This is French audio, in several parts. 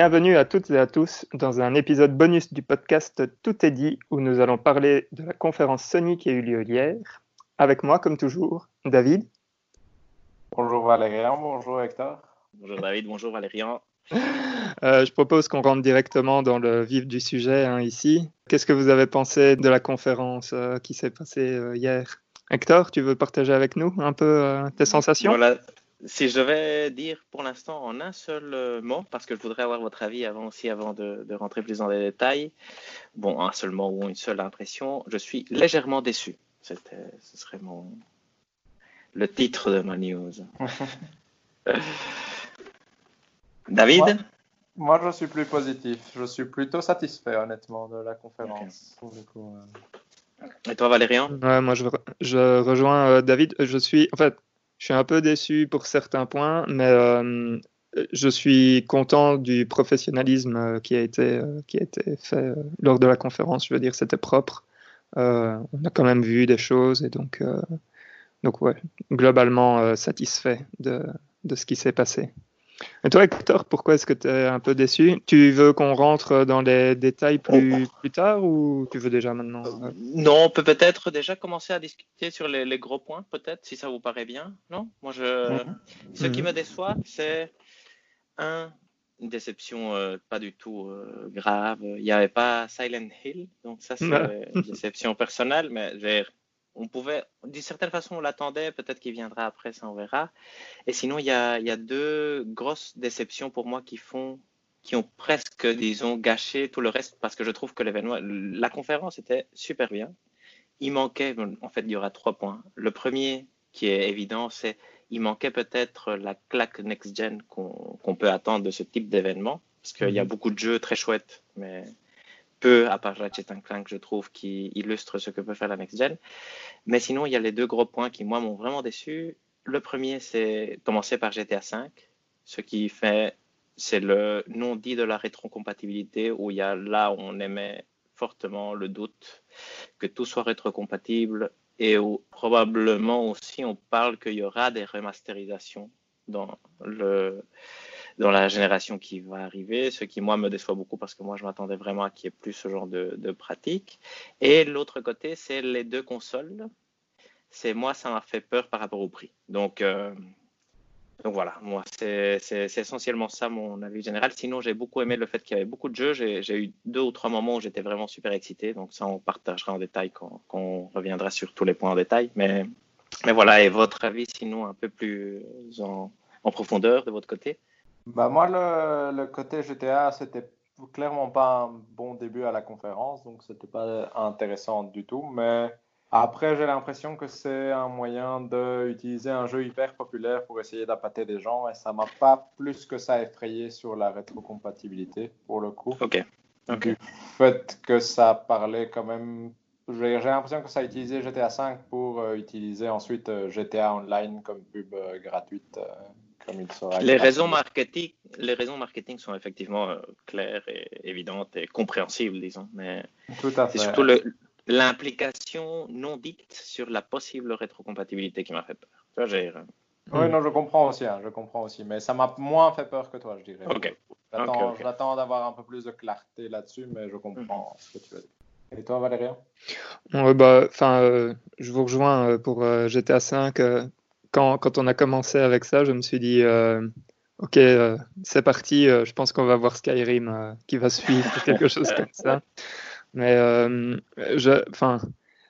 Bienvenue à toutes et à tous dans un épisode bonus du podcast Tout est dit où nous allons parler de la conférence Sony qui a eu lieu hier. Avec moi, comme toujours, David. Bonjour Valérian, bonjour Hector. Bonjour David, bonjour Valérian. Euh, je propose qu'on rentre directement dans le vif du sujet hein, ici. Qu'est-ce que vous avez pensé de la conférence euh, qui s'est passée euh, hier? Hector, tu veux partager avec nous un peu tes sensations? voilà. Si je devais dire pour l'instant en un seul mot, parce que je voudrais avoir votre avis avant aussi, avant de, de, rentrer plus dans les détails. Bon, un seul mot ou une seule impression, je suis légèrement déçu. ce serait mon, le titre de ma news. David? Moi, je suis plus positif. Je suis plutôt satisfait, honnêtement, de la conférence. Euh. Et toi, Valérian? Moi, je, je rejoins euh, David. Je suis, en fait, je suis un peu déçu pour certains points, mais euh, je suis content du professionnalisme qui a été, qui a été fait lors de la conférence. Je veux dire, c'était propre. on a quand même vu des choses et donc, donc ouais, globalement satisfait de, de ce qui s'est passé. Et toi, Hector, pourquoi est-ce que tu es un peu déçu? Tu veux qu'on rentre dans les détails plus, oh. plus tard ou tu veux déjà maintenant? Euh, Non, on peut peut-être déjà commencer à discuter sur les, gros points, peut-être, si ça vous paraît bien. Non? Moi, je... Mhm. ce qui mhm. me déçoit, c'est un, une déception euh, pas du tout euh, grave. Il n'y avait pas Silent Hill, donc ça, c'est une déception personnelle, mais j'ai on pouvait, d'une certaine façon, on l'attendait, peut-être qu'il viendra après, ça on verra. Et sinon, il y a, deux grosses déceptions pour moi qui font, qui ont presque, disons, gâché tout le reste, parce que je trouve que l'événement, la conférence était super bien. Il manquait, en fait, il y aura trois points. Le premier, qui est évident, c'est il manquait peut-être la claque next-gen qu'on peut attendre de ce type d'événement, parce qu'il y a mhm. beaucoup de jeux très chouettes, mais peu, à part Ratchet Clank, je trouve, qui illustre ce que peut faire la next-gen. Mais sinon, il y a les deux gros points qui, moi, m'ont vraiment déçu. Le premier, c'est commencer par GTA V, ce qui fait, c'est le non dit de la rétrocompatibilité, où il y a là on émet fortement le doute que tout soit rétrocompatible et où probablement aussi on parle qu'il y aura des remasterisations dans le dans la génération qui va arriver, ce qui moi me déçoit beaucoup parce que moi je m'attendais vraiment à qu'il y ait plus ce genre de, de pratique. Et l'autre côté, c'est les deux consoles. C'est moi, ça m'a fait peur par rapport au prix. Donc, euh, donc voilà, moi c'est essentiellement ça mon avis général. Sinon, j'ai beaucoup aimé le fait qu'il y avait beaucoup de jeux. J'ai eu deux ou trois moments où j'étais vraiment super excité. Donc ça, on partagera en détail quand, quand, on reviendra sur tous les points en détail. Mais, mais voilà, et votre avis sinon un peu plus en, en profondeur de votre côté? Bah moi, le, le côté GTA, c'était clairement pas un bon début à la conférence, donc c'était pas intéressant du tout. Mais après, j'ai l'impression que c'est un moyen d'utiliser un jeu hyper populaire pour essayer d'appâter des gens, et ça m'a pas plus que ça effrayé sur la rétrocompatibilité pour le coup. Ok. Du fait que ça parlait quand même. J'ai l'impression que ça utilisait GTA 5 pour euh, utiliser ensuite euh, GTA Online comme pub euh, gratuite les raisons, marketing, les raisons marketing sont effectivement euh, claires et évidentes et compréhensibles, disons. Mais c'est surtout l'implication non dite sur la possible rétrocompatibilité qui m'a fait peur. j'ai... Oui, non, je comprends aussi, hein, je comprends aussi, mais ça m'a moins fait peur que toi, je dirais. Ok. J'attends d'avoir un peu plus de clarté là-dessus, mais je comprends ce que tu veux dire. Et toi, Valérien bah, euh, Je vous rejoins euh, pour GTA V quand, quand, on a commencé avec ça, je me suis dit, euh, ok, euh, c'est parti, euh, je pense qu'on va voir Skyrim qui va suivre, quelque chose comme ça. Mais je, enfin,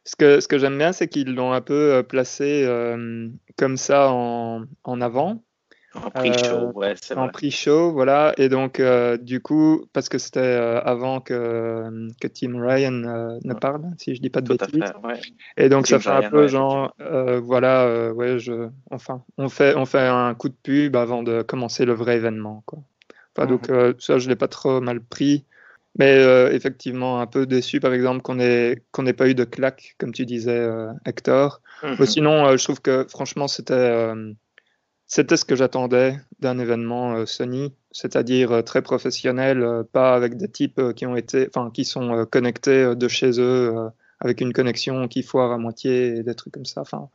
ce que, ce que j'aime bien, c'est qu'ils l'ont un peu placé comme ça en, en avant. En pre-show, ouais, c'est En pre-show, voilà. Et donc, euh, du coup, parce que c'était euh, avant que, que Tim Ryan ne parle, si je dis pas de bêtises. Et donc, ça fait un peu genre, euh, voilà, ouais, je, enfin, on fait, on fait un coup de pub avant de commencer le vrai événement, quoi. Enfin, donc, mhm. ça, je l'ai pas trop mal pris. Mais effectivement, un peu déçu, par exemple, qu'on n'ait pas eu de claque, comme tu disais, Hector. Mhm. sinon, je trouve que, franchement, c'était c'était ce que j'attendais d'un événement euh, Sony, c'est-à-dire euh, très professionnel, euh, pas avec des types qui ont été, enfin, qui sont connectés de chez eux avec une connexion qui foire à moitié et des trucs comme ça. Enfin,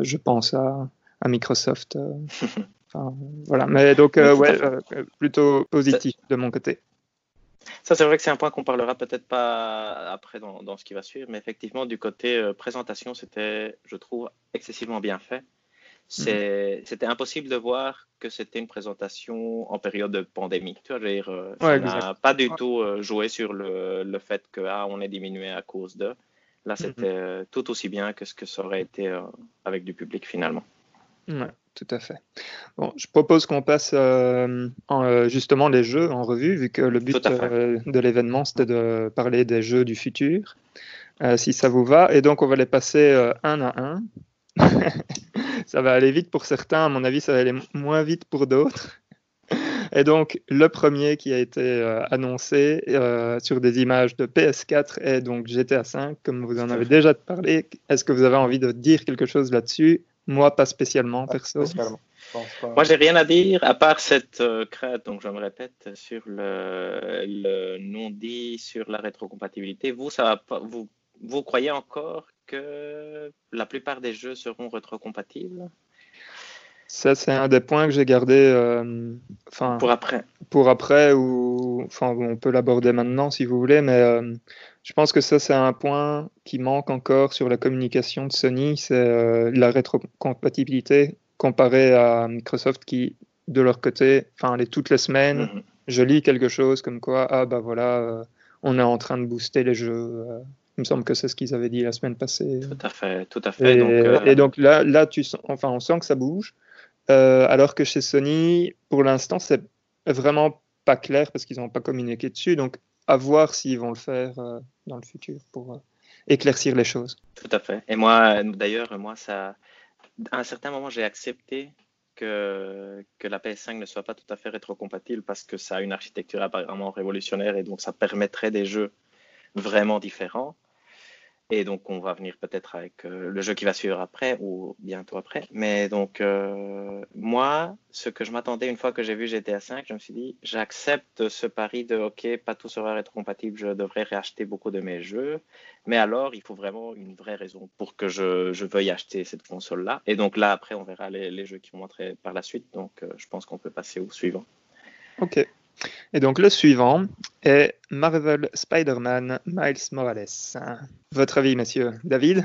je pense à, à Microsoft voilà. Mais donc, ouais, plutôt positif de mon côté. Ça, c'est vrai que c'est un point qu'on parlera peut-être pas après dans, dans, ce qui va suivre, mais effectivement, du côté présentation, c'était, je trouve, excessivement bien fait. Mhm. C'était impossible de voir que c'était une présentation en période de pandémie. Tu vois, dire, euh, n'a pas du tout euh, joué sur le, le fait que ah, on est diminué à cause de. Là, mhm. c'était euh, tout aussi bien que ce que ça aurait été avec du public finalement. Ouais, tout à fait. Bon, je propose qu'on passe en, justement les jeux en revue, vu que le but de l'événement c'était de parler des jeux du futur, si ça vous va. Et donc, on va les passer un à un. ça va aller vite pour certains, à mon avis, ça va aller moins vite pour d'autres. Et donc, le premier qui a été euh, annoncé euh, sur des images de PS4 est donc GTA V, comme vous en avez déjà parlé. Est-ce que vous avez envie de dire quelque chose là-dessus? Moi, pas spécialement, perso. Moi, j'ai rien à dire à part cette euh, crête, donc je me répète, sur le, le non-dit, sur la rétrocompatibilité. Vous, ça va vous, vous croyez encore que la plupart des jeux seront rétrocompatibles ça, c'est un des points que j'ai gardé. Euh, pour après. Pour après, ou enfin, on peut l'aborder maintenant si vous voulez, mais euh, je pense que ça, c'est un point qui manque encore sur la communication de Sony, c'est euh, la rétrocompatibilité comparée à Microsoft qui, de leur côté, enfin, les toutes les semaines, mhm. je lis quelque chose comme quoi, ah bah voilà, on est en train de booster les jeux il me semble que c'est ce qu'ils avaient dit la semaine passée. Tout à fait, tout à fait. Et donc, euh, et donc là, là tu sens, enfin, on sent que ça bouge. Euh, alors que chez Sony, pour l'instant, c'est vraiment pas clair parce qu'ils n'ont pas communiqué dessus. Donc, à voir s'ils vont le faire euh, dans le futur pour éclaircir les choses. Tout à fait. Et moi, d'ailleurs, moi, ça, à un certain moment, j'ai accepté que, que, la PS5 ne soit pas tout à fait rétrocompatible parce que ça a une architecture apparemment révolutionnaire et donc ça permettrait des jeux vraiment différents. Et donc, on va venir peut-être avec euh, le jeu qui va suivre après ou bientôt après. Mais donc, euh, moi, ce que je m'attendais une fois que j'ai vu GTA V, je me suis dit, j'accepte ce pari de, OK, pas tout sera rétrocompatible, je devrais réacheter beaucoup de mes jeux. Mais alors, il faut vraiment une vraie raison pour que je, veuille acheter cette console-là. Et donc là, après, on verra les, jeux qui vont montrer par la suite. Donc, euh, je pense qu'on peut passer au suivant. OK. Et donc le suivant est Marvel Spider-Man Miles Morales. Votre avis, messieurs? David?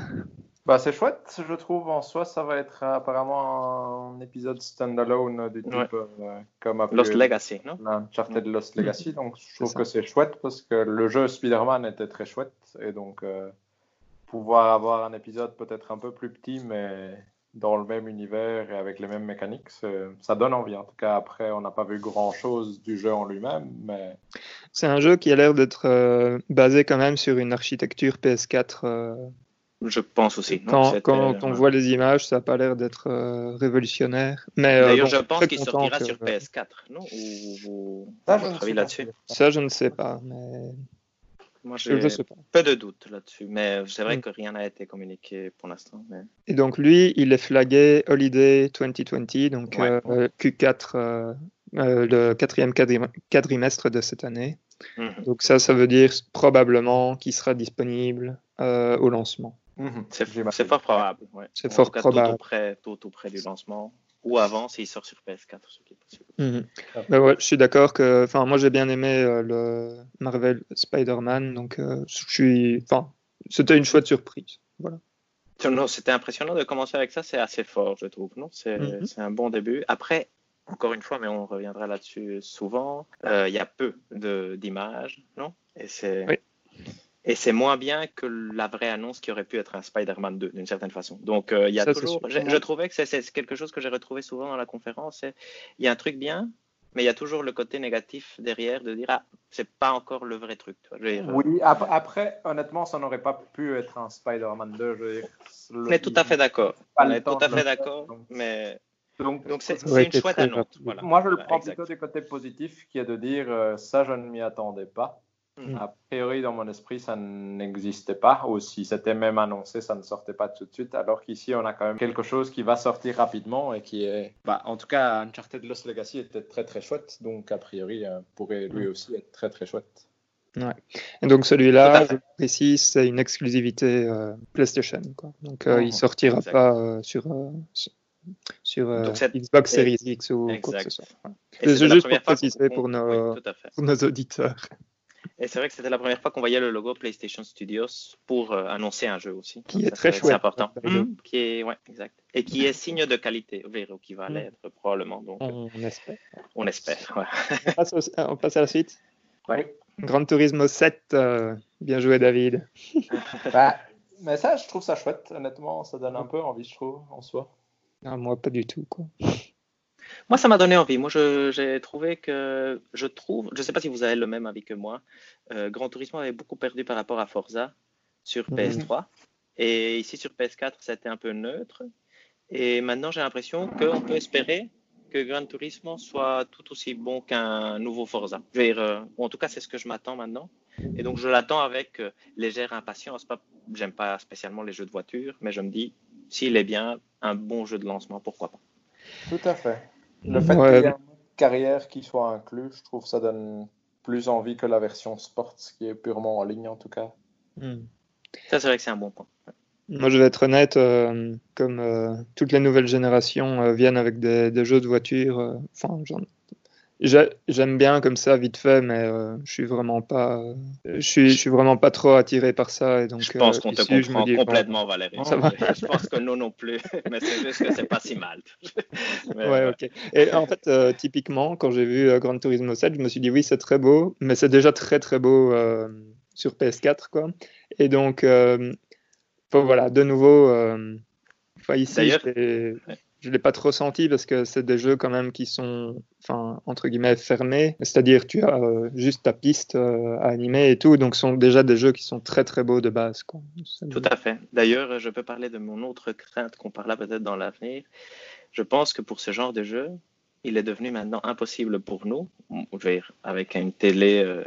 Bah, c'est chouette, je trouve. En soi, ça va être apparemment un épisode standalone du type euh, comme Lost Legacy, non? Uncharted Lost Legacy. Donc, je trouve que c'est chouette parce que le jeu Spider-Man était très chouette. Et donc, euh, pouvoir avoir un épisode peut-être un peu plus petit, mais dans le même univers et avec les mêmes mécaniques, ça donne envie. En tout cas, après, on n'a pas vu grand-chose du jeu en lui-même, mais... C'est un jeu qui a l'air d'être euh, basé quand même sur une architecture PS4. Euh, je pense aussi. Quand, on voit les images, ça n'a pas l'air d'être euh, révolutionnaire. D'ailleurs, je pense qu'il sortira sur PS4, non? Ou, ça, là-dessus? Ça, je ne sais pas, mais... Moi, j'ai peu de doutes là-dessus, mais c'est vrai mm. que rien n'a été communiqué pour l'instant. Mais... Et donc, lui, il est flagué Holiday 2020, donc euh, Q4, euh, euh, le quatrième quadrimestre de cette année. Mm-hmm. Donc, ça, ça veut dire probablement qu'il sera disponible au lancement. Mm-hmm. C'est fort probable. C'est fort probable. Tout, près, tout, tout près du lancement ou avant s'il sort sur PS4, ce qui est possible. Bah ouais, je suis d'accord que, enfin, moi j'ai bien aimé euh, le Marvel Spider-Man, donc euh, je suis, enfin, c'était une chouette surprise, voilà. Non, c'était impressionnant de commencer avec ça, c'est assez fort, je trouve. Non, c'est mhm. un bon début. Après, encore une fois, mais on reviendra là-dessus souvent. Euh, il y a peu d'images, non? Et c'est oui. Et c'est moins bien que la vraie annonce qui aurait pu être un Spider-Man 2, d'une certaine façon. Donc, euh, il y a toujours. Je, trouvais que c'est quelque chose que j'ai retrouvé souvent dans la conférence. Il y a un truc bien, mais il y a toujours le côté négatif derrière de dire ah c'est pas encore le vrai truc. oui, après honnêtement ça n'aurait pas pu être un Spider-Man 2. Je veux dire, on est tout à fait d'accord. On est tout à fait d'accord, mais donc c'est une chouette annonce. Moi je le prends plutôt du côté positif qui est de dire euh, ça je ne m'y attendais pas. Mm. A priori, dans mon esprit, ça n'existait pas, ou si c'était même annoncé, ça ne sortait pas tout de suite, alors qu'ici, on a quand même quelque chose qui va sortir rapidement et qui est... Bah, en tout cas, Uncharted Lost Legacy était très très chouette, donc a priori, euh, pourrait lui mm. aussi être très très chouette. Ouais. Et donc celui-là, je précise, c'est une exclusivité euh, PlayStation. Quoi. Donc euh, il oh, sortira pas sur, sur Xbox Series X ou quoi que ce soit. C'est juste pour préciser pour, nos, pour nos auditeurs. Et c'est vrai que c'était la première fois qu'on voyait le logo PlayStation Studios pour euh, annoncer un jeu aussi. Qui est très chouette. C'est important. Mmh, qui est, ouais, exact. Et qui est signe de qualité, ou qui va mmh. l'être probablement. Donc, on, espère. On espère, ouais. on, passe euh, on, passe à la suite Oui. Gran Turismo 7, euh, bien joué David. bah, mais ça, je trouve ça chouette, honnêtement, ça donne un peu envie, je trouve, en soi. Non, moi, pas du tout, quoi. Moi, ça m'a donné envie. Moi, j'ai trouvé que, je trouve, je ne sais pas si vous avez le même avis que moi, euh, Grand Turismo avait beaucoup perdu par rapport à Forza sur mhm. PS3. Et ici, sur PS4, c'était un peu neutre. Et maintenant, j'ai l'impression qu'on peut espérer que Gran Turismo soit tout aussi bon qu'un nouveau Forza. Je veux dire, euh, en tout cas, c'est ce que je m'attends maintenant. Et donc, je l'attends avec euh, légère impatience. J'aime pas spécialement les jeux de voiture, mais je me dis, s'il est bien, un bon jeu de lancement, pourquoi pas. Tout à fait. Le fait qu'il y ait une carrière qui soit inclus, je trouve que ça donne plus envie que la version sport, qui est purement en ligne en tout cas. Hmm. Ça, c'est vrai que c'est un bon point. Moi, je vais être honnête, euh, comme euh, toutes les nouvelles générations euh, viennent avec des, des, jeux de voiture, enfin, J'aime bien comme ça, vite fait, mais euh, je suis vraiment pas, je suis, je suis vraiment pas trop attiré par ça. Et donc, je pense euh, qu'on te comprend complètement, Valérie. je pense que nous non plus, mais c'est juste que c'est pas si mal. ouais, ok. Et en fait, euh, typiquement, quand j'ai vu Gran Turismo 7, je me suis dit oui, c'est très beau, mais c'est déjà très très beau sur PS4, quoi. Et donc, voilà, de nouveau, ici, je l'ai pas trop senti parce que c'est des jeux quand même qui sont, enfin, entre guillemets, fermés. C'est-à-dire, tu as euh, juste ta piste euh, à animer et tout. Donc, ce sont déjà des jeux qui sont très, très beaux de base. Tout à fait. D'ailleurs, je peux parler de mon autre crainte qu'on parlera peut-être dans l'avenir. Je pense que pour ce genre de jeu, il est devenu maintenant impossible pour nous, avec une télé euh,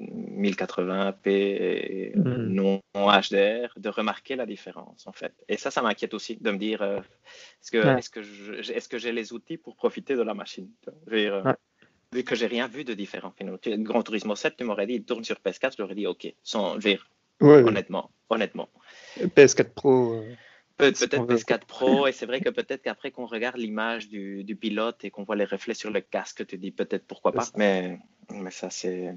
1080p et hmm. non HDR, de remarquer la différence en fait. Et ça, ça m'inquiète aussi de me dire euh, est-ce que, est-ce que, est-ce que j'ai les outils pour profiter de la machine euh, Vu que j'ai rien vu de différent. Grand Turismo 7, tu m'aurais dit il tourne sur PS4, je l'aurais dit ok, sans dire honnêtement, honnêtement. PS4 Pro. Euh, peut-être PS4 Pro, et c'est vrai que peut-être qu'après qu'on regarde l'image du, du, pilote et qu'on voit les reflets sur le casque, tu dis peut-être pourquoi pas, mais, mais ça c'est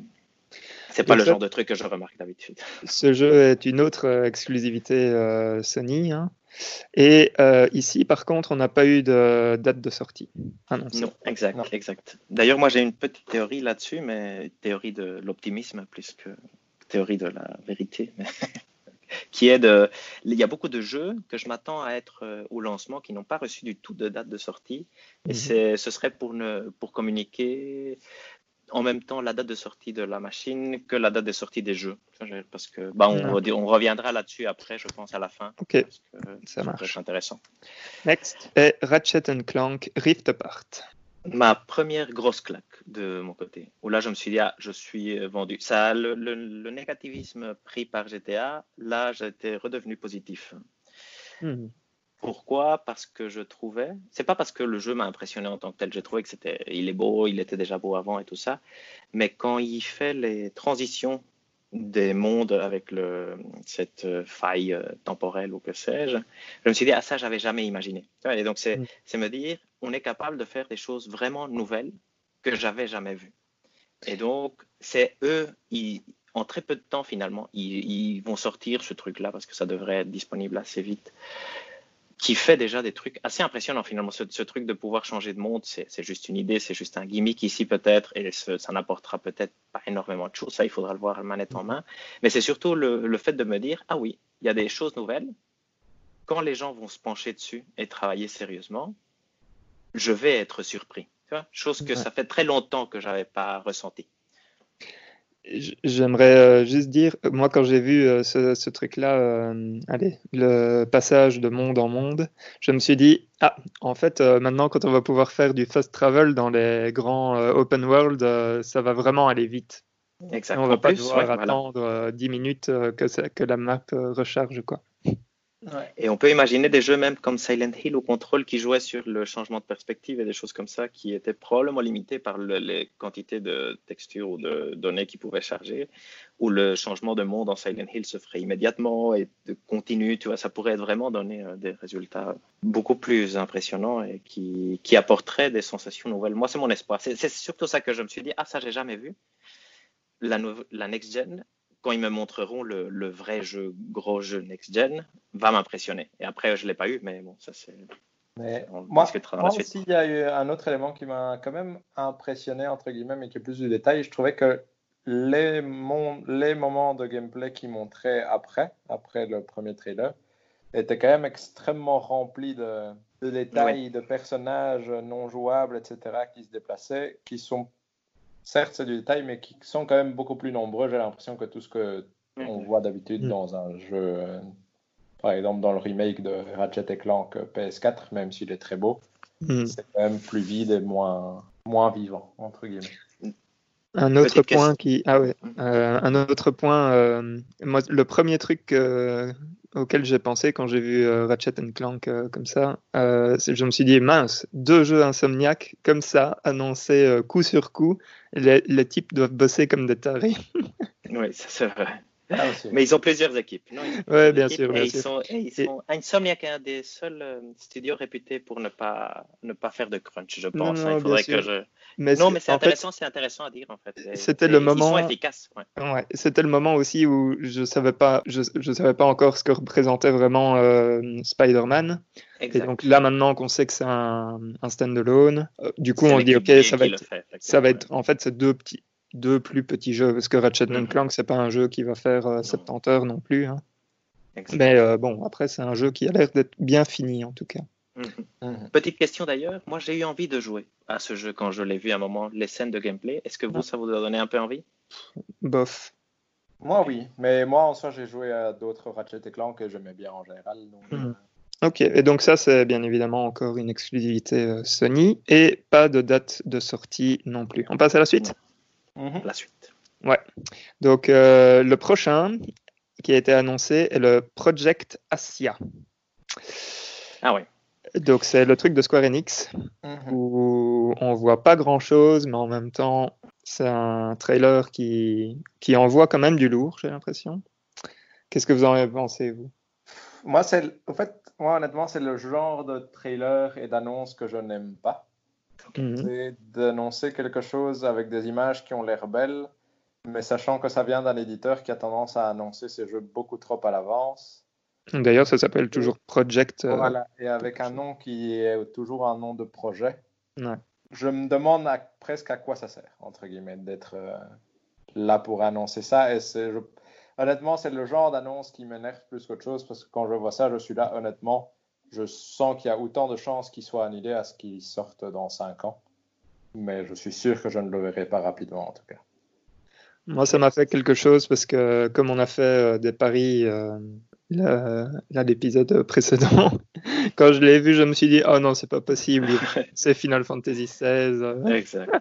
c'est pas le genre de truc que je remarque d'habitude. Ce jeu est une autre euh, exclusivité euh, Sony. Hein. Et euh, ici, par contre, on n'a pas eu de date de sortie. Ah non, exact, exact. D'ailleurs, moi, j'ai une petite théorie là-dessus, mais théorie de l'optimisme plus que théorie de la vérité. qui est de, il y a beaucoup de jeux que je m'attends à être au lancement qui n'ont pas reçu du tout de date de sortie. Et mhm. ce serait pour, ne, pour communiquer en même temps la date de sortie de la machine que la date de sortie des jeux. Parce que bah, on, on reviendra là-dessus après, je pense, à la fin. Ok, ça marche. intéressant. Next est Ratchet Clank Rift Apart. Ma première grosse claque de mon côté, où là je me suis dit, ah, je suis vendu. Ça, le, le, négativisme pris par GTA, là j'étais redevenu positif. Hmm. Pourquoi? Parce que je trouvais, c'est pas parce que le jeu m'a impressionné en tant que tel, j'ai trouvé que c'était, il est beau, il était déjà beau avant et tout ça, mais quand il fait les transitions des mondes avec le, cette faille euh, temporelle ou que sais-je, je me suis dit, ah ça, j'avais jamais imaginé. Et donc, c'est, mm. c'est me dire, on est capable de faire des choses vraiment nouvelles que j'avais jamais vues. Et donc, c'est eux, ils, en très peu de temps finalement, ils, ils vont sortir ce truc-là parce que ça devrait être disponible assez vite qui fait déjà des trucs assez impressionnants finalement. Ce, truc de pouvoir changer de monde, c'est juste une idée, c'est juste un gimmick ici peut-être, et ça n'apportera peut-être pas énormément de choses. Ça, il faudra le voir manette en main. Mais c'est surtout le, fait de me dire, ah oui, il y a des choses nouvelles. Quand les gens vont se pencher dessus et travailler sérieusement, je vais être surpris. Tu vois Chose que ça fait très longtemps que j'avais pas ressenti. J'aimerais euh, juste dire, moi quand j'ai vu euh, ce, truc-là, euh, allez, le passage de monde en monde, je me suis dit, ah, en fait, maintenant quand on va pouvoir faire du fast travel dans les grands open world, ça va vraiment aller vite. Exactement. On va pas devoir attendre 10 minutes que, que, la map recharge, quoi. Et on peut imaginer des jeux même comme Silent Hill ou Control qui jouaient sur le changement de perspective et des choses comme ça qui étaient probablement limitées par les quantités de textures ou de données qu'ils pouvaient charger, où le changement de monde en Silent Hill se ferait immédiatement et de continu, tu vois, ça pourrait vraiment donner euh, des résultats beaucoup plus impressionnants et qui, qui apporteraient des sensations nouvelles. Moi, c'est mon espoir. C'est surtout ça que je me suis dit, ah, ça, j'ai jamais vu. La, la next gen, quand ils me montreront le, vrai jeu, gros jeu next-gen, va m'impressionner. Et après, je ne l'ai pas eu, mais bon, ça c'est. Mais moi, moi aussi, il y a eu un autre élément qui m'a quand même impressionné, entre guillemets, mais qui est plus du détail. Je trouvais que les, les moments de gameplay qu'ils montraient après, après le premier trailer, étaient quand même extrêmement remplis de, détails, de personnages non jouables, etc., qui se déplaçaient, qui sont certes, c'est du détail, mais qui sont quand même beaucoup plus nombreux. J'ai l'impression que tout ce que on voit d'habitude mm. dans un jeu, euh, par exemple dans le remake de Ratchet Clank PS4, même s'il est très beau, mm. c'est quand même plus vide et moins, moins vivant, entre guillemets. Un autre point qui, ah ouais, mm. euh, un autre point. Euh, moi, le premier truc auquel j'ai pensé quand j'ai vu euh, Ratchet Clank euh, comme ça. Euh, je me suis dit, mince, deux jeux insomniaques comme ça, annoncés coup sur coup, les, les, types doivent bosser comme des tarés. oui, ça c'est vrai. Ah, mais ils ont plusieurs équipes. Oui, bien sûr. et Ils sont, ils sont, Insomniac est un des seuls studios réputés pour ne pas, ne pas faire de crunch, je pense. Hein. Il faudrait que je non, mais c'est intéressant, c'est intéressant à dire en fait. C'était le moment. Ils sont efficaces. Ouais. c'était le moment aussi où je savais pas, je, je savais pas encore ce que représentait vraiment euh, Spider-Man. Et donc là maintenant qu'on sait que c'est un, un stand-alone, euh, du coup on dit ok, ça va être, ça va être, en fait c'est deux petits, deux plus petits jeux parce que Ratchet mm Clank c'est pas un jeu qui va faire 70 euh, heures non plus. Hein. Mais bon après c'est un jeu qui a l'air d'être bien fini en tout cas. Mhm. Mhm. Petite question d'ailleurs, moi j'ai eu envie de jouer à ce jeu quand je l'ai vu à un moment, les scènes de gameplay. Est-ce que vous, ça vous a donné un peu envie? Bof. Moi oui, mais moi en soi j'ai joué à d'autres Ratchet et Clank que j'aimais bien en général. Euh, ok, et donc ça c'est bien évidemment encore une exclusivité euh, Sony et pas de date de sortie non plus. On passe à la suite? La suite. Ouais. Donc euh, le prochain qui a été annoncé est le Project Asia. Ah oui. Donc c'est le truc de Square Enix mhm. où on voit pas grand chose, mais en même temps c'est un trailer qui, qui envoie quand même du lourd, j'ai l'impression. Qu'est-ce que vous en avez pensé vous? Moi c'est, en fait, moi honnêtement c'est le genre de trailer et d'annonce que je n'aime pas. Mhm. C'est d'annoncer quelque chose avec des images qui ont l'air belles, mais sachant que ça vient d'un éditeur qui a tendance à annoncer ses jeux beaucoup trop à l'avance D'ailleurs, ça s'appelle toujours Project. Euh, voilà, et avec un nom qui est toujours un nom de projet. Je me demande presque à quoi ça sert, entre guillemets, d'être euh, là pour annoncer ça. Et honnêtement, c'est le genre d'annonce qui m'énerve plus qu'autre chose parce que quand je vois ça, je suis là, honnêtement, je sens qu'il y a autant de chances qu'il soit annulé à ce qu'il sorte dans 5 ans. Mais je suis sûr que je ne le verrai pas rapidement, en tout cas. Moi, ça m'a fait quelque chose parce que comme on a fait euh, des paris l'épisode précédent. Quand je l'ai vu, je me suis dit, oh non, c'est pas possible, c'est Final Fantasy XVI. Exact.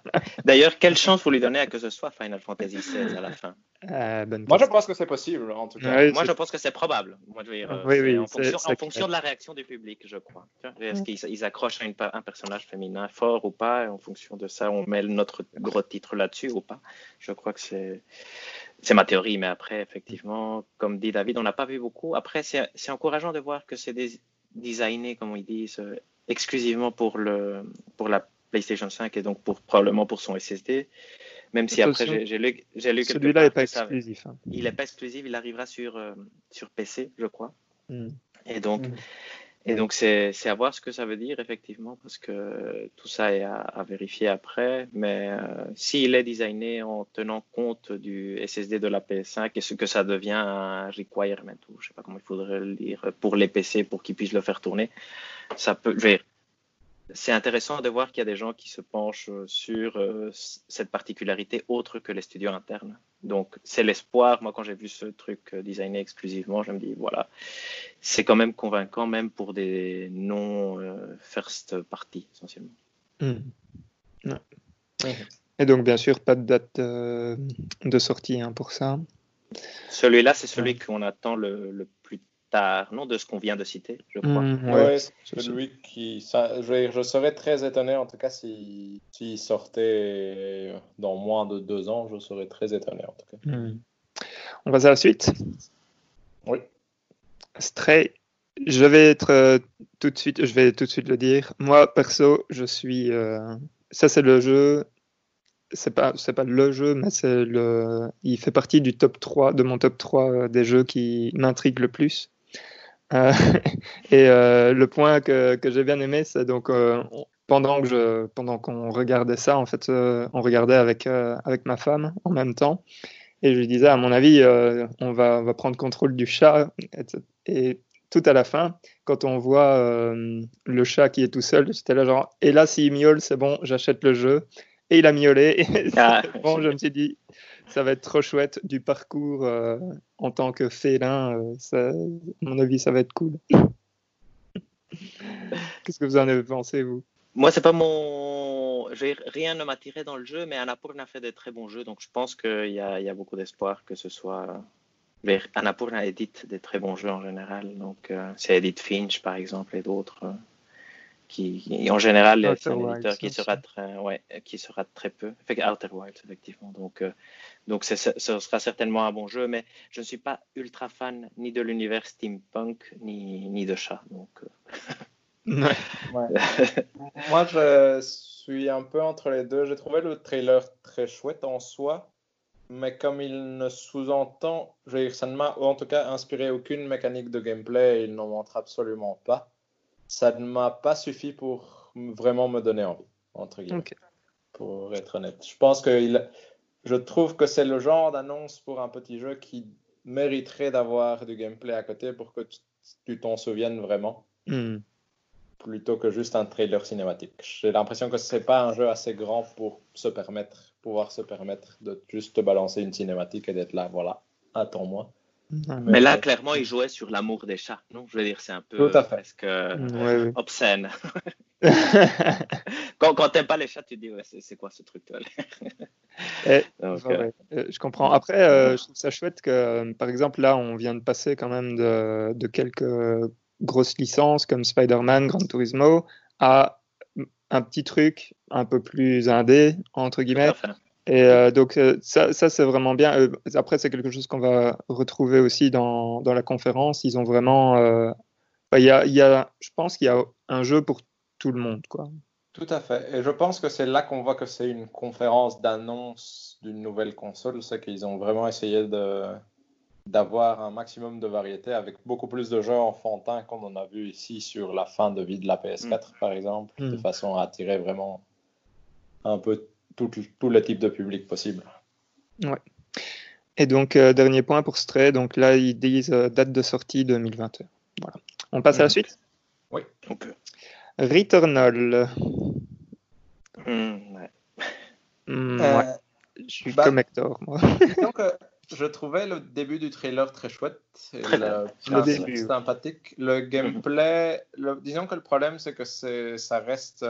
D'ailleurs, quelle chance vous lui donnez à que ce soit Final Fantasy XVI à la fin? Euh, Moi, je pense que c'est possible, en tout cas. Moi, je pense que c'est probable. Moi, je veux dire, oui, oui, en, fonction, en fonction, de la réaction du public, je crois. Est-ce qu'ils accrochent un, un, personnage féminin fort ou pas En fonction de ça, on met notre gros titre là-dessus ou pas Je crois que c'est c'est ma théorie, mais après, effectivement, comme dit David, on n'a pas vu beaucoup. Après, c'est encourageant de voir que c'est designé, comme ils disent, exclusivement pour, le, pour la PlayStation 5 et donc pour, probablement pour son SSD. Même si après, j'ai lu, lu Celui-là n'est pas exclusif. Hein. Il n'est pas exclusif, il arrivera sur, euh, sur PC, je crois. Hmm. Et donc, hmm. Et donc, c'est à voir ce que ça veut dire, effectivement, parce que tout ça est à, vérifier après. Mais euh, s'il est designé en tenant compte du SSD de la PS5 et ce que ça devient un requirement, ou je ne sais pas comment il faudrait le dire, pour les PC pour qu'ils puissent le faire tourner, ça peut. C'est intéressant de voir qu'il y a des gens qui se penchent sur euh, cette particularité autre que les studios internes. Donc, c'est l'espoir. Moi, quand j'ai vu ce truc euh, designé exclusivement, je me dis, voilà, c'est quand même convaincant, même pour des non-first euh, party, essentiellement. Hmm. Et donc, bien sûr, pas de date euh, de sortie hein, pour ça. Celui-là, c'est celui qu'on attend le, plus Star, non, de ce qu'on vient de citer, je crois. Mm, ouais, celui qui. je, serais très étonné, en tout cas, s'il si, sortait dans moins de deux ans, je serais très étonné, en tout cas. Mm. On passe à la suite? Oui. Stray. Je vais être euh, tout de suite, je vais tout de suite le dire. Moi, perso, je suis. Euh, ça, c'est le jeu c'est pas c'est pas le jeu mais c'est le il fait partie du top 3 de mon top 3 euh, des jeux qui m'intriguent le plus euh, et euh, le point que, que j'ai bien aimé c'est donc pendant que je pendant qu'on regardait ça en fait on regardait avec avec ma femme en même temps et je lui disais à mon avis on va on va prendre contrôle du chat et tout à la fin quand on voit le chat qui est tout seul j'étais là genre et là s'il miaule c'est bon j'achète le jeu et il a miaulé. Ah. bon, je me suis dit, ça va être trop chouette du parcours euh, en tant que félin. Euh, à mon avis, ça va être cool. Qu'est-ce que vous en avez pensé, vous? Moi, c'est pas mon. Rien ne m'a tiré dans le jeu, mais Annapurna fait des très bons jeux, donc je pense qu'il y, a, beaucoup d'espoir que ce soit. Annapurna édite des très bons jeux en général, donc euh, c'est Edith Finch par exemple et d'autres qui, en général, c'est un éditeur qui sera, très, ouais, qui sera très peu. Outer Wilds, effectivement. Donc, euh, donc ce sera certainement un bon jeu, mais je ne suis pas ultra fan ni de l'univers steampunk, ni, ni de chat. Donc, euh. Moi, je suis un peu entre les deux. J'ai trouvé le trailer très chouette en soi, mais comme il ne sous-entend, ça ne m'a en tout cas inspiré aucune mécanique de gameplay, il n'en montre absolument pas ça ne m'a pas suffi pour vraiment me donner envie, entre guillemets. Pour être honnête. Je pense que il, je trouve que c'est le genre d'annonce pour un petit jeu qui mériterait d'avoir du gameplay à côté pour que tu t'en souviennes vraiment. Hmm. Plutôt que juste un trailer cinématique. J'ai l'impression que ce n'est pas un jeu assez grand pour se permettre, pouvoir se permettre de juste te balancer une cinématique et d'être là, voilà, attends-moi. Mais là, clairement, il jouait sur l'amour des chats, non Je veux dire, c'est un peu presque obscène. quand quand t'aimes pas les chats, tu te dis, ouais, c'est quoi ce truc euh, euh, Je comprends. Après, euh, je trouve ça chouette que, par exemple, là, on vient de passer quand même de, de quelques grosses licences comme Spider-Man, Gran Turismo, à un petit truc un peu plus indé, entre guillemets. Et euh, donc euh, ça, ça c'est vraiment bien. Euh, après, c'est quelque chose qu'on va retrouver aussi dans, dans, la conférence. Ils ont vraiment... Bah, il y, a, y a, je pense qu'il y a un jeu pour tout le monde. Quoi. Tout à fait. Et je pense que c'est là qu'on voit que c'est une conférence d'annonce d'une nouvelle console. C'est qu'ils ont vraiment essayé de d'avoir un maximum de variété avec beaucoup plus de jeux enfantins qu'on en a vu ici sur la fin de vie de la PS4 mm. par exemple, de mm. façon à attirer vraiment un peu tout, tout le type de public possible. Ouais. Et donc, euh, dernier point pour Stray, donc là, ils disent euh, date de sortie 2021. Voilà. On passe à la suite? Oui, on peut. Returnal. Hmm, ouais. Euh, je suis bah, comme Hector, moi. donc, je trouvais le début du trailer très chouette. le, début. sympathique. Le gameplay, disons que le problème, c'est que ça reste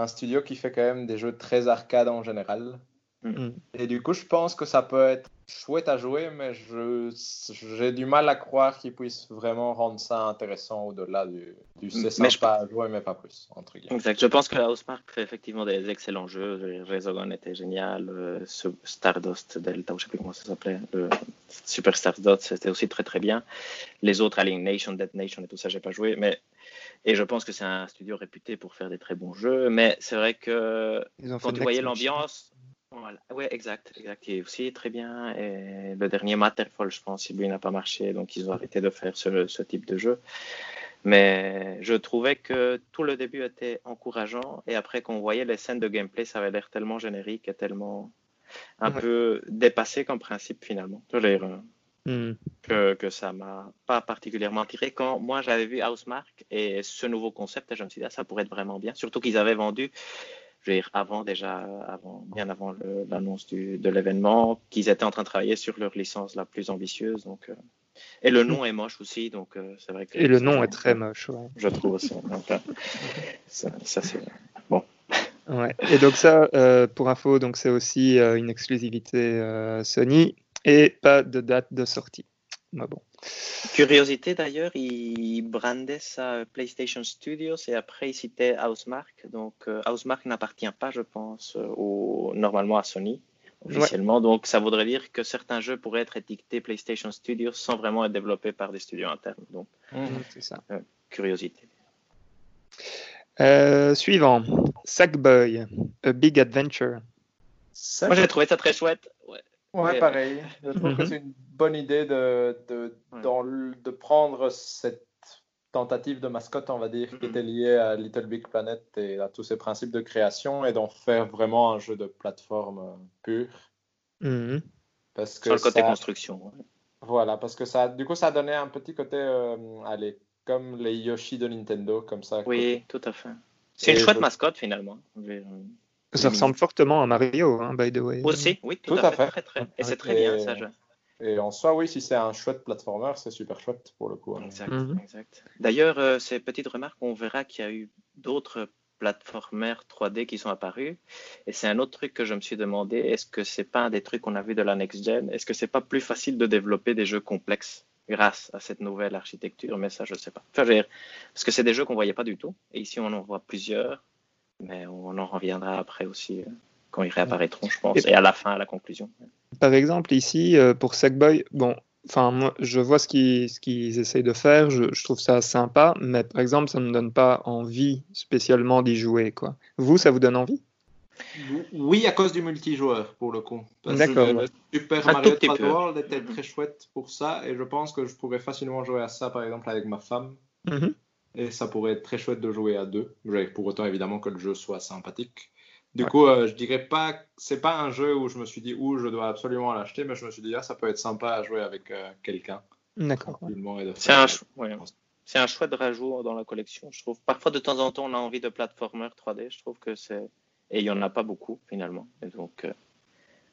un studio qui fait quand même des jeux très arcade en général. Mm. Et du coup, je pense que ça peut être chouette à jouer, mais j'ai du mal à croire qu'ils puissent vraiment rendre ça intéressant au-delà du, du c'est sympa à jouer, mais pas plus. Entre guillemets. Exact. Je pense que Housemark fait effectivement des excellents jeux. Resogun était génial, euh, Stardust Delta, je sais plus comment ça s'appelait, Super Stardust, c'était aussi très très bien. Les autres, Alien Nation, Dead Nation et tout ça, j'ai pas joué, mais et je pense que c'est un studio réputé pour faire des très bons jeux, mais c'est vrai que quand tu voyais l'ambiance, voilà. Oui, exact, exact. Il est aussi très bien. Et le dernier Matterfall, je pense, lui n'a pas marché, donc ils ont arrêté de faire ce, ce, type de jeu. Mais je trouvais que tout le début était encourageant, et après qu'on voyait les scènes de gameplay, ça avait l'air tellement générique et tellement un peu dépassé comme principe finalement. Je veux Hmm. que, que ça m'a pas particulièrement tiré. Quand moi j'avais vu Housemark et ce nouveau concept, je me suis dit, ah, ça pourrait être vraiment bien. Surtout qu'ils avaient vendu, je veux dire, avant déjà, avant, bien avant l'annonce de l'événement, qu'ils étaient en train de travailler sur leur licence la plus ambitieuse. Donc, euh, et le nom est moche aussi, donc euh, c'est vrai que. Et le nom est très moche, Je trouve aussi. Euh, ça, ça c'est bon. Ouais. Et donc ça, pour info, donc c'est aussi une exclusivité Sony et pas de date de sortie. bon. Curiosité d'ailleurs, il brandait sa PlayStation Studios et après il citait Housemark. Donc euh, Housemark n'appartient pas, je pense, au, normalement à Sony officiellement. Donc ça voudrait dire que certains jeux pourraient être étiquetés PlayStation Studios sans vraiment être développés par des studios internes. Donc mhm, c'est ça. Euh, curiosité. Euh, suivant, Sackboy, A Big Adventure. Moi j'ai trouvé ça très chouette. Ouais, pareil. Je trouve que mhm. c'est une bonne idée de, de, de prendre cette tentative de mascotte, on va dire, qui était liée à Little Big Planet et à tous ses principes de création et d'en faire vraiment un jeu de plateforme euh, pur. Mhm. Parce que Sur le côté construction. Voilà, parce que ça, du coup, ça a donné un petit côté, euh, allez, comme les Yoshi de Nintendo, comme ça. Oui, tout à fait. C'est une chouette mascotte finalement. Ça ressemble fortement à Mario, hein, by the way. Aussi, oui, tout, à, fait. Très, très. Et c'est très bien ça. Je... Et en soi, oui, si c'est un chouette platformer, c'est super chouette pour le coup. Hein. Exact, mhm. exact. D'ailleurs, euh, ces petites remarques, on verra qu'il y a eu d'autres platformers 3D qui sont apparus. Et c'est un autre truc que je me suis demandé, est-ce que c'est pas un des trucs qu'on a vu de la next gen? Est-ce que c'est pas plus facile de développer des jeux complexes grâce à cette nouvelle architecture? Mais ça, je sais pas. Enfin, parce que c'est des jeux qu'on voyait pas du tout. Et ici, on en voit plusieurs mais on en reviendra après aussi euh, quand ils réapparaîtront, je pense, et, à la fin, à la conclusion. Par exemple, ici, euh, pour Sackboy, bon, enfin, moi, je vois ce qu'ils, ce qu'ils essayent de faire, je, trouve ça sympa, mais par exemple, ça ne me donne pas envie spécialement d'y jouer, quoi. Vous, ça vous donne envie? Oui, à cause du multijoueur, pour le coup. D'accord. Super Mario 3 World était très chouette pour ça, et je pense que je pourrais facilement jouer à ça, par exemple, avec ma femme. Mm-hmm. Et ça pourrait être très chouette de jouer à deux, pour autant évidemment que le jeu soit sympathique. Du coup, euh, je dirais pas, c'est pas un jeu où je me suis dit, où je dois absolument l'acheter, mais je me suis dit, ah, ça peut être sympa à jouer avec euh, quelqu'un. D'accord. C'est un, c'est un chouette rajout dans la collection, je trouve. Parfois, de temps en temps, on a envie de platformer 3D, je trouve que c'est. Et il y en a pas beaucoup, finalement. Et donc, euh,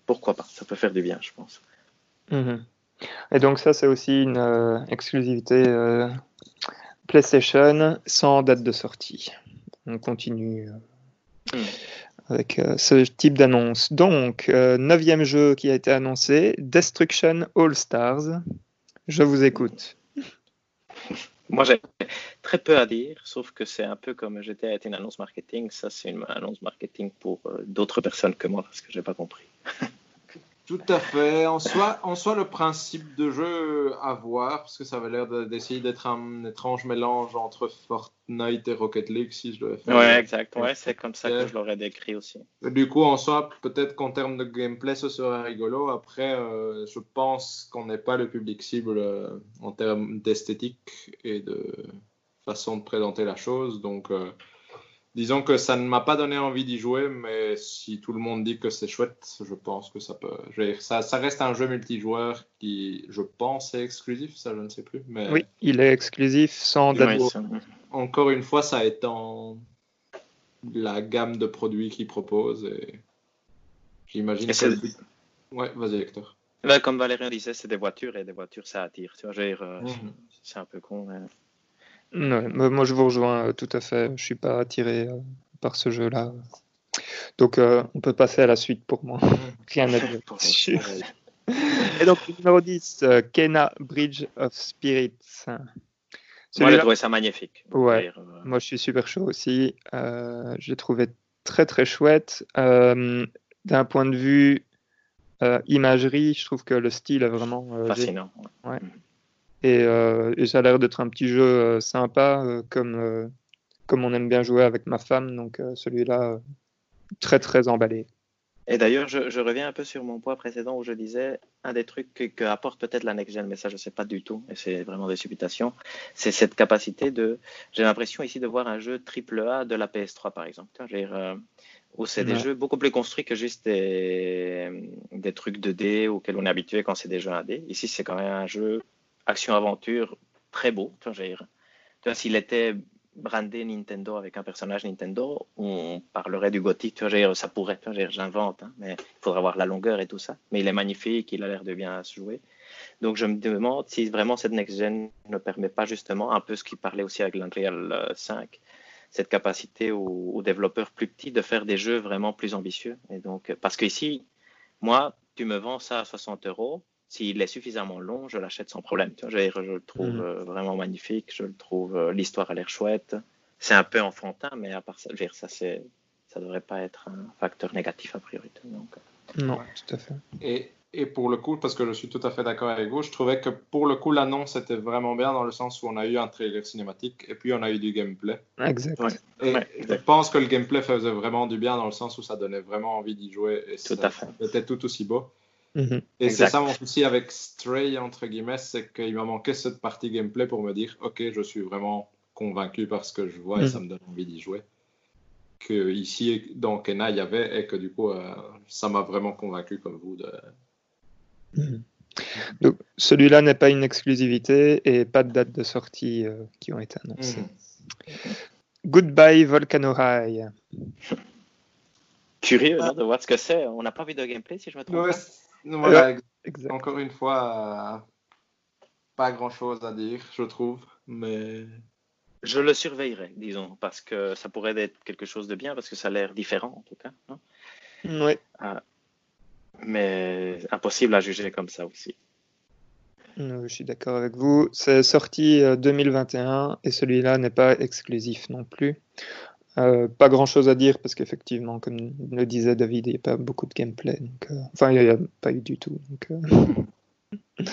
pourquoi pas? Ça peut faire du bien, je pense. Mhm. Et donc, ça, c'est aussi une exclusivité PlayStation sans date de sortie. On continue euh, avec euh, ce type d'annonce. Donc, euh, neuvième jeu qui a été annoncé, Destruction All Stars. Je vous écoute. Moi, j'ai très peu à dire, sauf que c'est un peu comme j'étais été une annonce marketing. Ça, c'est une annonce marketing pour d'autres personnes que moi, parce que j'ai pas compris. Tout à fait. En soi, en soi, le principe de jeu à voir, parce que ça avait l'air d'essayer d'être un étrange mélange entre Fortnite et Rocket League, si je devais faire. Ouais, exact. Ouais, c'est comme ça que je l'aurais décrit aussi. Du coup, en soi, peut-être qu'en termes de gameplay, ce serait rigolo. Après, euh, je pense qu'on n'est pas le public cible euh, en termes d'esthétique et de façon de présenter la chose. Donc, euh, disons que ça ne m'a pas donné envie d'y jouer, mais si tout le monde dit que c'est chouette, je pense que ça peut. Ça, ça, reste un jeu multijoueur qui, je pense, est exclusif, ça je ne sais plus. Mais... Oui, il est exclusif sans date. Encore une fois, ça étant la gamme de produits qu'il propose et j'imagine que. Le... Ouais, vas-y, Hector. comme Valérien disait, c'est des voitures et des voitures ça attire. Tu vois, euh, mhm. c'est un peu con. Mais moi, je vous rejoins euh, tout à fait. Je suis pas attiré euh, par ce jeu-là. Donc, euh, on peut passer à la suite pour moi. Rien à dire. Et donc, numéro 10, Kena Bridge of Spirits. Moi, j'ai trouvé ça magnifique. Ouais. Moi, je suis super chaud aussi. j'ai trouvé très, très chouette. D'un point de vue imagerie, je trouve que le style est vraiment fascinant. Ouais. Mm. Et, ça a l'air d'être un petit jeu euh, sympa, euh, comme, comme on aime bien jouer avec ma femme. Donc celui-là, très très emballé. Et d'ailleurs, je, reviens un peu sur mon point précédent où je disais un des trucs que, apporte peut-être la next gen, mais ça je sais pas du tout, et c'est vraiment des supputations, c'est cette capacité de. J'ai l'impression ici de voir un jeu triple A de la PS3 par exemple, où c'est des jeux beaucoup plus construits que juste des, des trucs 2D auxquels on est habitué quand c'est des jeux 1D. Ici, c'est quand même un jeu action-aventure très beau. Tu vois, s'il était brandé Nintendo avec un personnage Nintendo, on parlerait du gothique. Tu vois, ça pourrait, j'invente, hein, mais il faudra voir la longueur et tout ça. Mais il est magnifique, il a l'air de bien se jouer. Donc je me demande si vraiment cette next-gen ne permet pas justement un peu ce qui parlait aussi avec l'Unreal 5, cette capacité aux, aux, développeurs plus petits de faire des jeux vraiment plus ambitieux. Et donc, parce qu'ici, moi, tu me vends ça à 60 euros, s'il est suffisamment long, je l'achète sans problème. Tu vois, je, je, le trouve mm. euh, vraiment magnifique, je le trouve, euh, l'histoire a l'air chouette. C'est un peu enfantin, mais à part ça, je veux dire, ça c'est, ça devrait pas être un facteur négatif a priori. Donc. Non, tout à fait. Et, et pour le coup, parce que je suis tout à fait d'accord avec vous, je trouvais que pour le coup, l'annonce était vraiment bien dans le sens où on a eu un trailer cinématique et puis on a eu du gameplay. Exact. Et je pense que le gameplay faisait vraiment du bien dans le sens où ça donnait vraiment envie d'y jouer et tout à fait. c'était tout aussi beau. Mhm. Et c'est ça mon souci avec Stray, entre guillemets, c'est qu'il m'a manqué cette partie gameplay pour me dire, ok, je suis vraiment convaincu par ce que je vois et mhm. ça me donne envie d'y jouer. Que ici, dans Kena, il y avait et que du coup, euh, ça m'a vraiment convaincu comme vous de, Mhm. Donc, celui-là n'est pas une exclusivité et pas de date de sortie euh, qui ont été annoncées. Goodbye Volcano High. Curieux hein, de voir ce que c'est. On n'a pas vu de gameplay si je me trompe. Encore une fois, pas grand-chose à dire, je trouve, mais je le surveillerai, disons, parce que ça pourrait être quelque chose de bien, parce que ça a l'air différent en tout cas. oui. Ah, mais impossible à juger comme ça aussi. Je suis d'accord avec vous. C'est sorti 2021 euh, et celui-là n'est pas exclusif non plus. Euh, pas grand chose à dire parce qu'effectivement, comme le disait David, il n'y a pas beaucoup de gameplay. Donc, euh, enfin, il n'y a, pas eu du tout. Donc,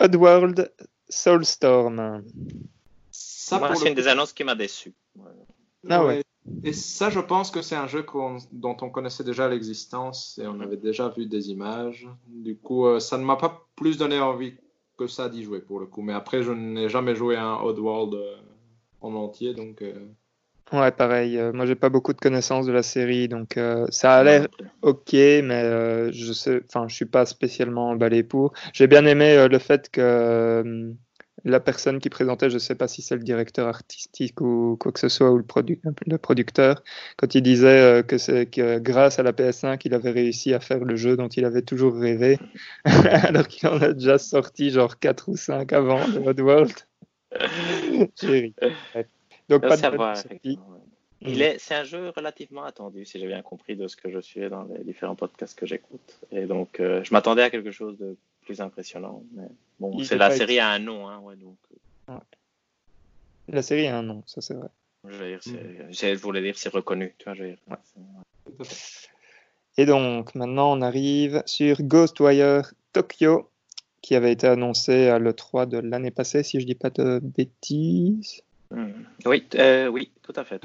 Oddworld Soulstorm. Ça, c'est une des annonces qui m'a déçu. Ah ouais. Et ça, je pense que c'est un jeu dont on connaissait déjà l'existence et on avait déjà vu des images. Du coup, euh, ça ne m'a pas plus donné envie que ça d'y jouer pour le coup. Mais après, je n'ai jamais joué à un Oddworld euh, en entier, donc. Euh, ouais, pareil. moi, j'ai pas beaucoup de connaissances de la série, donc ça a l'air ok, mais je sais, enfin, je suis pas spécialement emballé pour. J'ai bien aimé le fait que la personne qui présentait, je ne sais pas si c'est le directeur artistique ou quoi que ce soit, ou le, le producteur, quand il disait euh, que c'est que grâce à la PS5 qu'il avait réussi à faire le jeu dont il avait toujours rêvé, alors qu'il en a déjà sorti genre 4 ou 5 avant de World. J'ai Donc, pas de est, c'est un jeu relativement attendu, si j'ai bien compris de ce que je suis dans les différents podcasts que j'écoute. Et donc, euh, je m'attendais à quelque chose de plus impressionnant. Mais bon, c'est la série a un nom, hein, ouais, donc. Euh. La série a un nom, ça c'est vrai. Je, veux dire, je voulais dire, c'est reconnu, tu vois, je veux dire. Et donc, maintenant, on arrive sur Ghostwire Tokyo, qui avait été annoncé à l'E3 de l'année passée, si je dis pas de bêtises. Hmm. Oui, euh, oui, tout à fait.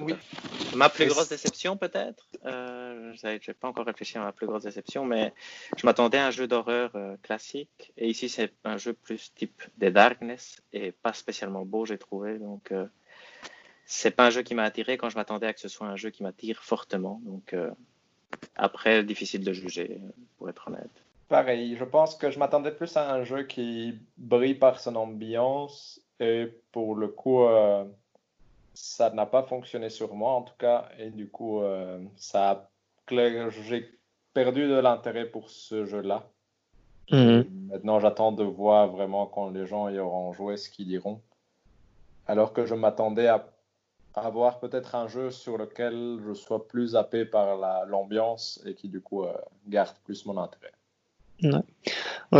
Ma plus grosse déception, peut-être? Euh, je n'ai pas encore réfléchi à ma plus grosse déception, mais je m'attendais à un jeu d'horreur euh, classique. Et ici, c'est un jeu plus type The Darkness et pas spécialement beau, j'ai trouvé. Donc, c'est pas un jeu qui m'a attiré quand je m'attendais à que ce soit un jeu qui m'attire fortement. Donc, après, difficile de juger, pour être honnête. Pareil, je pense que je m'attendais plus à un jeu qui brille par son ambiance et pour le coup, euh, ça n'a pas fonctionné sur moi en tout cas. Et du coup, euh, ça j'ai perdu de l'intérêt pour ce jeu-là. Mhm. Maintenant, j'attends de voir vraiment quand les gens y auront joué ce qu'ils diront. Alors que je m'attendais à, avoir peut-être un jeu sur lequel je sois plus happé par l'ambiance et qui du coup euh, garde plus mon intérêt.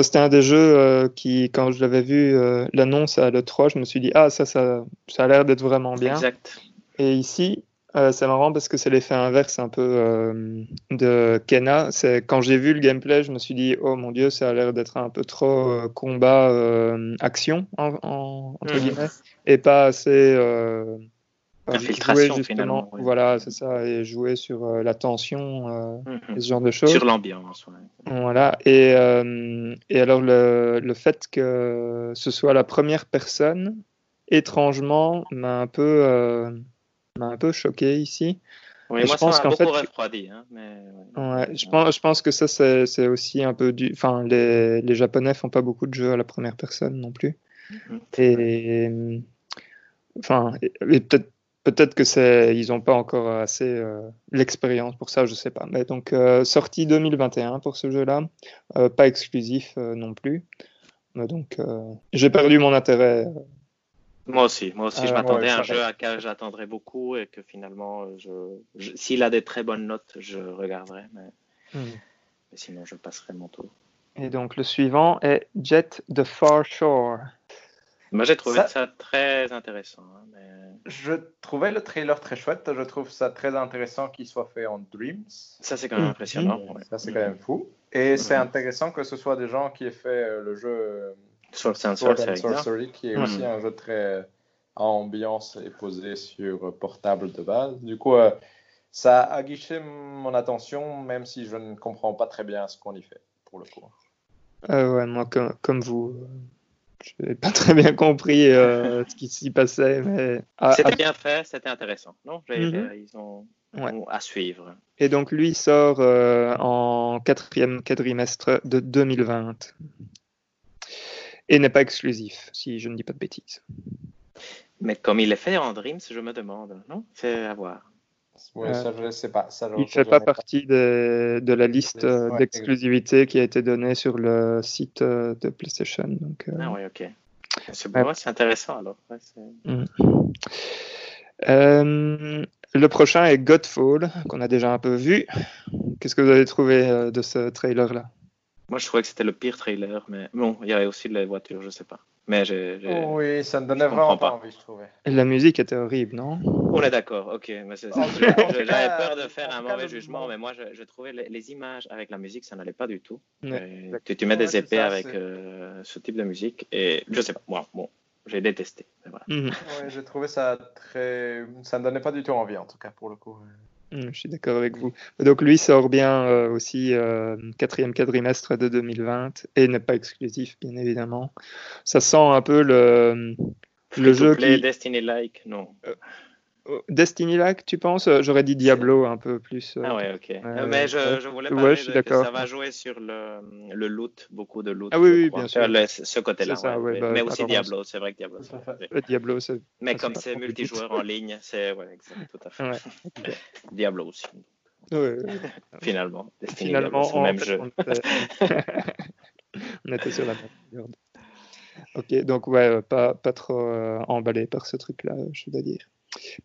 C'était un des jeux euh, qui, quand je l'avais vu euh, l'annonce à l'E3, je me suis dit, ah, ça, ça, ça a l'air d'être vraiment bien. Exact. Et ici, euh, c'est marrant parce que c'est l'effet inverse un peu de Kena. C'est quand j'ai vu le gameplay, je me suis dit, oh mon dieu, ça a l'air d'être un peu trop combat action en, entre mhm. guillemets et pas assez Infiltration, finalement. Voilà, c'est ça, et jouer sur euh, la tension, euh, mhm. ce genre de choses. Sur l'ambiance, Voilà, et, euh, et alors le, le, fait que ce soit la première personne, étrangement, m'a un peu, m'a un peu choqué ici. Oui, moi, je pense qu'en fait, refroidi, hein, mais... ouais, je, pense, je pense que ça, c'est aussi un peu du. Enfin, les, les Japonais font pas beaucoup de jeux à la première personne non plus. Mhm. Et. Enfin, et peut-être Peut-être que c'est, ils n'ont pas encore assez euh, l'expérience pour ça, je sais pas. Mais donc euh, sortie 2021 pour ce jeu-là, euh, pas exclusif non plus. Mais donc j'ai perdu mon intérêt. Moi aussi, moi aussi, je m'attendais à un jeu à qui j'attendrais beaucoup et que finalement, je, s'il a des très bonnes notes, je regarderai, mais, hmm. mais sinon je passerai mon tour. Et donc le suivant est Jet the Far Shore. Moi j'ai trouvé ça... très intéressant. Hein, je trouvais le trailer très chouette. Je trouve ça très intéressant qu'il soit fait en Dreams. Ça c'est quand même impressionnant. Ça c'est quand même fou. Et c'est intéressant que ce soit des gens qui aient fait euh, le jeu euh, Sword and Sorcery, qui est aussi un jeu très à ambiance et posé sur portable de base. Du coup, ça a aguiché mon attention, même si je ne comprends pas très bien ce qu'on y fait, pour le coup. Euh, ouais, moi, comme, vous, n'ai pas très bien compris euh, ce qui s'y passait. Mais... c'était bien fait, c'était intéressant. Non mhm. Ils ont à suivre. Et donc, lui sort euh, en quatrième quadrimestre de 2020. Et n'est pas exclusif, si je ne dis pas de bêtises. Mais comme il est fait en Dreams, je me demande, non? C'est à voir. Ouais, ça, je sais pas. Ça, il ne fait pas partie de, de, la liste euh, d'exclusivité qui a été donnée sur le site euh, de PlayStation. Donc, euh, Ah oui, ok. C'est bon, c'est intéressant alors. Mm. le prochain est Godfall, qu'on a déjà un peu vu. Qu'est-ce que vous avez trouvé de ce trailer-là? Moi, je trouvais que c'était le pire trailer, mais bon, il y avait aussi les voitures, je sais pas. Mais oui, ça ne donnait vraiment pas envie, je trouvais. La musique était horrible, non? On est d'accord, ok. J'avais peur de faire un mauvais jugement, mais moi, je, trouvais les, images avec la musique, ça n'allait pas du tout. tu, mets des épées avec euh, ce type de musique, et je sais pas, moi, bon, j'ai détesté. Voilà. J'ai trouvé ça très. Ça ne donnait pas du tout envie, en tout cas, pour le coup. Mm, je suis d'accord avec vous. Donc lui sort bien euh, aussi euh, quatrième quadrimestre de 2020 et n'est pas exclusif bien évidemment. Ça sent un peu le, le jeu qui... Destiny-like, non. Euh, Destiny like, tu penses? J'aurais dit Diablo un peu plus. ah ouais, ok. mais je, je voulais parler je que ça va jouer sur le, le loot, beaucoup de loot. Ah oui, oui bien sûr. ce côté-là. Ouais, bah, mais aussi Diablo, c'est vrai que Diablo. Diablo, Mais comme c'est multijoueur en ligne, c'est ouais, exact, tout à fait. Diablo aussi. Finalement. Destiny Finalement, Diablo, le même jeu. On était, sur la même Ok, donc ouais, pas, pas trop euh, emballé par ce truc-là, je dois dire.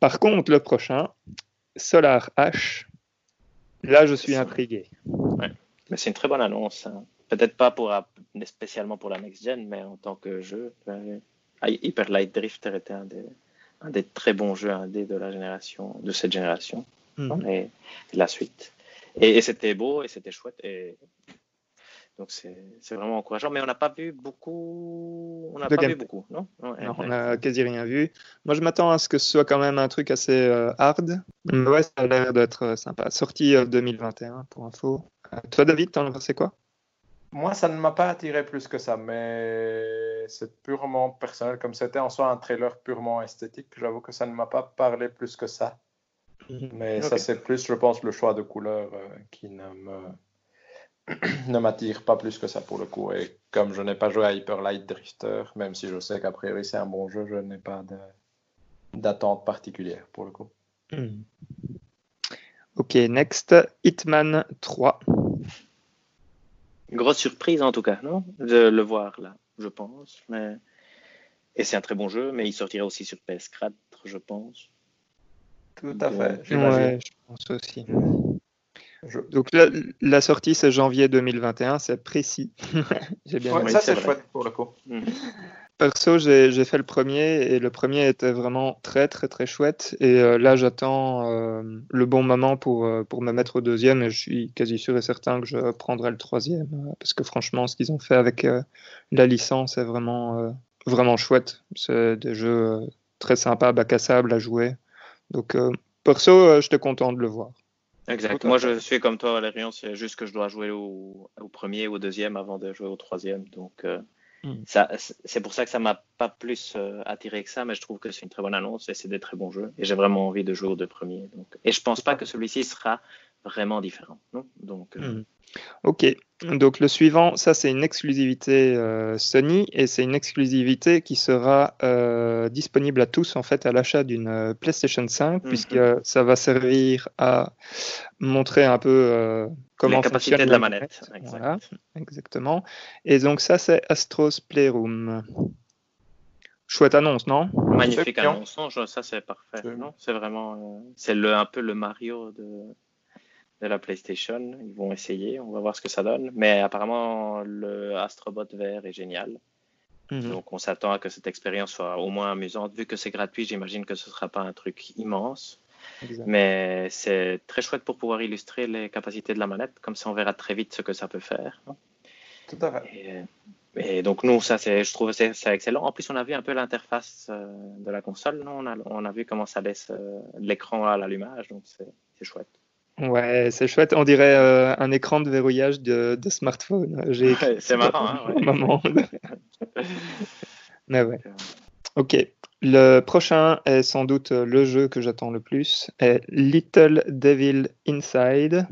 Par contre, le prochain, Solar H, là, je suis intrigué. Mais c'est une très bonne annonce. Hein. Peut-être pas pour, spécialement pour la next gen, mais en tant que jeu. Euh, Hyper Light Drifter était un des, un des très bons jeux indés de la génération, de cette génération. Mhm. Et, la suite. Et, et c'était beau et c'était chouette. Et donc c'est vraiment encourageant, mais on n'a pas vu beaucoup. On n'a pas vu beaucoup, non, non, on n'a quasi rien vu. Moi, je m'attends à ce que ce soit quand même un truc assez euh, hard. Mais ouais, ça a l'air d'être euh, sympa. Sorti 2021 euh, pour info. toi, David, t'en as pensé quoi? Moi, ça ne m'a pas attiré plus que ça, mais c'est purement personnel. Comme c'était en soi un trailer purement esthétique, j'avoue que ça ne m'a pas parlé plus que ça. Mhm. Mais ça, c'est plus, je pense, le choix de couleur qui ne me ne m'attire pas plus que ça pour le coup. Et comme je n'ai pas joué à Hyper Light Drifter, même si je sais qu'a priori c'est un bon jeu, je n'ai pas d'attente particulière pour le coup. Hmm. Ok, next, Hitman 3. Grosse surprise en tout cas, non? De le voir là, je pense. Mais... Et c'est un très bon jeu, mais il sortira aussi sur PS4, je pense. Tout à fait. Ouais, je pense aussi. Donc la sortie c'est janvier 2021, c'est précis. j'ai bien ça c'est chouette pour le coup. Mm. Perso, j'ai fait le premier et le premier était vraiment très très très chouette. Et euh, là, j'attends euh, le bon moment pour, euh, pour me mettre au deuxième et je suis quasi sûr et certain que je prendrai le troisième parce que franchement, ce qu'ils ont fait avec la licence est vraiment vraiment chouette. C'est des jeux très sympas, bac à sable à jouer. Donc perso, j'étais content de le voir. Exact. Moi, je suis comme toi, Valérian. C'est juste que je dois jouer au, premier ou au deuxième avant de jouer au troisième. Donc, euh, hmm. ça, c'est pour ça que ça m'a pas plus euh, attiré que ça, mais je trouve que c'est une très bonne annonce et c'est des très bons jeux. Et j'ai vraiment envie de jouer aux deux premiers. Donc, et je pense pas que celui-ci sera vraiment différent. Non? Donc, euh, hmm. Ok, donc le suivant, ça c'est une exclusivité euh, Sony et c'est une exclusivité qui sera euh, disponible à tous en fait à l'achat d'une PlayStation 5 mhm. puisque ça va servir à montrer un peu comment Les capacités de la manette. Voilà, exactement. Et donc ça c'est Astros Playroom. Chouette annonce, non? Magnifique annonce, ça c'est parfait. C'est vraiment, c'est le un peu le Mario de de la PlayStation. Ils vont essayer, on va voir ce que ça donne. Mais apparemment, le Astrobot vert est génial. Mhm. Donc, on s'attend à que cette expérience soit au moins amusante. Vu que c'est gratuit, j'imagine que ce ne sera pas un truc immense. Mais c'est très chouette pour pouvoir illustrer les capacités de la manette. Comme ça, on verra très vite ce que ça peut faire. Tout à fait. Et, donc, nous, ça, je trouve c'est excellent. En plus, on a vu un peu l'interface euh, de la console. On, a, on a vu comment ça laisse euh, l'écran à l'allumage. Donc, c'est chouette. Ouais, c'est chouette. On dirait euh, un écran de verrouillage de, smartphone. c'est marrant. Hein, Mais ouais. Ok. Le prochain est sans doute le jeu que j'attends le plus, est Little Devil Inside,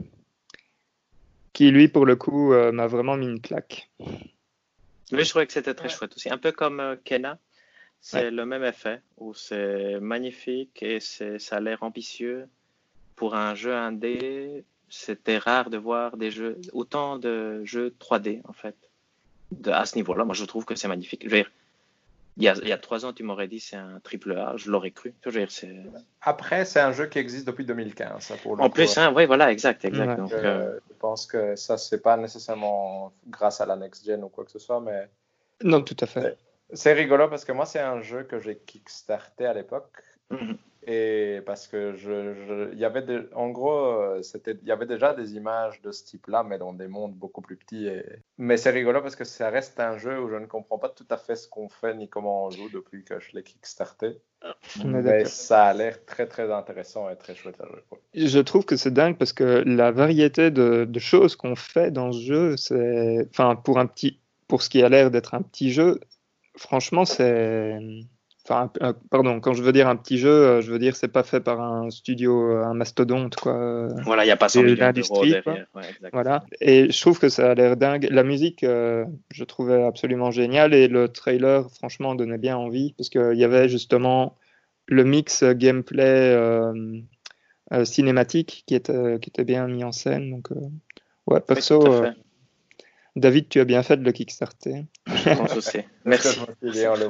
qui lui, pour le coup, euh, m'a vraiment mis une claque. Oui, je trouvais que c'était très chouette aussi. Un peu comme euh, Kena, c'est le même effet, où c'est magnifique et ça a l'air ambitieux pour un jeu indé, c'était rare de voir des jeux, autant de jeux 3D en fait. De, à ce niveau-là, moi je trouve que c'est magnifique. il, y a, il y a trois ans, tu m'aurais dit c'est un triple A, je l'aurais cru. Après, c'est un jeu qui existe depuis 2015. pour en plus, hein, oui, voilà, exact. exact. Donc, euh, Je pense que ça, c'est pas nécessairement grâce à la next-gen ou quoi que ce soit, mais. Non, tout à fait. C'est rigolo parce que moi, c'est un jeu que j'ai kickstarté à l'époque. Mhm. Et parce que je, y avait en gros, euh, c'était, il y avait déjà des images de ce type-là, mais dans des mondes beaucoup plus petits. Et... Mais c'est rigolo parce que ça reste un jeu où je ne comprends pas tout à fait ce qu'on fait ni comment on joue depuis que je l'ai kickstarté. Mais ça a l'air très très intéressant et très chouette à jouer. Je trouve que c'est dingue parce que la variété de, de choses qu'on fait dans ce jeu, c'est, enfin, pour un petit, pour ce qui a l'air d'être un petit jeu, franchement, c'est pardon, quand je veux dire un petit jeu, euh, je veux dire c'est pas fait par un studio, euh, un mastodonte, quoi. Voilà, il n'y a pas 100 millions d'euros derrière. voilà. Et je trouve que ça a l'air dingue. La musique, euh, je trouvais absolument géniale et le trailer, franchement, donnait bien envie parce qu'il y avait justement le mix gameplay cinématique qui était, qui était bien mis en scène. Donc, ouais, perso. David, tu as bien fait de le kickstarter. Je pense aussi. Merci. le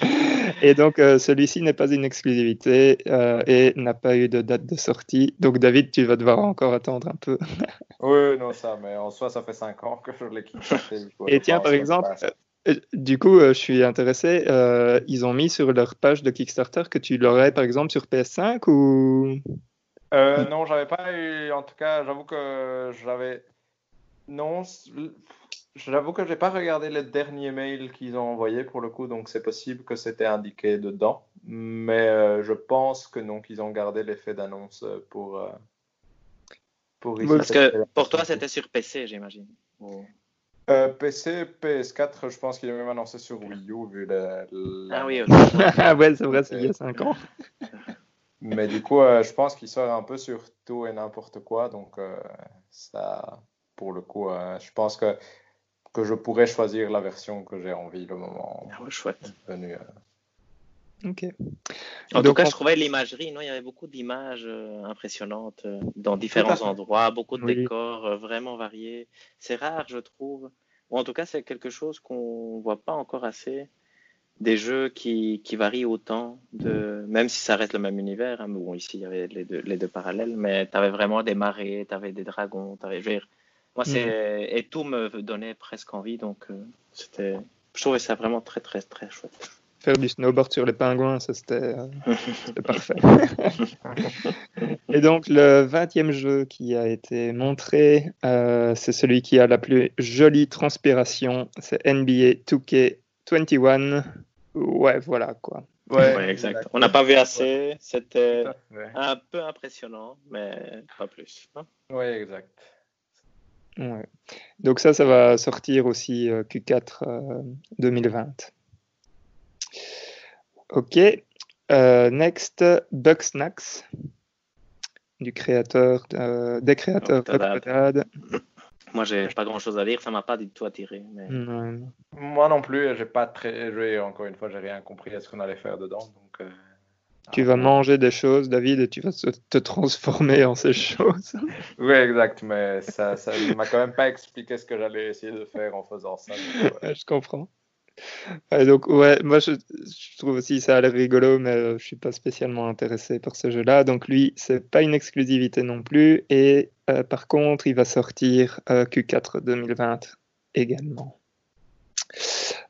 et donc, euh, celui-ci n'est pas une exclusivité euh, et n'a pas eu de date de sortie. Donc, David, tu vas devoir encore attendre un peu. oui, non, ça, mais en soi, ça fait 5 ans que je l'ai quitté. Et tiens, par exemple, euh, du coup, je suis intéressé. ils ont mis sur leur page de Kickstarter que tu l'aurais, par exemple, sur PS5 ou? non, j'avais pas eu. En tout cas, j'avoue que j'avais. Non, J'avoue que je n'ai pas regardé les derniers mails qu'ils ont envoyés pour le coup, donc c'est possible que c'était indiqué dedans. Mais euh, je pense que non, qu'ils ont gardé l'effet d'annonce pour. Euh, pour Parce que pour toi, c'était sur PC, j'imagine. Euh, PC, PS4, je pense qu'il est même annoncé sur Wii U vu la. Ah oui, ah ouais, c'est vrai, c'est il y a 5 ans. Mais du coup, je pense qu'il sort un peu sur tout et n'importe quoi, donc ça, pour le coup, je pense que que je pourrais choisir la version que j'ai envie le moment ah chouette. venu. Euh. Ok. En tout cas, je trouvais l'imagerie, non, il y avait beaucoup d'images euh, impressionnantes euh, dans différents endroits, beaucoup de décors vraiment variés. C'est rare, je trouve. Ou en tout cas, c'est quelque chose qu'on voit pas encore assez. Des jeux qui, qui, varient autant, de, même si ça reste le même univers. Hein, bon, ici, il y avait les deux, les deux parallèles, mais tu avais vraiment des marées, tu avais des dragons, tu avais. Je moi, c'est mm. et tout me donnait presque envie, donc euh, c'était, je trouvais ça vraiment très très très chouette. Faire du snowboard sur les pingouins, ça c'était, euh, parfait. et donc le 20e jeu qui a été montré, euh, c'est celui qui a la plus jolie transpiration, c'est NBA 2K21. Ouais, voilà quoi. Ouais, exact. On n'a pas vu assez, c'était un peu impressionnant, mais pas plus. Hein. Oui, exact. Donc ça, ça va sortir aussi Q4 2020. Ok. Euh, next, Bugsnax, du créateur, des créateurs Octodad. Moi, j'ai pas grand chose à dire, ça m'a pas du tout attiré. Moi non plus, j'ai pas très joué, encore une fois, j'ai rien compris à ce qu'on allait faire dedans. Donc, euh, tu vas manger des choses, David, et tu vas te transformer en ces choses. Oui, exact, mais ça ne m'a quand même pas expliqué ce que j'allais essayer de faire en faisant ça. Je comprends. donc ouais, moi je, trouve aussi ça a l'air rigolo, mais je je suis pas spécialement intéressé par ce jeu-là. Donc lui, c'est pas une exclusivité non plus. Et par contre, il va sortir Q4 2020 également.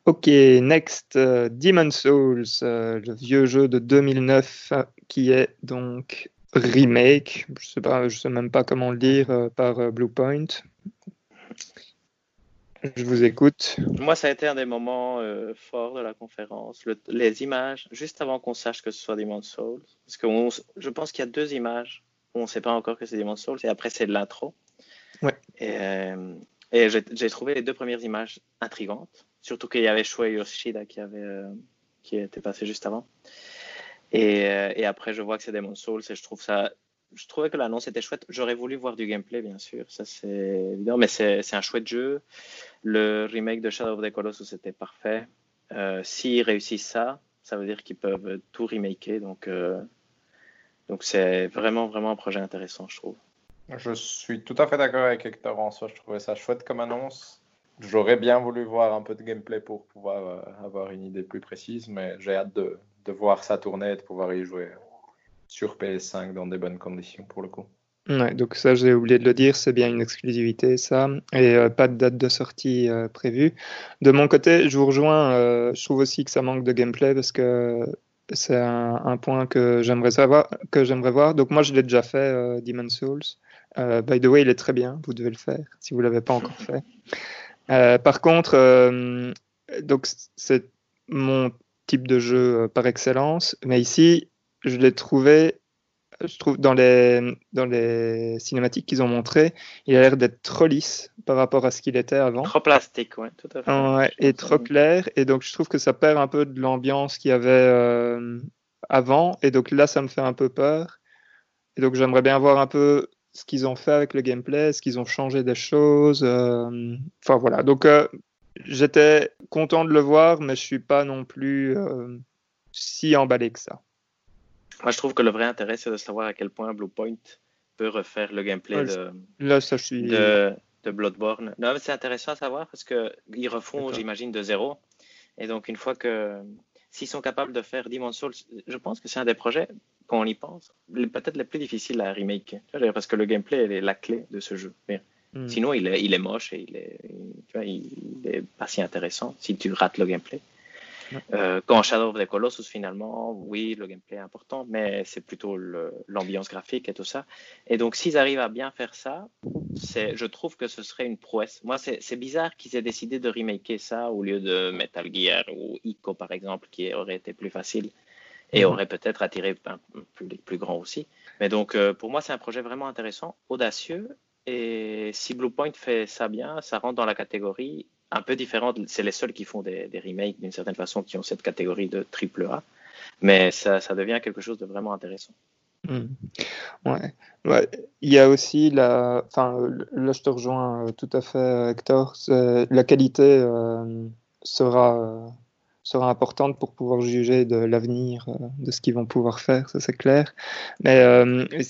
Ok, next, uh, Demon Souls, uh, le vieux jeu de 2009 qui est donc remake, je sais pas, je sais même pas comment le dire, euh, par euh, Bluepoint. Je vous écoute. Moi, ça a été un des moments euh, forts de la conférence. les images, juste avant qu'on sache que ce soit Demon Souls, parce que je pense qu'il y a deux images où on ne sait pas encore que c'est Demon Souls, et après c'est de l'intro. Ouais. Et, et j'ai trouvé les deux premières images intrigantes. Surtout qu'il y avait Shuei Yoshida qui, avait, euh, qui était passé juste avant. Et, euh, et, après, je vois que c'est Demon Souls et je trouve ça. Je trouvais que l'annonce était chouette. J'aurais voulu voir du gameplay, bien sûr, ça c'est évident, mais c'est un chouette jeu. Le remake de Shadow of the Colossus était parfait. Euh, S'ils réussissent ça, ça veut dire qu'ils peuvent tout remaker. Donc, donc c'est vraiment, vraiment un projet intéressant, je trouve. Je suis tout à fait d'accord avec Hector en soi. Je trouvais ça chouette comme annonce. J'aurais bien voulu voir un peu de gameplay pour pouvoir euh, avoir une idée plus précise, mais j'ai hâte de, de, voir ça tourner et de pouvoir y jouer sur PS5 dans des bonnes conditions pour le coup. Ouais, donc ça j'ai oublié de le dire, c'est bien une exclusivité ça, et euh, pas de date de sortie euh, prévue. De mon côté, je vous rejoins, je trouve aussi que ça manque de gameplay parce que c'est un, un, point que j'aimerais savoir, que j'aimerais voir. Donc moi je l'ai déjà fait, Demon's Souls. by the way, il est très bien, vous devez le faire si vous l'avez pas encore fait. Euh, par contre, euh, donc c'est mon type de jeu euh, par excellence, mais ici, je l'ai trouvé, je trouve dans les dans les cinématiques qu'ils ont montré, il a l'air d'être trop lisse par rapport à ce qu'il était avant. Trop plastique, ouais, tout à fait. Ouais, et trop clair, et donc je trouve que ça perd un peu de l'ambiance qu'il y avait avant, et donc là, ça me fait un peu peur. Et donc j'aimerais bien voir un peu ce qu'ils ont fait avec le gameplay, est-ce qu'ils ont changé des choses. Euh, enfin voilà, donc euh, j'étais content de le voir, mais je suis pas non plus euh, si emballé que ça. Moi, je trouve que le vrai intérêt, c'est de savoir à quel point Bluepoint peut refaire le gameplay de, là, ça, je suis... de, de Bloodborne. Non, c'est intéressant à savoir parce qu'ils refont, j'imagine, de zéro. Et donc, une fois que s'ils sont capables de faire Demon's Souls, je pense que c'est un des projets, quand on y pense, peut-être les plus difficiles à remake. Parce que le gameplay est la clé de ce jeu. Hmm. Sinon, il est, il est moche et il est, tu vois, il est pas si intéressant si tu rates le gameplay. Euh, quand Shadow of the Colossus, finalement, oui, le gameplay est important, mais c'est plutôt l'ambiance graphique et tout ça. Et donc, s'ils arrivent à bien faire ça, je trouve que ce serait une prouesse. Moi, c'est bizarre qu'ils aient décidé de remaker ça au lieu de Metal Gear ou Ico, par exemple, qui aurait été plus facile et mhm. aurait peut-être attiré un public plus grand aussi. Mais donc, euh, pour moi, c'est un projet vraiment intéressant, audacieux. Et si Bluepoint fait ça bien, ça rentre dans la catégorie un peu différente. C'est les seuls qui font des, remakes d'une certaine façon qui ont cette catégorie de triple A. Mais ça, devient quelque chose de vraiment intéressant. Ouais. ouais. Il y a aussi la. Enfin, là, je te rejoins euh, tout à fait, Hector. La qualité euh, sera, euh, sera importante pour pouvoir juger de l'avenir, de ce qu'ils vont pouvoir faire, ça c'est clair. Mais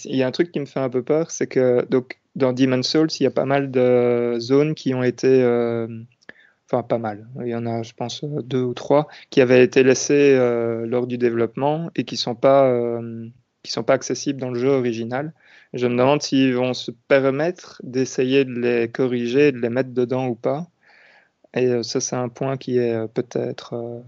il y a un truc qui me fait un peu peur, c'est que donc, dans Demon's Souls, il y a pas mal de zones qui ont été pas mal. Il y en a, je pense, euh, deux ou trois qui avaient été laissés euh, lors du développement et qui sont euh, sont pas accessibles dans le jeu original. Je me demande s'ils vont se permettre d'essayer de les corriger, de les mettre dedans ou pas. Et ça, c'est un point qui est peut-être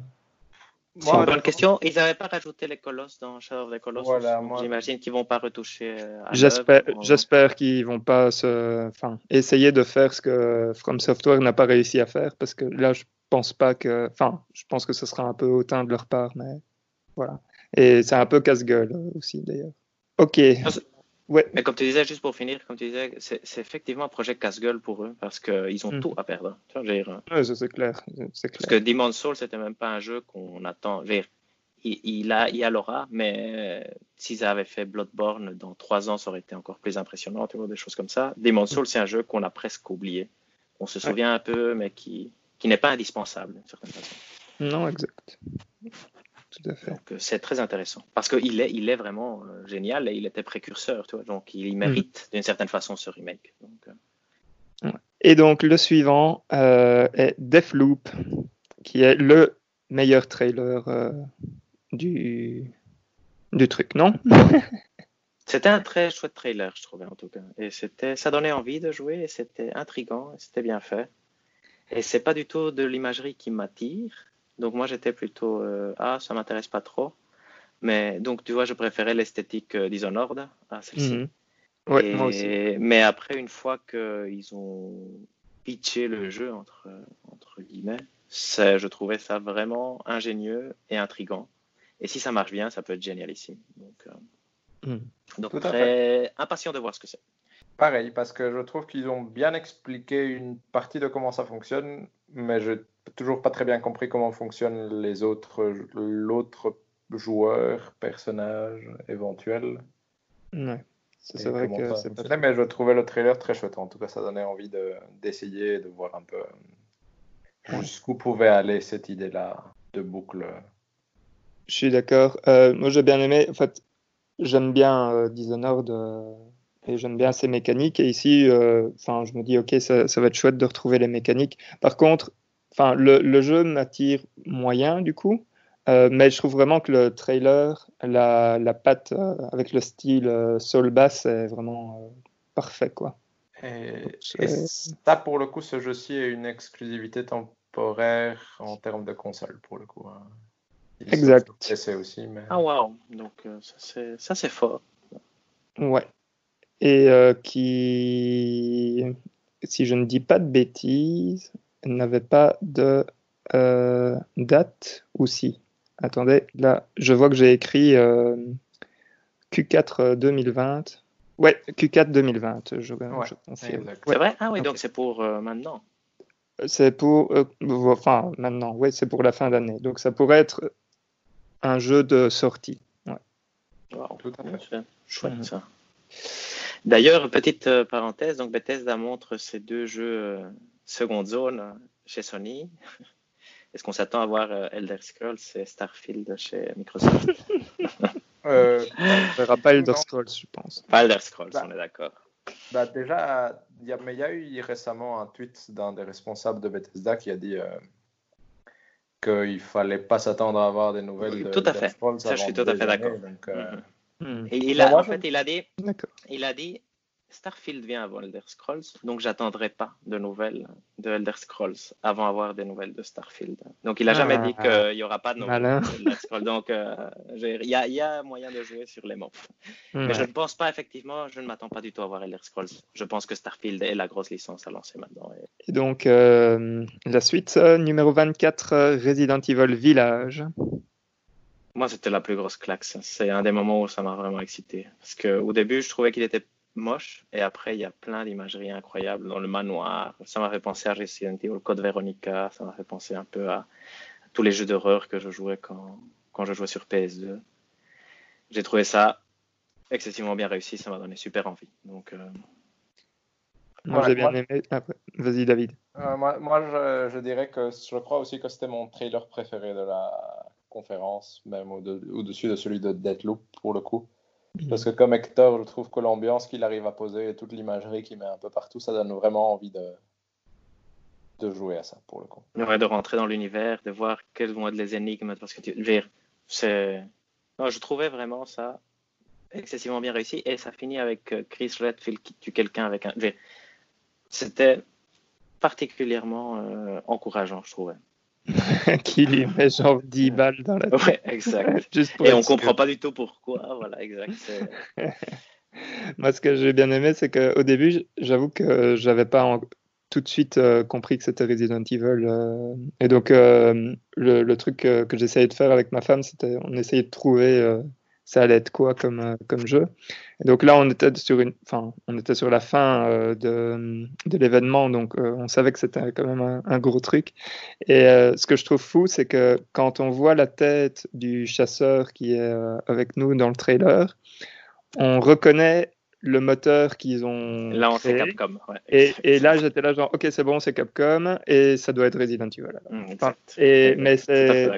c'est une bonne question. Ils n'avaient pas rajouté les colosses dans Shadow of the Colossus. J'imagine qu'ils vont pas retoucher. Euh, j'espère, j'espère qu'ils vont pas se, enfin, essayer de faire ce que From Software n'a pas réussi à faire, parce que là, je pense pas que, enfin, je pense que ce sera un peu hautain de leur part, mais voilà. Et c'est un peu casse-gueule aussi d'ailleurs. Ok. Ouais. Mais comme tu disais, juste pour finir, comme tu disais, c'est effectivement un projet casse-gueule pour eux parce qu'ils ont mm. tout à perdre. Tu vois, dire, ouais, c'est clair, Parce que Demon's Soul, c'était même pas un jeu qu'on attend. Dire, il, il, a, il a l'aura, mais s'ils avaient fait Bloodborne dans trois ans, ça aurait été encore plus impressionnant, tu vois, des choses comme ça. Demon's Soul, c'est un jeu qu'on a presque oublié. On se souvient un peu, mais qui, qui n'est pas indispensable, d'une certaine façon. Non, exact. Donc euh, c'est très intéressant parce qu'il est, il est vraiment euh, génial et il était précurseur, tu vois, donc il mérite mm. d'une certaine façon ce remake. Donc, euh. Et donc le suivant est Deathloop, qui est le meilleur trailer euh, du, du truc, non? C'était un très chouette trailer, je trouvais en tout cas. Et c'était, ça donnait envie de jouer et c'était intrigant et c'était bien fait. Et c'est pas du tout de l'imagerie qui m'attire. Donc moi j'étais plutôt euh, ah ça m'intéresse pas trop. Mais donc tu vois je préférais l'esthétique euh, Dishonored à celle-ci. Mhm. moi aussi. Mais après une fois qu'ils ont pitché le jeu entre entre guillemets, je trouvais ça vraiment ingénieux et intrigant. Et si ça marche bien, ça peut être génialissime. Donc, euh, hmm. donc très impatient de voir ce que c'est. Pareil, parce que je trouve qu'ils ont bien expliqué une partie de comment ça fonctionne, mais je n'ai toujours pas très bien compris comment fonctionnent les autres, l'autre joueur, personnage éventuel. Ouais. C'est vrai que c'est pas... Mais je trouvais le trailer très chouette. En tout cas, ça donnait envie d'essayer, de, de voir un peu Jusqu'où pouvait aller cette idée-là de boucle Je suis d'accord. Euh, moi, j'ai bien aimé. En fait, j'aime bien euh, Dishonored euh, et j'aime bien ses mécaniques. Et ici, euh, enfin, je me dis, ok, ça, ça, va être chouette de retrouver les mécaniques. Par contre, enfin, le, le jeu m'attire moyen du coup. mais je trouve vraiment que le trailer, la, la patte avec le style Soul Bass est vraiment parfait, quoi. Et, ça, pour le coup, ce jeu-ci est une exclusivité temporaire en termes de console, pour le coup. Hein. exact. Aussi, mais... Ah, wow. Donc, euh, ça, c'est fort. Ouais. Et euh, qui, si je ne dis pas de bêtises, n'avait pas de euh, date aussi. Attendez, là, je vois que j'ai écrit Q4 2020. Ouais, Q4 2020, je, C'est vrai? Ah oui, donc c'est pour euh, maintenant. C'est pour, euh, enfin maintenant, oui, c'est pour la fin d'année. Donc ça pourrait être un jeu de sortie. Ouais. Tout à fait. Chouette ça. D'ailleurs, petite euh, parenthèse, donc Bethesda montre ces deux jeux seconde zone chez Sony. Est-ce qu'on s'attend à voir Elder Scrolls et Starfield chez Microsoft? Euh, on verra pas Elder Scrolls, je pense. Pas Elder Scrolls, bah, on est d'accord. Bah déjà, il y, a, mais il y a eu récemment un tweet d'un des responsables de Bethesda qui a dit euh, qu'il fallait pas s'attendre à avoir des nouvelles. tout à fait. Ça, je suis tout à fait d'accord. Euh, Et il a, en fait, il a dit, il a dit, Starfield vient avant Elder Scrolls, donc j'attendrai pas de nouvelles de Elder Scrolls avant d'avoir des nouvelles de Starfield. Donc il a jamais dit ah. qu'il y aura pas de nouvelles de Elder Scrolls. Donc euh, il y, y, a moyen de jouer sur les mots. Mais je ne pense pas effectivement, je ne m'attends pas du tout à voir Elder Scrolls. Je pense que Starfield est la grosse licence à lancer maintenant. Et, donc euh, la suite euh, numéro 24, Resident Evil Village. Moi, c'était la plus grosse claque. C'est un des moments où ça m'a vraiment excité. Parce qu'au début, je trouvais qu'il était moche. Et après, il y a plein d'imageries incroyables dans le manoir. Ça m'a fait penser à Resident Evil Code Veronica. Ça m'a fait penser un peu à, tous les jeux d'horreur que je jouais quand, quand je jouais sur PS2. J'ai trouvé ça excessivement bien réussi. Ça m'a donné super envie. Donc, euh, Moi, j'ai bien aimé. Ah, vas-y, David. Euh, moi, moi je, je, dirais que je crois aussi que c'était mon trailer préféré de la conférence, même au-dessus de celui de Deathloop pour le coup. Parce que comme Hector, je trouve que l'ambiance qu'il arrive à poser et toute l'imagerie qu'il met un peu partout, ça donne vraiment envie de, de jouer à ça pour le coup. Ouais, de rentrer dans l'univers, de voir quelles vont être les énigmes, parce que tu c'est. je trouvais vraiment ça excessivement bien réussi et ça finit avec euh, Chris Redfield qui tue quelqu'un avec un. C'était particulièrement euh, encourageant, je trouvais. qui lui met genre 10 balles dans la tête. Ouais, exact. Et on comprend pas du tout pourquoi. Voilà, exact. Moi, ce que j'ai bien aimé, c'est qu'au début, j'avoue que j'avais pas tout de suite euh, compris que c'était Resident Evil. Euh. et donc, euh, le, le, truc que j'essayais de faire avec ma femme, c'était on essayait de trouver ça allait être quoi comme, comme jeu. Et donc là, on était sur, une, enfin, on était sur la fin euh, de, de l'événement, donc euh, on savait que c'était quand même un, gros truc. Et ce que je trouve fou, c'est que quand on voit la tête du chasseur qui est avec nous dans le trailer, on reconnaît le moteur qu'ils ont. Là, on sait Capcom. Ouais. Et, et, là, j'étais là, genre, ok, c'est bon, c'est Capcom, et ça doit être Resident Evil. Mmh, et, mais c'est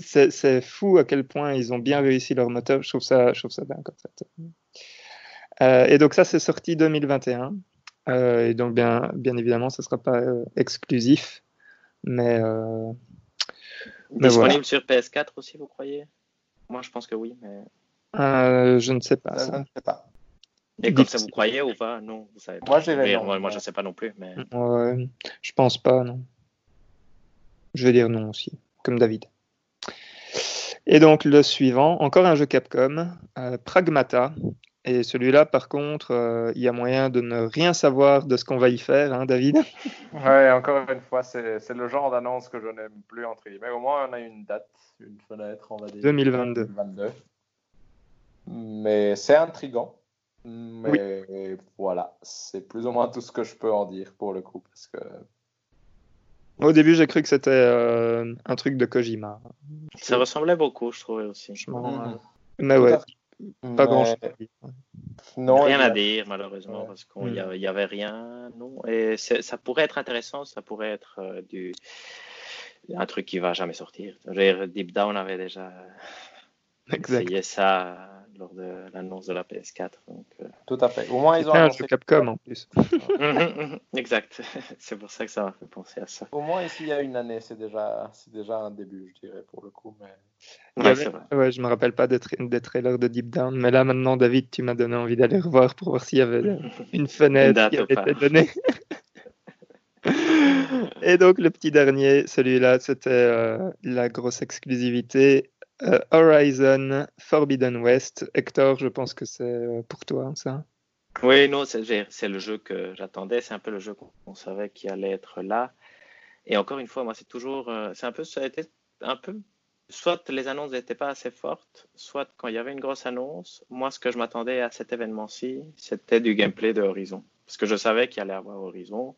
c'est fou à quel point ils ont bien réussi leur moteur. Je trouve ça, je trouve ça dingue euh, et donc ça, c'est sorti 2021. Euh, et donc bien, bien évidemment, ce ne sera pas euh, exclusif, mais Disponible sur PS4 aussi, vous croyez? Moi, je pense que oui, mais. Euh, je ne sais pas. Je ne sais pas. Et comme ça, vous croyez ou pas? Non, vous savez Moi, je Moi, moi, je ne sais pas non plus. Mais... Ouais, je pense pas, non. Je vais dire non aussi, comme David. Et donc le suivant, encore un jeu Capcom, euh, Pragmata. Et celui-là, par contre, euh, il y a moyen de ne rien savoir de ce qu'on va y faire, hein, David? Ouais, encore une fois, c'est le genre d'annonce que je n'aime plus entre Mais au moins, on a une date, une fenêtre, on va dire. 2022. 2022. Mais c'est intriguant. Mais voilà, c'est plus ou moins tout ce que je peux en dire pour le coup. Parce que... Au début, j'ai cru que c'était euh, un truc de Kojima. Ça ressemblait beaucoup, je trouvais aussi. Mhm. Mais ouais, pas grand chose. Non, rien à dire, malheureusement, parce qu'il n'y mhm. avait rien. Non. Et ça pourrait être intéressant, ça pourrait être euh, du... un truc qui va jamais sortir. Deep Down avait déjà essayé ça lors de l'annonce de la PS4. Donc, euh. Tout à fait. Au moins, ils ont un jeu Capcom en plus. exact. C'est pour ça que ça m'a fait penser à ça. Au moins, ici, il y a une année, c'est déjà, c'est déjà un début, je dirais, pour le coup. Mais... Ouais, ne ouais, je me rappelle pas des, des, trailers de Deep Down, mais là, maintenant, David, tu m'as donné envie d'aller revoir pour voir s'il y avait une fenêtre qui avait été donnée. Et donc, le petit dernier, celui-là, c'était euh, la grosse exclusivité euh, Horizon Forbidden West. Hector, je pense que c'est euh, pour toi, ça Oui, non, c'est le jeu que j'attendais. C'est un peu le jeu qu'on savait qui allait être là. Et encore une fois, moi, c'est toujours. Euh, c'est un peu. Ça a été un peu. Soit les annonces n'étaient pas assez fortes, soit quand il y avait une grosse annonce, moi, ce que je m'attendais à cet événement-ci, c'était du gameplay de Horizon. Parce que je savais qu'il allait avoir Horizon.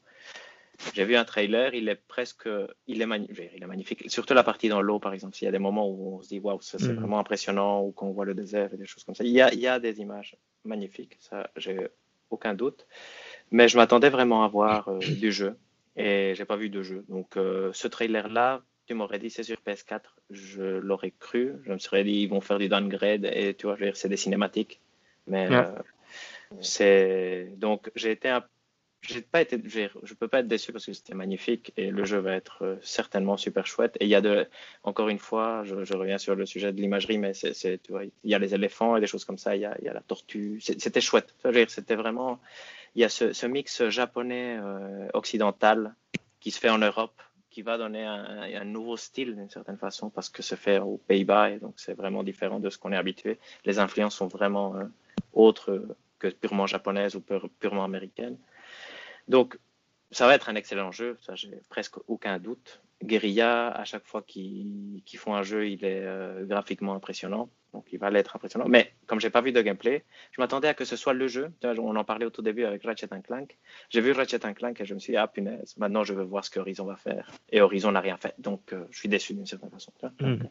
J'ai vu un trailer, il est presque, il est, il est magnifique. Surtout la partie dans l'eau, par exemple. Il y a des moments où on se dit, waouh, c'est mm. vraiment impressionnant, ou qu'on voit le désert et des choses comme ça. Il y a, il y a des images magnifiques, ça, j'ai aucun doute. Mais je m'attendais vraiment à voir euh, du jeu, et j'ai pas vu de jeu. Donc, euh, ce trailer-là, tu m'aurais dit c'est sur PS4, je l'aurais cru. Je me serais dit, ils vont faire du downgrade, et tu vois, c'est des cinématiques. Mais euh, c'est donc j'ai été un j'ai pas je peux pas être déçu parce que c'était magnifique et le jeu va être euh, certainement super chouette. Et il y a de, encore une fois, je, reviens sur le sujet de l'imagerie, mais c'est, il y a les éléphants et des choses comme ça. Il y a, il y a la tortue. C'était chouette. C'était vraiment, il y a ce, mix japonais euh, occidental qui se fait en Europe, qui va donner un, un nouveau style d'une certaine façon parce que se fait aux Pays-Bas et donc c'est vraiment différent de ce qu'on est habitué. Les influences sont vraiment euh, autres que purement japonaises ou purement américaines. Donc, ça va être un excellent jeu, ça j'ai presque aucun doute. Guerilla, à chaque fois qu'ils font un jeu, il est euh, graphiquement impressionnant, donc il va l'être impressionnant. Mais comme j'ai pas vu de gameplay, je m'attendais à que ce soit le jeu. On en parlait au tout début avec Ratchet Clank. J'ai vu Ratchet Clank et je me suis dit ah punaise, maintenant je veux voir ce que Horizon va faire. Et Horizon n'a rien fait, donc euh, je suis déçu d'une certaine façon. Hmm.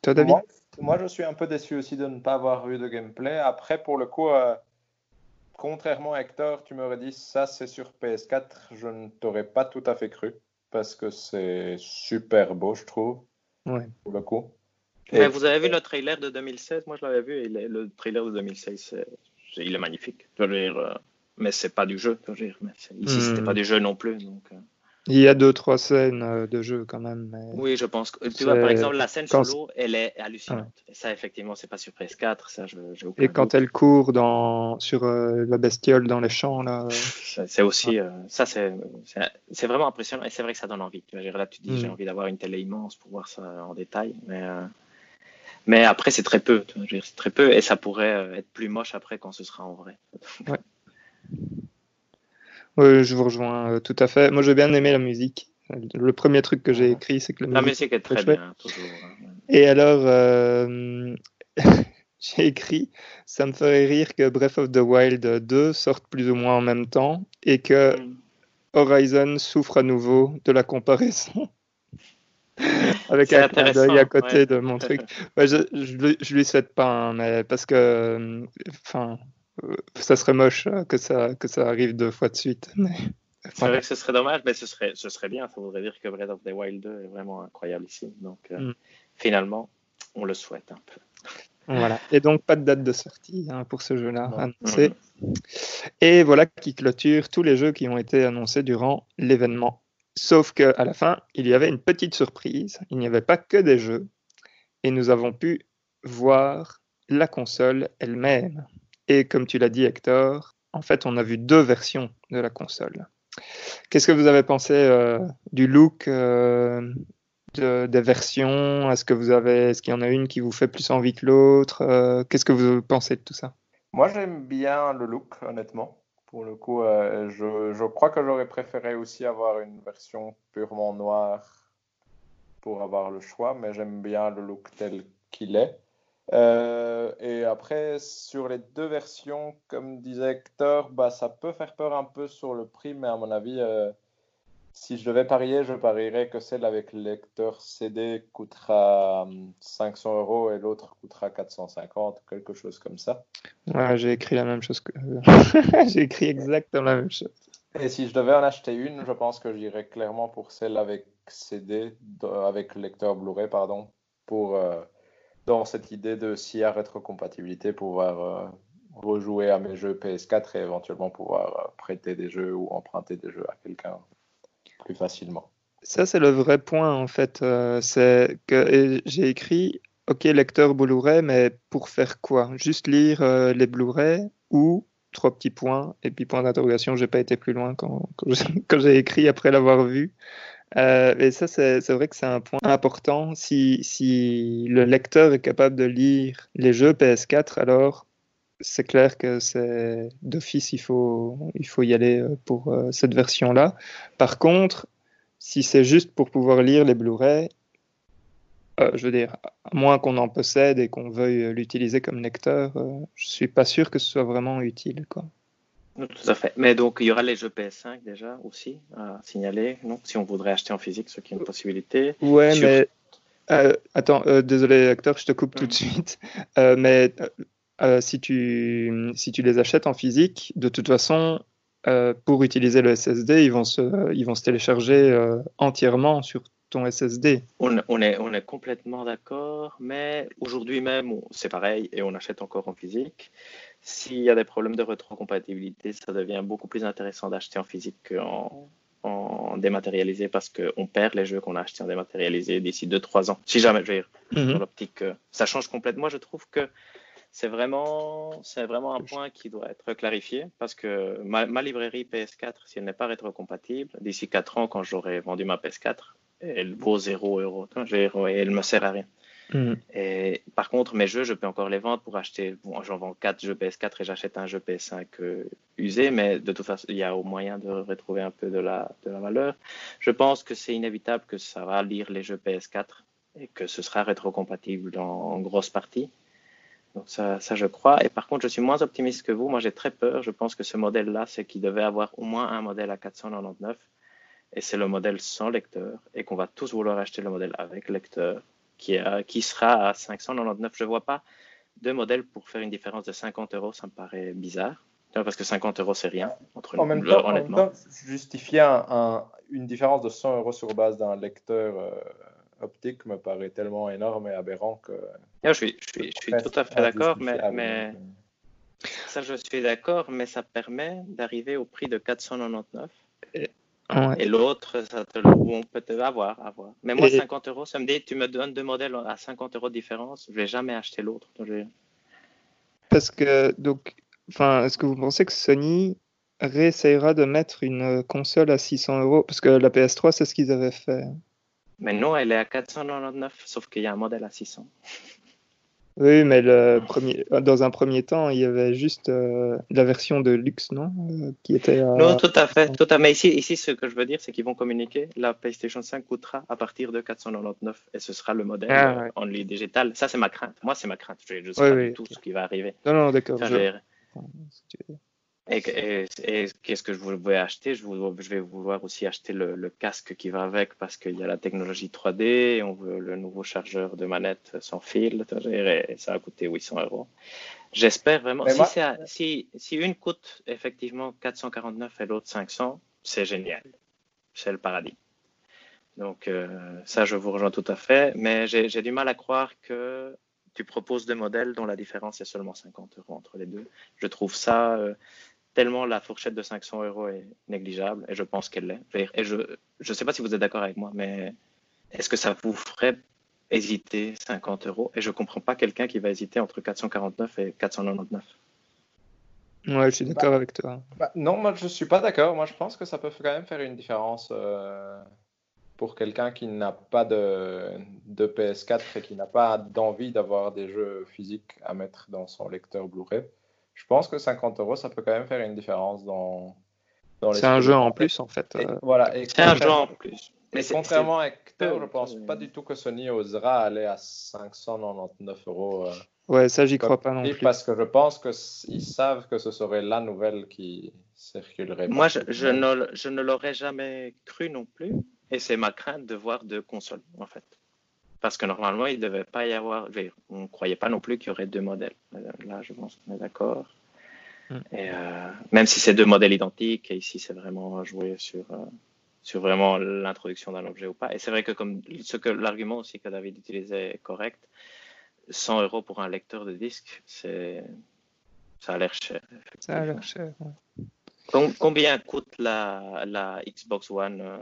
Toi, David? moi, je suis un peu déçu aussi de ne pas avoir eu de gameplay. Après, pour le coup. Euh, contrairement à Hector, tu m'aurais dit ça c'est sur PS4, je ne t'aurais pas tout à fait cru parce que c'est super beau, je trouve. Ouais. Pour le coup. Mais vous avez vu le trailer de 2016 Moi je l'avais vu et le trailer de 2016, il est magnifique. Je veux dire, euh, mais c'est pas du jeu. Je veux dire, mais ici, c'était hmm. pas du jeu non plus. Donc, euh. Il y a deux, trois scènes euh, de jeu quand même. Oui, je pense. Que, tu vois, par exemple, la scène solo, elle est hallucinante. Et ça, effectivement, c'est pas sur PS4. Ça, je, Et quand elle court dans, sur euh, la bestiole dans les champs, là. C'est aussi. Euh, ça, c'est vraiment impressionnant. Et c'est vrai que ça donne envie. Tu vois, là, tu dis, j'ai mm. envie d'avoir une télé immense pour voir ça en détail. Mais, mais après, c'est très peu. C'est très peu. Et ça pourrait être plus moche après quand ce sera en vrai. Ouais. Oui, je vous rejoins euh, tout à fait. Moi, j'ai bien aimé la musique. Le premier truc que j'ai écrit, c'est que la, musique, est très bien, toujours. Hein. Et alors, euh, j'ai écrit, ça me ferait rire que Breath of the Wild 2 sorte plus ou moins en même temps et que mm. Horizon souffre à nouveau de la comparaison. Avec un clin d'œil à côté de mon truc. je, je, lui souhaite pas, hein, mais parce que, euh, enfin, ça serait moche hein, que ça, que ça arrive deux fois de suite. Mais... C'est vrai que ce serait dommage, mais ce serait, ce serait bien. Ça voudrait dire que Breath of the Wild 2 est vraiment incroyable ici. Donc, euh, mm. finalement, on le souhaite un peu. Voilà. Et donc, pas de date de sortie hein, pour ce jeu-là annoncé. Et voilà qui clôture tous les jeux qui ont été annoncés durant l'événement. Sauf qu'à la fin, il y avait une petite surprise. Il n'y avait pas que des jeux. Et nous avons pu voir la console elle-même. Et comme tu l'as dit, Hector, en fait, on a vu deux versions de la console. Qu'est-ce que vous avez pensé euh, du look euh, des versions? Est-ce que vous avez, est-ce qu'il y en a une qui vous fait plus envie que l'autre? Euh, Qu'est-ce que vous pensez de tout ça? Moi, j'aime bien le look, honnêtement. Pour le coup, je, je, crois que j'aurais préféré aussi avoir une version purement noire pour avoir le choix, mais j'aime bien le look tel qu'il est. Euh, et après, sur les deux versions, comme disait Hector, bah, ça peut faire peur un peu sur le prix, mais à mon avis, euh, si je devais parier, je parierais que celle avec le lecteur CD coûtera 500 hum, euros et l'autre coûtera 450, quelque chose comme ça. Ouais, j'ai écrit la même chose que. j'ai écrit exactement la même chose. Et si je devais en acheter une, je pense que j'irais clairement pour celle avec CD, avec lecteur Blu-ray, pardon, pour. Euh, dans cette idée de s'il y a rétrocompatibilité, pouvoir euh, rejouer à mes jeux PS4 et éventuellement pouvoir euh, prêter des jeux ou emprunter des jeux à quelqu'un plus facilement. Ça, c'est le vrai point en fait. Euh, c'est que j'ai écrit OK, lecteur Blu-ray, mais pour faire quoi? Juste lire les Blu-ray ou trois petits points? Et puis point d'interrogation. J'ai pas été plus loin quand, quand j'ai écrit après l'avoir vu. Euh, et ça, c'est vrai que c'est un point important. Si, le lecteur est capable de lire les jeux PS4, alors c'est clair que c'est d'office, il faut, il faut y aller euh, pour euh, cette version-là. Par contre, si c'est juste pour pouvoir lire les Blu-ray, je veux dire, à moins qu'on en possède et qu'on veuille l'utiliser comme lecteur, je suis pas sûr que ce soit vraiment utile. Quoi. Tout à fait. Mais donc, il y aura les jeux PS5 déjà aussi à signaler, non? Si on voudrait acheter en physique, ce qui est une possibilité. Ouais, mais. Euh, attends, euh, désolé, acteur, je te coupe tout de mm. suite. Euh, mais si, tu, si tu les achètes en physique, de toute façon, pour utiliser le SSD, ils vont se, ils vont se télécharger entièrement sur ton SSD. On, on, est, on est complètement d'accord, mais aujourd'hui même, c'est pareil et on achète encore en physique. S'il y a des problèmes de rétrocompatibilité, ça devient beaucoup plus intéressant d'acheter en physique qu'en en dématérialisé parce qu'on perd les jeux qu'on a achetés en dématérialisé d'ici 2-3 ans. Si jamais, je veux dire, mhm. dans l'optique, euh, ça change complètement. Je trouve que c'est vraiment, c'est vraiment un point qui doit être clarifié parce que ma, librairie PS4, si elle n'est pas rétrocompatible, d'ici 4 ans, quand j'aurai vendu ma PS4, elle vaut 0 euros. Et elle me sert à rien. Mm. Et, par contre, mes jeux, je peux encore les vendre pour acheter. Bon, j'en vends 4 jeux PS4 et j'achète un jeu PS5 euh, usé, mais de toute façon, il y a au moyen de retrouver un peu de la, de la valeur. Je pense que c'est inévitable que ça va lire les jeux PS4 et que ce sera rétrocompatible en, en grosse partie. Donc ça, ça, je crois. Et par contre, je suis moins optimiste que vous. Moi, j'ai très peur. Je pense que ce modèle-là, c'est qu'il devait avoir au moins un modèle à 499. Et c'est le modèle sans lecteur. Et qu'on va tous vouloir acheter le modèle avec lecteur qui, qui sera à 599. Je ne vois pas de modèle pour faire une différence de 50 euros, ça me paraît bizarre. Parce que 50 euros, c'est rien. Entre en, même temps, honnêtement. justifier une différence de 100 euros sur base d'un lecteur euh, optique me paraît tellement énorme et aberrant que. je suis, je suis, je suis tout à fait d'accord, mais, mais, euh. ça, je suis d'accord, mais ça permet d'arriver au prix de 499. Et l'autre, ça te, on peut te avoir, avoir. Mais moi, 50 euros, ça me dit, tu me donnes deux modèles à 50 euros de différence, je vais jamais acheter l'autre. Parce que, donc, enfin, est-ce que vous pensez que Sony réessayera de mettre une console à 600 euros? Parce que la PS3, c'est ce qu'ils avaient fait. Mais non, elle est à 499, sauf qu'il y a un modèle à 600. Oui, mais le premier, dans un premier temps, il y avait juste euh, la version de luxe, non euh, qui était, Non, tout à fait. Tout à... Mais ici, ici, ce que je veux dire, c'est qu'ils vont communiquer. La PlayStation 5 coûtera à partir de 499 et ce sera le modèle ah, en ligne digital. Ça, c'est ma crainte. Moi, c'est ma crainte. Je ne sais pas tout ce qui va arriver. Non, non, d'accord. Et, qu'est-ce que je vais acheter? Je, vais vouloir aussi acheter le, casque qui va avec parce qu'il y a la technologie 3D, on veut le nouveau chargeur de manette sans fil, et ça a coûté 800 euros. J'espère vraiment. Si, si, une coûte effectivement 449 et l'autre 500, c'est génial. C'est le paradis. Donc euh, ça, je vous rejoins tout à fait, mais j'ai du mal à croire que tu proposes des modèles dont la différence est seulement 50 euros entre les deux. Je trouve ça euh, tellement la fourchette de 500 euros est négligeable, et je pense qu'elle l'est. Et je ne sais pas si vous êtes d'accord avec moi, mais est-ce que ça vous ferait hésiter 50 euros? Et je ne comprends pas quelqu'un qui va hésiter entre 449 et 499. Ouais, je suis d'accord bah, avec toi. Bah, non, moi je suis pas d'accord. Moi je pense que ça peut quand même faire une différence euh, pour quelqu'un qui n'a pas de, de, PS4 et qui n'a pas d'envie d'avoir des jeux physiques à mettre dans son lecteur Blu-ray. Je pense que 50 euros ça peut quand même faire une différence dans, dans les. C'est un jeu en plus en fait. Euh. voilà. C'est un jeu en plus. Mais contrairement à Hector, je pense pas du tout que Sony osera aller à 599 euros. Euh, Ouais, ça, j'y crois pas non plus. Parce que je pense qu'ils savent que ce serait la nouvelle qui circulerait. Moi, je, je, ne, je ne l'aurais jamais cru non plus. Et c'est ma crainte de voir deux consoles, en fait. Parce que normalement, il ne devait pas y avoir. On ne croyait pas non plus qu'il y aurait deux modèles. Euh, là, je pense qu'on est d'accord. Hmm. Et euh, même si c'est deux modèles identiques, et ici, c'est vraiment joué sur, euh, sur vraiment l'introduction d'un objet ou pas. Et c'est vrai que, comme ce que l'argument aussi que David utilisait est correct, 100 euros pour un lecteur de disque, c'est ça a l'air cher. Ça a l'air cher. Combien coûte la, la Xbox One euh,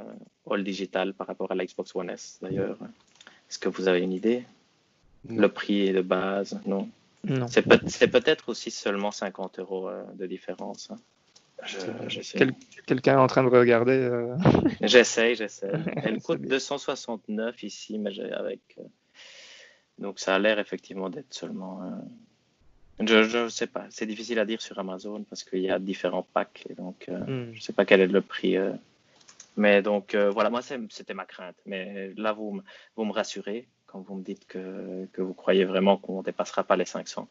All Digital par rapport à la Xbox One S d'ailleurs? Est-ce que vous avez une idée? Le prix de base Non? non. C'est peut-être aussi seulement 50 euros euh, de différence. Hein. Quelqu'un est en train de regarder euh... J'essaye, j'essaie. Elle coûte 269 ici, mais avec euh, donc ça a l'air effectivement d'être seulement. Euh, je ne sais pas, c'est difficile à dire sur Amazon parce qu'il y a différents packs et donc euh, hmm. je ne sais pas quel est le prix. Euh. Mais donc voilà, moi c'était ma crainte. Mais là vous, vous me rassurez quand vous me dites que, que vous croyez vraiment qu'on ne dépassera pas les 500.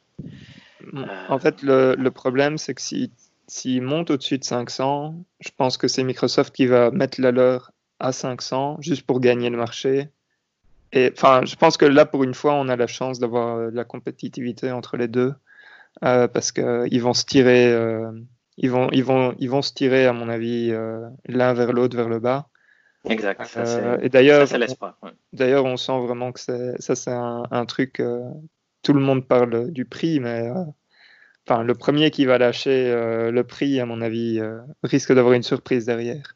Hmm. En fait, le, le problème c'est que s'ils si, montent au-dessus de 500, je pense que c'est Microsoft qui va mettre la leur à 500 juste pour gagner le marché et enfin, je pense que là, pour une fois, on a la chance d'avoir euh, de la compétitivité entre les deux, euh, parce qu'ils vont se tirer, euh, ils vont, ils vont, ils vont se tirer, à mon avis, euh, l'un vers l'autre, vers le bas. Exact. Ça, euh, et d'ailleurs, ouais. d'ailleurs, on sent vraiment que ça, c'est un, un, truc. tout le monde parle du prix, mais enfin, le premier qui va lâcher le prix, à mon avis, risque d'avoir une surprise derrière.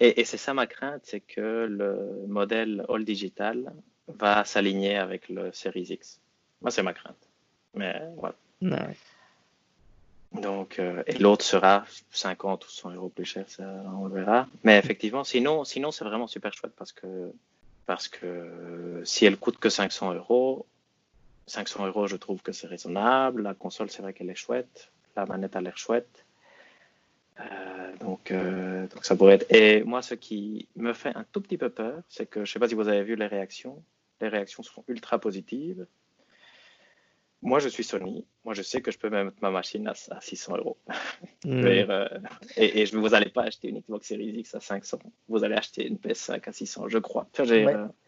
Et, c'est ça ma crainte, c'est que le modèle All Digital va s'aligner avec le Series X. Moi, c'est ma crainte. Mais voilà. Donc, euh, et l'autre sera 50 ou 100 euros plus cher, ça, on le verra. Mais effectivement, sinon, sinon c'est vraiment super chouette parce que, parce que si elle coûte que 500 euros, 500 euros, je trouve que c'est raisonnable. La console, c'est vrai qu'elle est chouette. La manette a l'air chouette. Euh, donc, euh, donc ça pourrait être. Et moi, ce qui me fait un tout petit peu peur, c'est que je ne sais pas si vous avez vu les réactions. Les réactions sont ultra positives. Moi, je suis Sony. Moi, je sais que je peux mettre ma machine à, 600 euros. Mm. Euh, et, et, vous n'allez pas acheter une Xbox Series X à 500. Vous allez acheter une PS5 à 600, je crois. mais,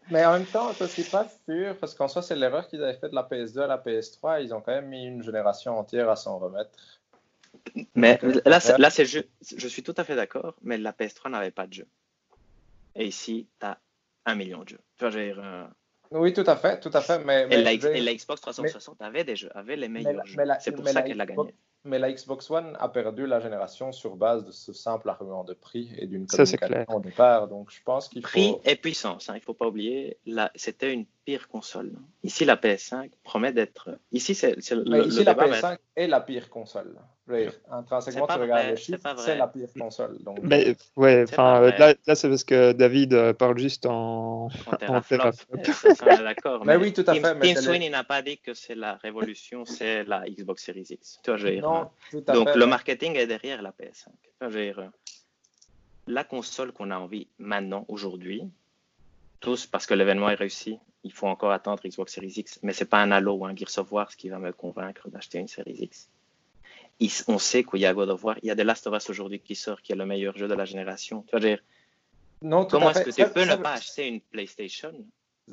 mais, en même temps, je ne suis pas sûr, parce qu'en soi, c'est l'erreur qu'ils avaient fait de la PS2 à la PS3. Ils ont quand même mis une génération entière à s'en remettre. Mais là, là c'est je, je suis tout à fait d'accord, mais la PS3 n'avait pas de jeu. Et ici, tu as un million de jeux. Enfin, euh, Oui, tout à fait, tout à fait. Mais, et, la, Xbox 360 avait des jeux, avait les meilleurs jeux. C'est pour ça qu'elle a gagné. Mais la Xbox One a perdu la génération sur base de ce simple argument de prix et d'une communication au départ. Donc, je pense qu'il faut... Prix et puissance, hein, il ne faut pas oublier. C'était une pire console. Ici, la PS5 promet d'être... Ici, c'est le, Ici, la PS5 est la pire console. Intrinsèquement, tu regardes les chiffres, c'est la pire console. Donc... Mais, ouais, enfin, là, là c'est parce que David euh, parle juste en, en D'accord. mais, oui, tout à fait. Tim Sweeney n'a pas dit que c'est la révolution, c'est la Xbox Series X. Tu vois, je non, tout à Donc, le marketing est derrière la PS5. Tu vois, je la console qu'on a envie maintenant, aujourd'hui, tous, parce que l'événement est réussi, il faut encore attendre Xbox Series X, mais c'est pas un Halo ou un Gears of War ce qui va me convaincre d'acheter une Series X on sait qu'il y a God of War, il y a The Last of Us aujourd'hui qui sort, qui est le meilleur jeu de la génération. Tu vas dire, non, comment est-ce que tu peux ne pas acheter une PlayStation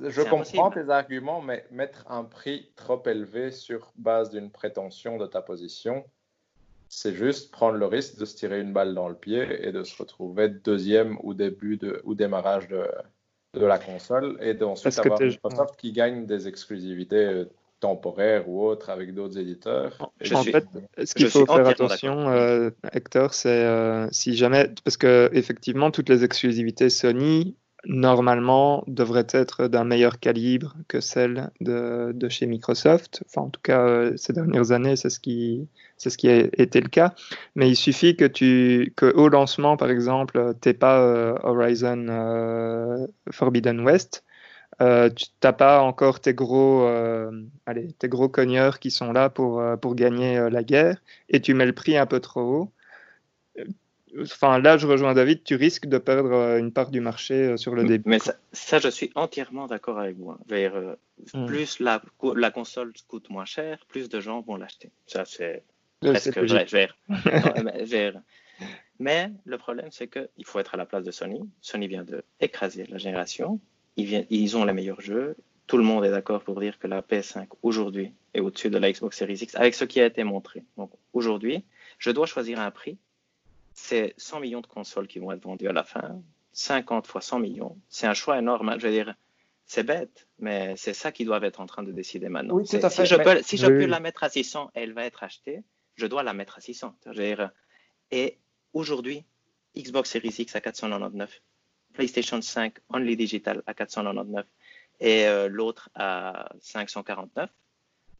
Je comprends tes arguments, mais mettre un prix trop élevé sur base d'une prétention de ta position, c'est juste prendre le risque de se tirer une balle dans le pied et de se retrouver deuxième ou début de, ou démarrage de, de la console et d'ensuite avoir Microsoft qui gagne des exclusivités temporaires ou autres avec d'autres éditeurs. en fait, ce qu'il faut faire attention, euh, Hector, c'est euh, si jamais, parce que effectivement, toutes les exclusivités Sony normalement devraient être d'un meilleur calibre que celles de, de, chez Microsoft. Enfin, en tout cas, euh, ces dernières années, c'est ce qui c'est ce qui a été le cas. Mais il suffit que tu que au lancement, par exemple, t'es pas Horizon Forbidden West euh, tu n'as pas encore tes gros, euh, allez, tes gros cogneurs qui sont là pour, euh, pour gagner la guerre et tu mets le prix un peu trop haut. Enfin, là, je rejoins David, tu risques de perdre une part du marché sur le début. Mais ça, je suis entièrement d'accord avec vous. Hein. Hmm. Plus la, la, console coûte moins cher, plus de gens vont l'acheter. Ça, c'est presque vrai. mais le problème, c'est qu'il faut être à la place de Sony. Sony vient de écraser la génération ils, ils ont les meilleurs jeux. Tout le monde est d'accord pour dire que la PS5 aujourd'hui est au-dessus de la Xbox Series X avec ce qui a été montré. Donc aujourd'hui, je dois choisir un prix. C'est 100 millions de consoles qui vont être vendues à la fin. 50 fois 100 millions. C'est un choix énorme. Hein. Je veux dire, c'est bête, mais c'est ça qu'ils doivent être en train de décider maintenant. Oui, tout à fait, si je, peux, si je peux la mettre à 600 et elle va être achetée, je dois la mettre à 600. Je veux dire, et aujourd'hui, Xbox Series X à 499, PlayStation 5 Only Digital à 499 et euh, l'autre à 549,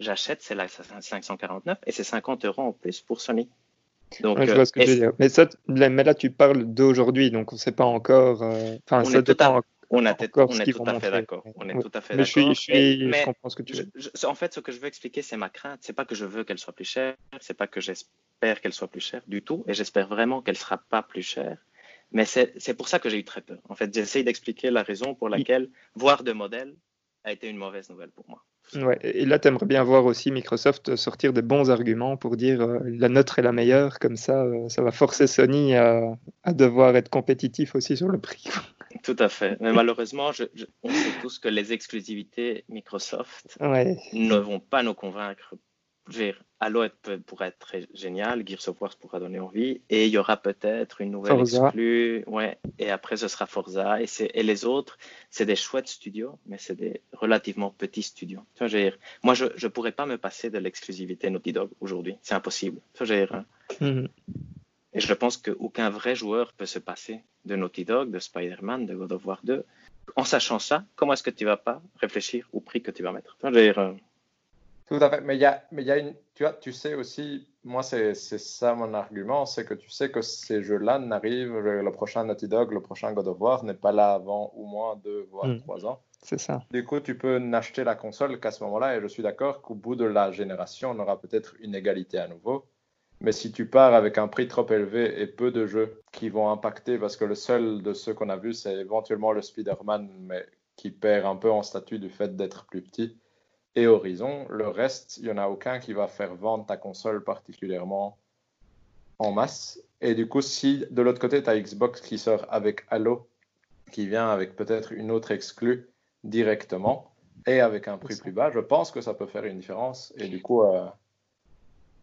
j'achète celle-là à 549 et c'est 50 euros en plus pour Sony. Donc, je vois ce que tu veux dire. Mais, ça, mais là, tu parles d'aujourd'hui, donc on ne sait pas encore. Euh, enfin, on, est tout à, on, est tout à fait d'accord. On est tout à fait d'accord. Je, suis, je, comprends ce que tu veux. en fait, ce que je veux expliquer, c'est ma crainte. C'est pas que je veux qu'elle soit plus chère, c'est pas que j'espère qu'elle soit plus chère du tout, et j'espère vraiment qu'elle sera pas plus chère. Mais c'est pour ça que j'ai eu très peur. En fait, j'essaye d'expliquer la raison pour laquelle voir de modèles a été une mauvaise nouvelle pour moi. Ouais, et là, tu aimerais bien voir aussi Microsoft sortir des bons arguments pour dire euh, la nôtre est la meilleure, comme ça, euh, ça va forcer Sony à, à, devoir être compétitif aussi sur le prix. Tout à fait. Mais malheureusement, je, on sait tous que les exclusivités Microsoft ne vont pas nous convaincre Halo pourrait être très génial, Gears of War pourra donner envie, et il y aura peut-être une nouvelle exclue, ouais, et après ce sera Forza, et, et les autres, c'est des chouettes studios, mais c'est des relativement petits studios. Tu vois, moi, je ne pourrais pas me passer de l'exclusivité Naughty Dog aujourd'hui, c'est impossible. Tu vois, hein. mhm. Et je pense qu'aucun vrai joueur peut se passer de Naughty Dog, de Spider-Man, de God of War 2. En sachant ça, comment est-ce que tu vas pas réfléchir au prix que tu vas mettre? Tu vois, tout à fait. Mais il y a, mais y a une, tu, vois, tu sais aussi, moi, c'est ça mon argument, c'est que tu sais que ces jeux-là n'arrivent, le prochain Naughty Dog, le prochain God of War n'est pas là avant au moins deux, voire hmm. trois ans. C'est ça. Du coup, tu peux n'acheter la console qu'à ce moment-là, et je suis d'accord qu'au bout de la génération, on aura peut-être une égalité à nouveau. Mais si tu pars avec un prix trop élevé et peu de jeux qui vont impacter, parce que le seul de ceux qu'on a vus, c'est éventuellement le Spider-Man, mais qui perd un peu en statut du fait d'être plus petit et Horizon. Le reste, il n'y en a aucun qui va faire vendre ta console particulièrement en masse. Et du coup, si de l'autre côté, tu as Xbox qui sort avec Halo, qui vient avec peut-être une autre exclue directement et avec un prix plus bas, je pense que ça peut faire une différence. Et du coup. Euh,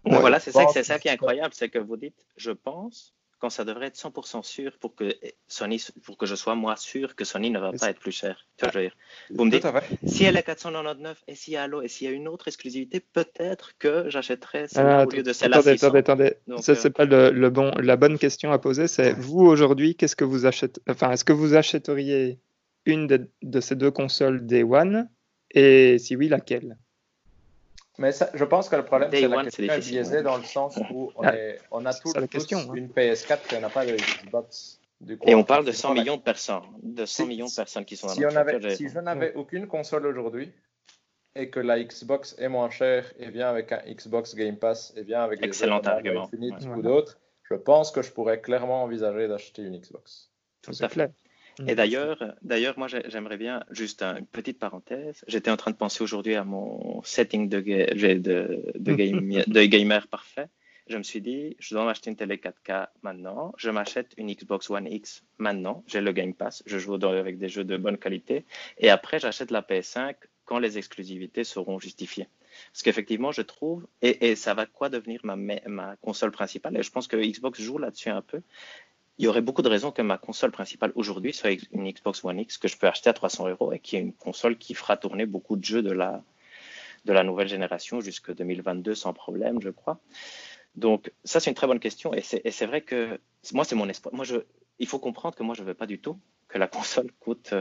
voilà, c'est ça, ça qui est incroyable, c'est que vous dites, je pense, quand ça devrait être 100% sûr pour que Sony, pour que je sois moi sûr que Sony ne va pas être plus cher. Tu vois, je veux dire? Vous me dites, si elle est 499 et s'il y a Halo et s'il y a une autre exclusivité, peut-être que j'achèterai celle-là ah, au lieu de celle-là. Attendez, attendez, attendez. ça, c'est euh, pas le, bon, la bonne question à poser. C'est vous aujourd'hui, qu'est-ce que vous achetez Enfin, est-ce que vous achèteriez une de, de ces deux consoles Day One? Et si oui, laquelle? Mais je pense que le problème, c'est la question est biaisée dans le sens où on, ah, est, on a tous, question, hein. une PS4 qui n'a pas de Xbox. Et on parle de 100 millions de personnes, de 100 millions de personnes qui sont si, on avait, si je n'avais aucune console aujourd'hui et que la Xbox est moins chère et vient avec un Xbox Game Pass et vient avec Excellent des argument. Infinite ou d'autres, je pense que je pourrais clairement envisager d'acheter une Xbox. Tout à fait. Et d'ailleurs, d'ailleurs, moi, j'aimerais bien juste une petite parenthèse. J'étais en train de penser aujourd'hui à mon setting de, de, de, game, de gamer parfait. Je me suis dit, je dois m'acheter une télé 4K maintenant. Je m'achète une Xbox One X maintenant. J'ai le Game Pass. Je joue avec des jeux de bonne qualité. Et après, j'achète la PS5 quand les exclusivités seront justifiées. Parce qu'effectivement, je trouve, et, et, ça va quoi devenir ma, ma console principale, et je pense que Xbox joue là-dessus un peu, il y aurait beaucoup de raisons que ma console principale aujourd'hui soit une Xbox One X que je peux acheter à 300 euros et qui est une console qui fera tourner beaucoup de jeux de la, de la nouvelle génération jusqu'en 2022 sans problème, je crois. Donc, ça, c'est une très bonne question. Et c'est vrai que moi, c'est mon espoir. Moi, je, il faut comprendre que moi, je ne veux pas du tout que la console coûte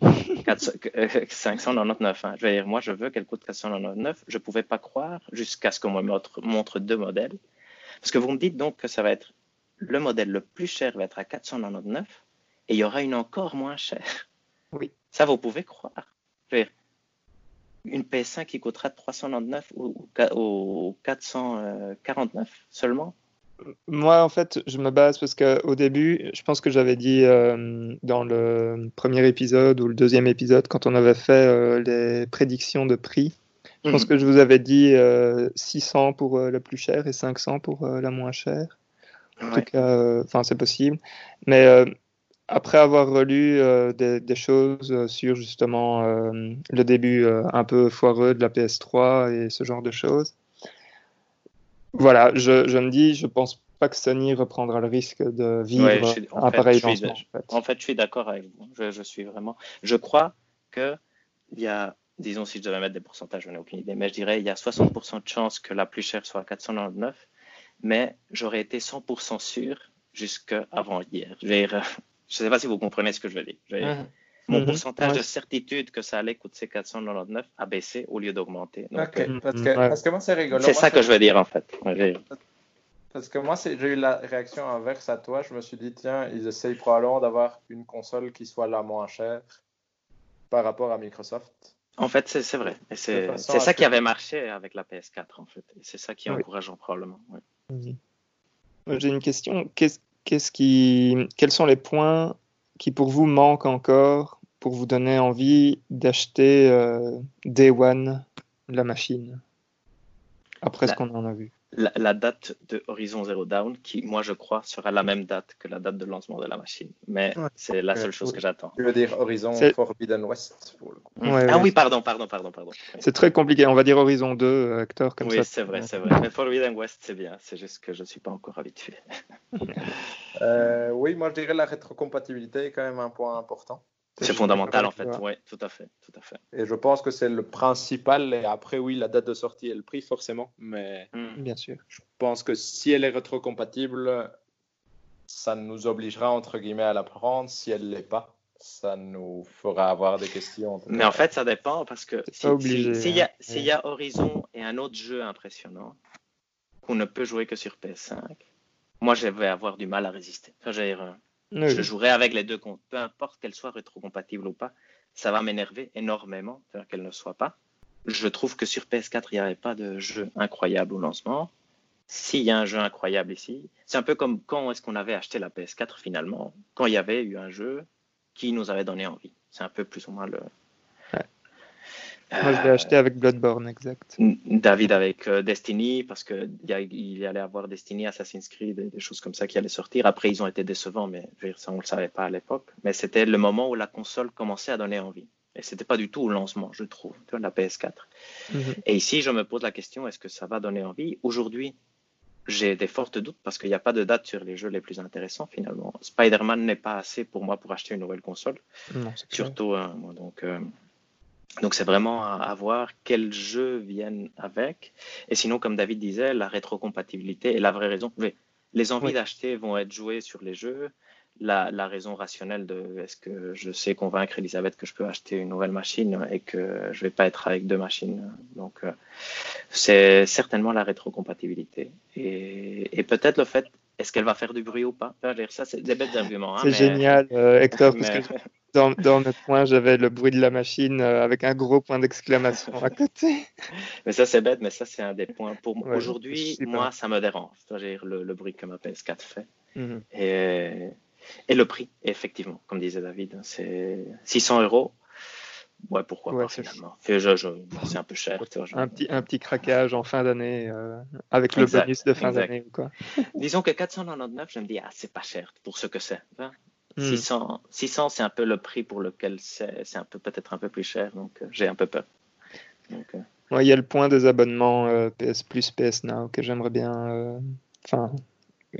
599. Euh, hein. Je veux dire, moi, je veux qu'elle coûte 499. Je ne pouvais pas croire jusqu'à ce qu'on me montre, montre, deux modèles. Parce que vous me dites donc que ça va être le modèle le plus cher va être à 499 et il y aura une encore moins chère. Oui. Ça, vous pouvez croire. Dire, une PS5 qui coûtera 399 ou, ou 449 seulement moi, en fait, je me base parce qu'au début, je pense que j'avais dit euh, dans le premier épisode ou le deuxième épisode, quand on avait fait euh, les prédictions de prix, je pense mhm. que je vous avais dit 600 euh, pour la plus chère et 500 pour la moins chère. En tout cas, enfin, c'est possible. Mais après avoir relu des, des, choses sur justement le début un peu foireux de la PS3 et ce genre de choses, voilà, je, je, me dis, je pense pas que Sony reprendra le risque de vivre un pareil lancement. En fait. je suis d'accord avec vous. Je, suis vraiment. Je crois que il y a, disons, si je devais mettre des pourcentages, je n'ai aucune idée, mais je dirais il y a 60% de chances que la plus chère soit à 499, mais j'aurais été 100% sûr jusqu'avant hier. Je ne sais pas si vous comprenez ce que je veux dire. Mhm. Mon mhm. pourcentage de certitude que ça allait coûter 499 a baissé au lieu d'augmenter. Euh, parce, que, parce, que, moi, c'est rigolo. C'est ça que je veux dire, en fait. Parce que moi, j'ai eu la réaction inverse à toi. Je me suis dit, tiens, ils essayent probablement d'avoir une console qui soit la moins chère par rapport à Microsoft. En fait, c'est vrai. C'est ça qui avait marché avec la PS4, en fait. C'est ça qui est encourageant, probablement. J'ai une question. Qu'est-ce qui... Quels sont les points qui, pour vous, manquent encore pour vous donner envie d'acheter euh, Day One la machine? Après ce qu'on en a vu la, date de Horizon Zero Dawn, qui, moi, je crois, sera la même date que la date de lancement de la machine. Mais c'est la seule chose que j'attends. Je veux dire Horizon Forbidden West, pour le coup. ah oui, pardon, pardon, pardon, pardon. C'est très compliqué. On va dire Horizon 2, acteur comme ça. Oui, c'est vrai, c'est vrai. Mais Forbidden West, c'est bien. C'est juste que je ne suis pas encore habitué. euh, oui, moi, je dirais la rétrocompatibilité est quand même un point important. C'est fondamental en fait, oui, tout à fait, tout à fait. Et je pense que c'est le principal. Et après, oui, la date de sortie et le prix forcément, mais hmm. bien sûr. Je pense que si elle est rétrocompatible, ça nous obligera entre guillemets à la prendre. Si elle l'est pas, ça nous fera avoir des questions. Mais en fait, ça dépend parce que s'il si, y, a, hein. y a Horizon et un autre jeu impressionnant qu'on ne peut jouer que sur PS5, moi, je vais avoir du mal à résister. Enfin, je jouerai avec les deux comptes, peu importe qu'elle soit rétrocompatible ou pas. Ça va m'énerver énormément qu'elle ne soit pas. Je trouve que sur PS4, il n'y avait pas de jeu incroyable au lancement. S'il y a un jeu incroyable ici, c'est un peu comme quand est-ce qu'on avait acheté la PS4 finalement, quand il y avait eu un jeu qui nous avait donné envie. C'est un peu plus ou moins le, moi, je l'ai acheté avec Bloodborne, exact. David avec euh, Destiny, parce qu'il y, allait avoir Destiny, Assassin's Creed, des, des choses comme ça qui allaient sortir. Après, ils ont été décevants, mais ça, on ne le savait pas à l'époque. Mais c'était le moment où la console commençait à donner envie. Et c'était pas du tout au lancement, je trouve, de la PS4. Mhm. Et ici, je me pose la question, est-ce que ça va donner envie? Aujourd'hui, j'ai des fortes doutes parce qu'il n'y a pas de date sur les jeux les plus intéressants finalement. Spider-Man n'est pas assez pour moi pour acheter une nouvelle console. Non, Surtout, euh, donc, euh, donc c'est vraiment à, voir quels jeux viennent avec. Et sinon, comme David disait, la rétrocompatibilité est la vraie raison. Les envies d'acheter vont être jouées sur les jeux. La, raison rationnelle de est-ce que je sais convaincre Elisabeth que je peux acheter une nouvelle machine et que je vais pas être avec deux machines. Donc euh, c'est certainement la rétrocompatibilité. Et, et peut-être le fait est-ce qu'elle va faire du bruit ou pas? Ça, c'est des bêtes arguments. Hein, c'est génial, euh, Hector, parce que dans, dans mes points, j'avais le bruit de la machine euh, avec un gros point d'exclamation à côté. mais ça, c'est bête, mais ça, c'est un des points. Pour aujourd'hui, moi, ça me dérange. Le, le, bruit que ma PS4 fait. Mhm. et, et, le prix, effectivement, comme disait David, c'est 600 euros. Ouais, pourquoi pas finalement. C'est un peu cher. un, petit, un petit craquage en fin d'année euh, avec le bonus de fin d'année ou quoi. Disons que 499, je me dis, ah, c'est pas cher pour ce que c'est. 600, hein. 600 hmm. c'est un peu le prix pour lequel c'est un peu peut-être un peu plus cher, donc euh, j'ai un peu peur. Euh, il y a le point des abonnements PS Plus, PS Now que j'aimerais bien. Enfin,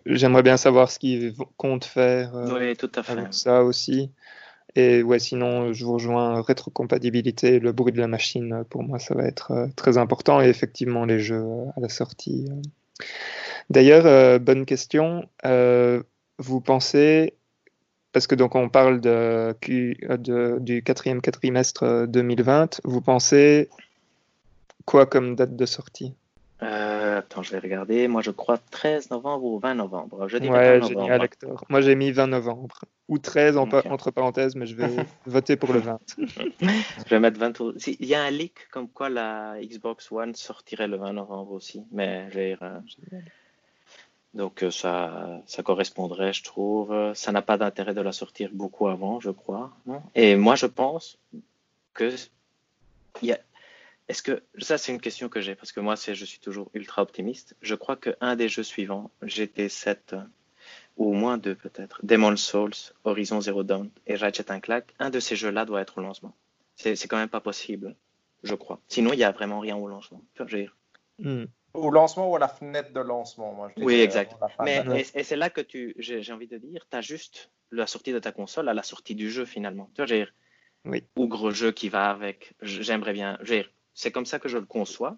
j'aimerais bien savoir ce qu'ils comptent faire oui, tout à fait. avec ça aussi. Et ouais, sinon, je vous rejoins rétrocompatibilité, le bruit de la machine, pour moi, ça va être euh, très important. Et effectivement, les jeux à la sortie. D'ailleurs, bonne question. vous pensez parce que donc on parle de, de, du quatrième quadrimestre 2020. Vous pensez quoi comme date de sortie? Euh, Attends, je vais regarder. Moi, je crois 13 novembre ou 20 novembre. Je dis ouais, novembre. Moi, j'ai mis 20 novembre. Ou 13 entre parenthèses, mais je vais voter pour le 20. je vais mettre 20. Il y a un leak comme quoi la Xbox One sortirait le 20 novembre aussi. Mais je vais donc euh, ça, ça correspondrait, je trouve. Ça n'a pas d'intérêt de la sortir beaucoup avant, je crois. Et moi, je pense que a... Est-ce que ça c'est une question que j'ai parce que moi c'est je suis toujours ultra optimiste. Je crois que un des jeux suivants, GT7 ou au moins deux peut-être, Demon's Souls, Horizon Zero Dawn et Ratchet Clank, un de ces jeux-là doit être au lancement. C'est quand même pas possible, je crois. Sinon il y a vraiment rien au lancement. Tu vois, au lancement ou à la fenêtre de lancement, moi. Je oui, exact. Mais, et, c'est là que tu, j'ai envie de dire, tu as juste la sortie de ta console à la sortie du jeu finalement. Tu vois, j'ai oui. ou gros jeu qui va avec. J'aimerais bien. C'est comme ça que je le conçois.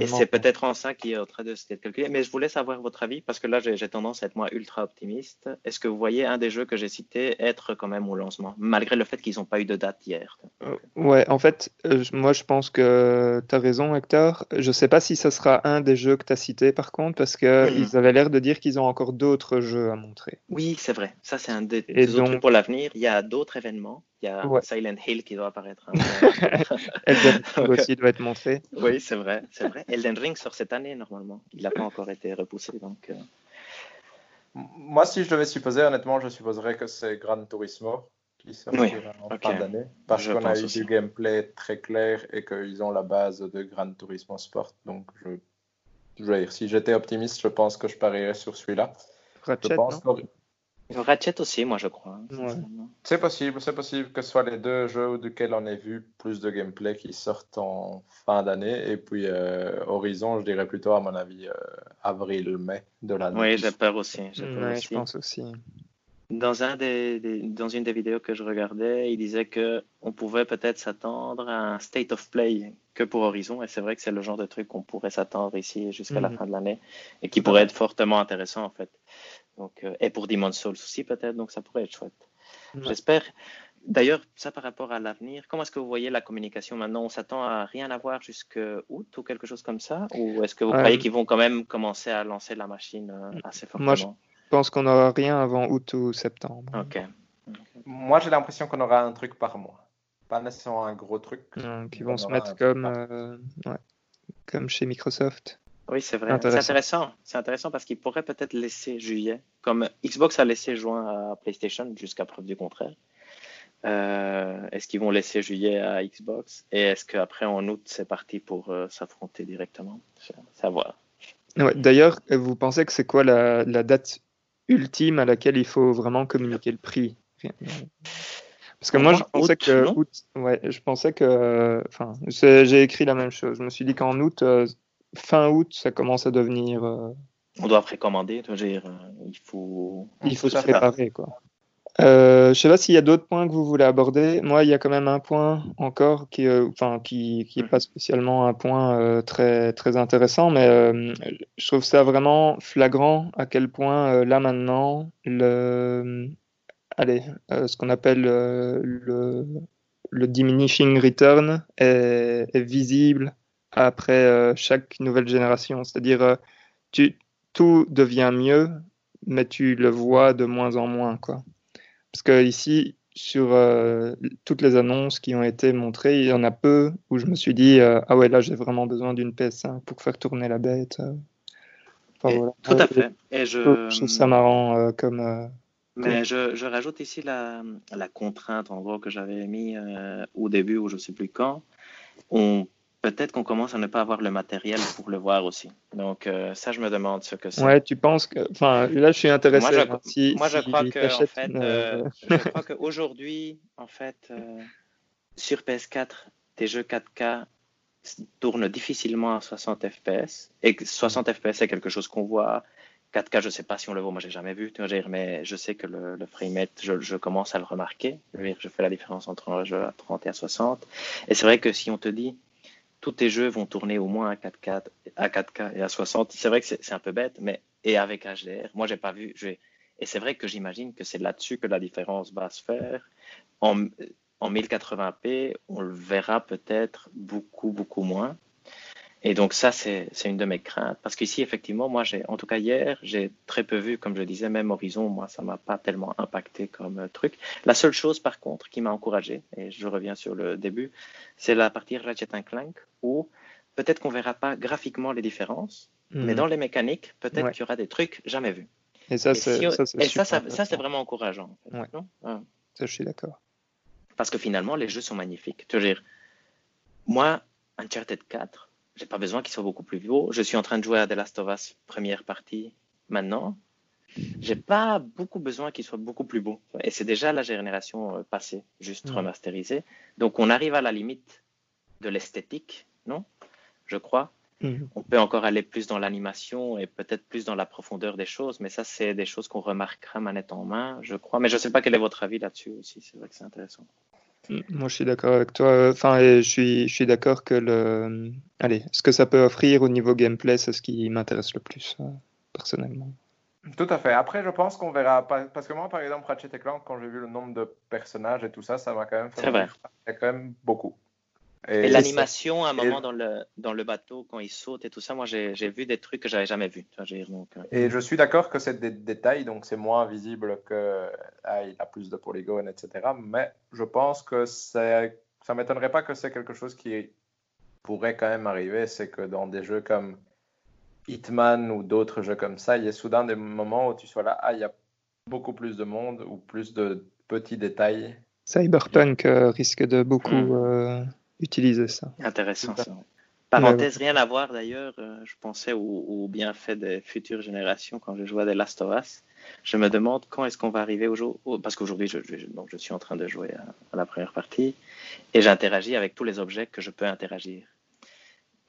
Et c'est peut-être en ça qui est en train de se calculer. Mais je voulais savoir votre avis parce que là, j'ai tendance à être moi ultra optimiste. Est-ce que vous voyez un des jeux que j'ai cités être quand même au lancement, malgré le fait qu'ils n'ont pas eu de date hier euh, Ouais, en fait, euh, moi je pense que tu as raison, Hector. Je ne sais pas si ce sera un des jeux que tu as cité par contre, parce qu'ils hmm. avaient l'air de dire qu'ils ont encore d'autres jeux à montrer. Oui, c'est vrai. Ça, c'est un des, des autres pour l'avenir. Il y a d'autres événements il y a Silent Hill qui doit apparaître. Hein. Elden Ring aussi doit être montré. Oui, c'est vrai, c'est vrai. Elden Ring sort cette année normalement. Il n'a pas encore été repoussé. Donc, euh. Moi, si je devais supposer, honnêtement, je supposerais que c'est Gran Turismo qui sortira en fin d'année. Parce qu'on a eu du gameplay très clair et qu'ils ont la base de Gran Turismo Sport. Donc, je, je veux dire, si j'étais optimiste, je pense que je parierais sur celui-là. je pense Ratchet aussi, moi je crois. C'est possible, c'est possible que ce soit les deux jeux duquel on ait vu plus de gameplay qui sortent en fin d'année. Et puis euh, Horizon, je dirais plutôt à mon avis euh, avril-mai de l'année. Oui, j'ai peur aussi. Je pense aussi. Dans, un des, dans une des vidéos que je regardais, il disait que on pouvait peut-être s'attendre à un state of play que pour Horizon. Et c'est vrai que c'est le genre de truc qu'on pourrait s'attendre ici jusqu'à la mhm. fin de l'année et qui pourrait être fortement intéressant en fait. Donc, euh, et pour Demon's Souls aussi peut-être, donc ça pourrait être chouette. J'espère. D'ailleurs, ça par rapport à l'avenir, comment est-ce que vous voyez la communication maintenant? On s'attend à rien avoir jusqu'à août ou quelque chose comme ça? Ou est-ce que vous croyez qu'ils vont quand même commencer à lancer la machine euh, assez fortement Moi, je pense qu'on n'aura rien avant août ou septembre. Ok. Moi, j'ai l'impression qu'on aura un truc par mois. Pas nécessairement un gros truc. Donc, ils vont se mettre comme, euh, ouais, comme chez Microsoft. Oui, c'est vrai. C'est intéressant. C'est intéressant parce qu'ils pourraient peut-être laisser juillet, comme Xbox a laissé juin à PlayStation jusqu'à preuve du contraire. Euh, est-ce qu'ils vont laisser juillet à Xbox? Et est-ce qu'après en août c'est parti pour euh, s'affronter directement? C'est à voir. D'ailleurs, vous pensez que c'est quoi la, date ultime à laquelle il faut vraiment communiquer le prix? Parce que moi, je pensais que ouais, je pensais que, enfin, j'ai écrit la même chose. Je me suis dit qu'en août, euh, fin août, ça commence à devenir. Euh, On doit précommander, dire, euh, il faut. Il faut se préparer, quoi. Euh, je sais pas s'il y a d'autres points que vous voulez aborder. Moi, il y a quand même un point encore qui, euh, enfin, qui, qui est pas spécialement un point très très intéressant, mais je trouve ça vraiment flagrant à quel point là maintenant le, allez, ce qu'on appelle le le diminishing return est, est visible après euh, chaque nouvelle génération. C'est-à-dire, euh, tu, tout devient mieux, mais tu le vois de moins en moins. Quoi. Parce que ici, sur euh, toutes les annonces qui ont été montrées, il y en a peu où je me suis dit ah ouais là j'ai vraiment besoin d'une PS5 pour faire tourner la bête. Tout à fait. Et je... je trouve ça marrant comme. mais je, je, rajoute ici la, la, contrainte en gros que j'avais mis au début ou je sais plus quand. On peut-être qu'on commence à ne pas avoir le matériel pour le voir aussi. Donc, euh, ça, je me demande ce que c'est. Ouais, tu penses que. Enfin, là, je suis intéressé. Moi, je, si, moi, je crois que, en fait, euh, je crois qu'aujourd'hui, en fait, euh, sur PS4, tes jeux 4K tournent difficilement à 60 FPS. Et 60 FPS, c'est quelque chose qu'on voit 4K, je ne sais pas si on le voit, moi j'ai jamais vu, mais je sais que le, le framerate, je, je, commence à le remarquer. Je, fais la différence entre un jeu à 30 et à 60. Et c'est vrai que si on te dit tous tes jeux vont tourner au moins à 4K, à 4K et à 60, c'est vrai que c'est un peu bête, mais et avec HDR, moi j'ai pas vu. Et c'est vrai que j'imagine que c'est là-dessus que la différence va se faire. En, en 1080p, on le verra peut-être beaucoup, beaucoup moins. Et donc ça, c'est une de mes craintes. Parce qu'ici, effectivement, moi, j'ai, en tout cas hier, j'ai très peu vu, comme je disais, même Horizon, moi, ça m'a pas tellement impacté comme euh, truc. La seule chose, par contre, qui m'a encouragé, et je reviens sur le début, c'est la partie Ratchet Clank, où peut-être qu'on verra pas graphiquement les différences, mais mhm. dans les mécaniques, peut-être qu'il y aura des trucs jamais vus. Et ça, c'est ça, ça, vraiment encourageant. ça, je suis d'accord. Parce que finalement, les jeux sont magnifiques. Tu veux dire, moi, Uncharted 4, j'ai pas besoin qu'il soit beaucoup plus beau. Je suis en train de jouer à The Last of Us première partie maintenant. J'ai pas beaucoup besoin qu'il soit beaucoup plus beau. Et c'est déjà la génération euh, passée, juste remasterisée. Donc on arrive à la limite de l'esthétique, non? Je crois. Mhm. On peut encore aller plus dans l'animation et peut-être plus dans la profondeur des choses, mais ça, c'est des choses qu'on remarquera manette en main, je crois. Mais je ne sais pas quel est votre avis là-dessus aussi. C'est vrai que c'est intéressant. Moi, je suis d'accord avec toi. Enfin, je suis, je suis d'accord que le, allez, ce que ça peut offrir au niveau gameplay, c'est ce qui m'intéresse le plus, euh, personnellement. Tout à fait. Après, je pense qu'on verra. Parce que moi, par exemple, Ratchet Clank, quand j'ai vu le nombre de personnages et tout ça, ça m'a quand même fait. C'est vrai. Il y a quand même beaucoup. Et, l'animation, à un moment dans le, dans le bateau, quand il saute et tout ça, moi j'ai vu des trucs que j'avais jamais vus. Donc, euh. Et je suis d'accord que c'est des détails, donc c'est moins visible que ah, il a plus de polygones, etc. Mais je pense que ça ne m'étonnerait pas que c'est quelque chose qui pourrait quand même arriver. C'est que dans des jeux comme Hitman ou d'autres jeux comme ça, il y a soudain des moments où tu sois là, ah, il y a beaucoup plus de monde ou plus de petits détails. Cyberpunk euh, risque de beaucoup. Hmm. Euh, utiliser ça. Intéressant ça. Parenthèse, rien à voir d'ailleurs, euh, je pensais au, bienfait des futures générations quand je jouais à The Last of Us. Je me demande quand est-ce qu'on va arriver au jour, parce qu'aujourd'hui je, donc je suis en train de jouer à la première partie et j'interagis avec tous les objets que je peux interagir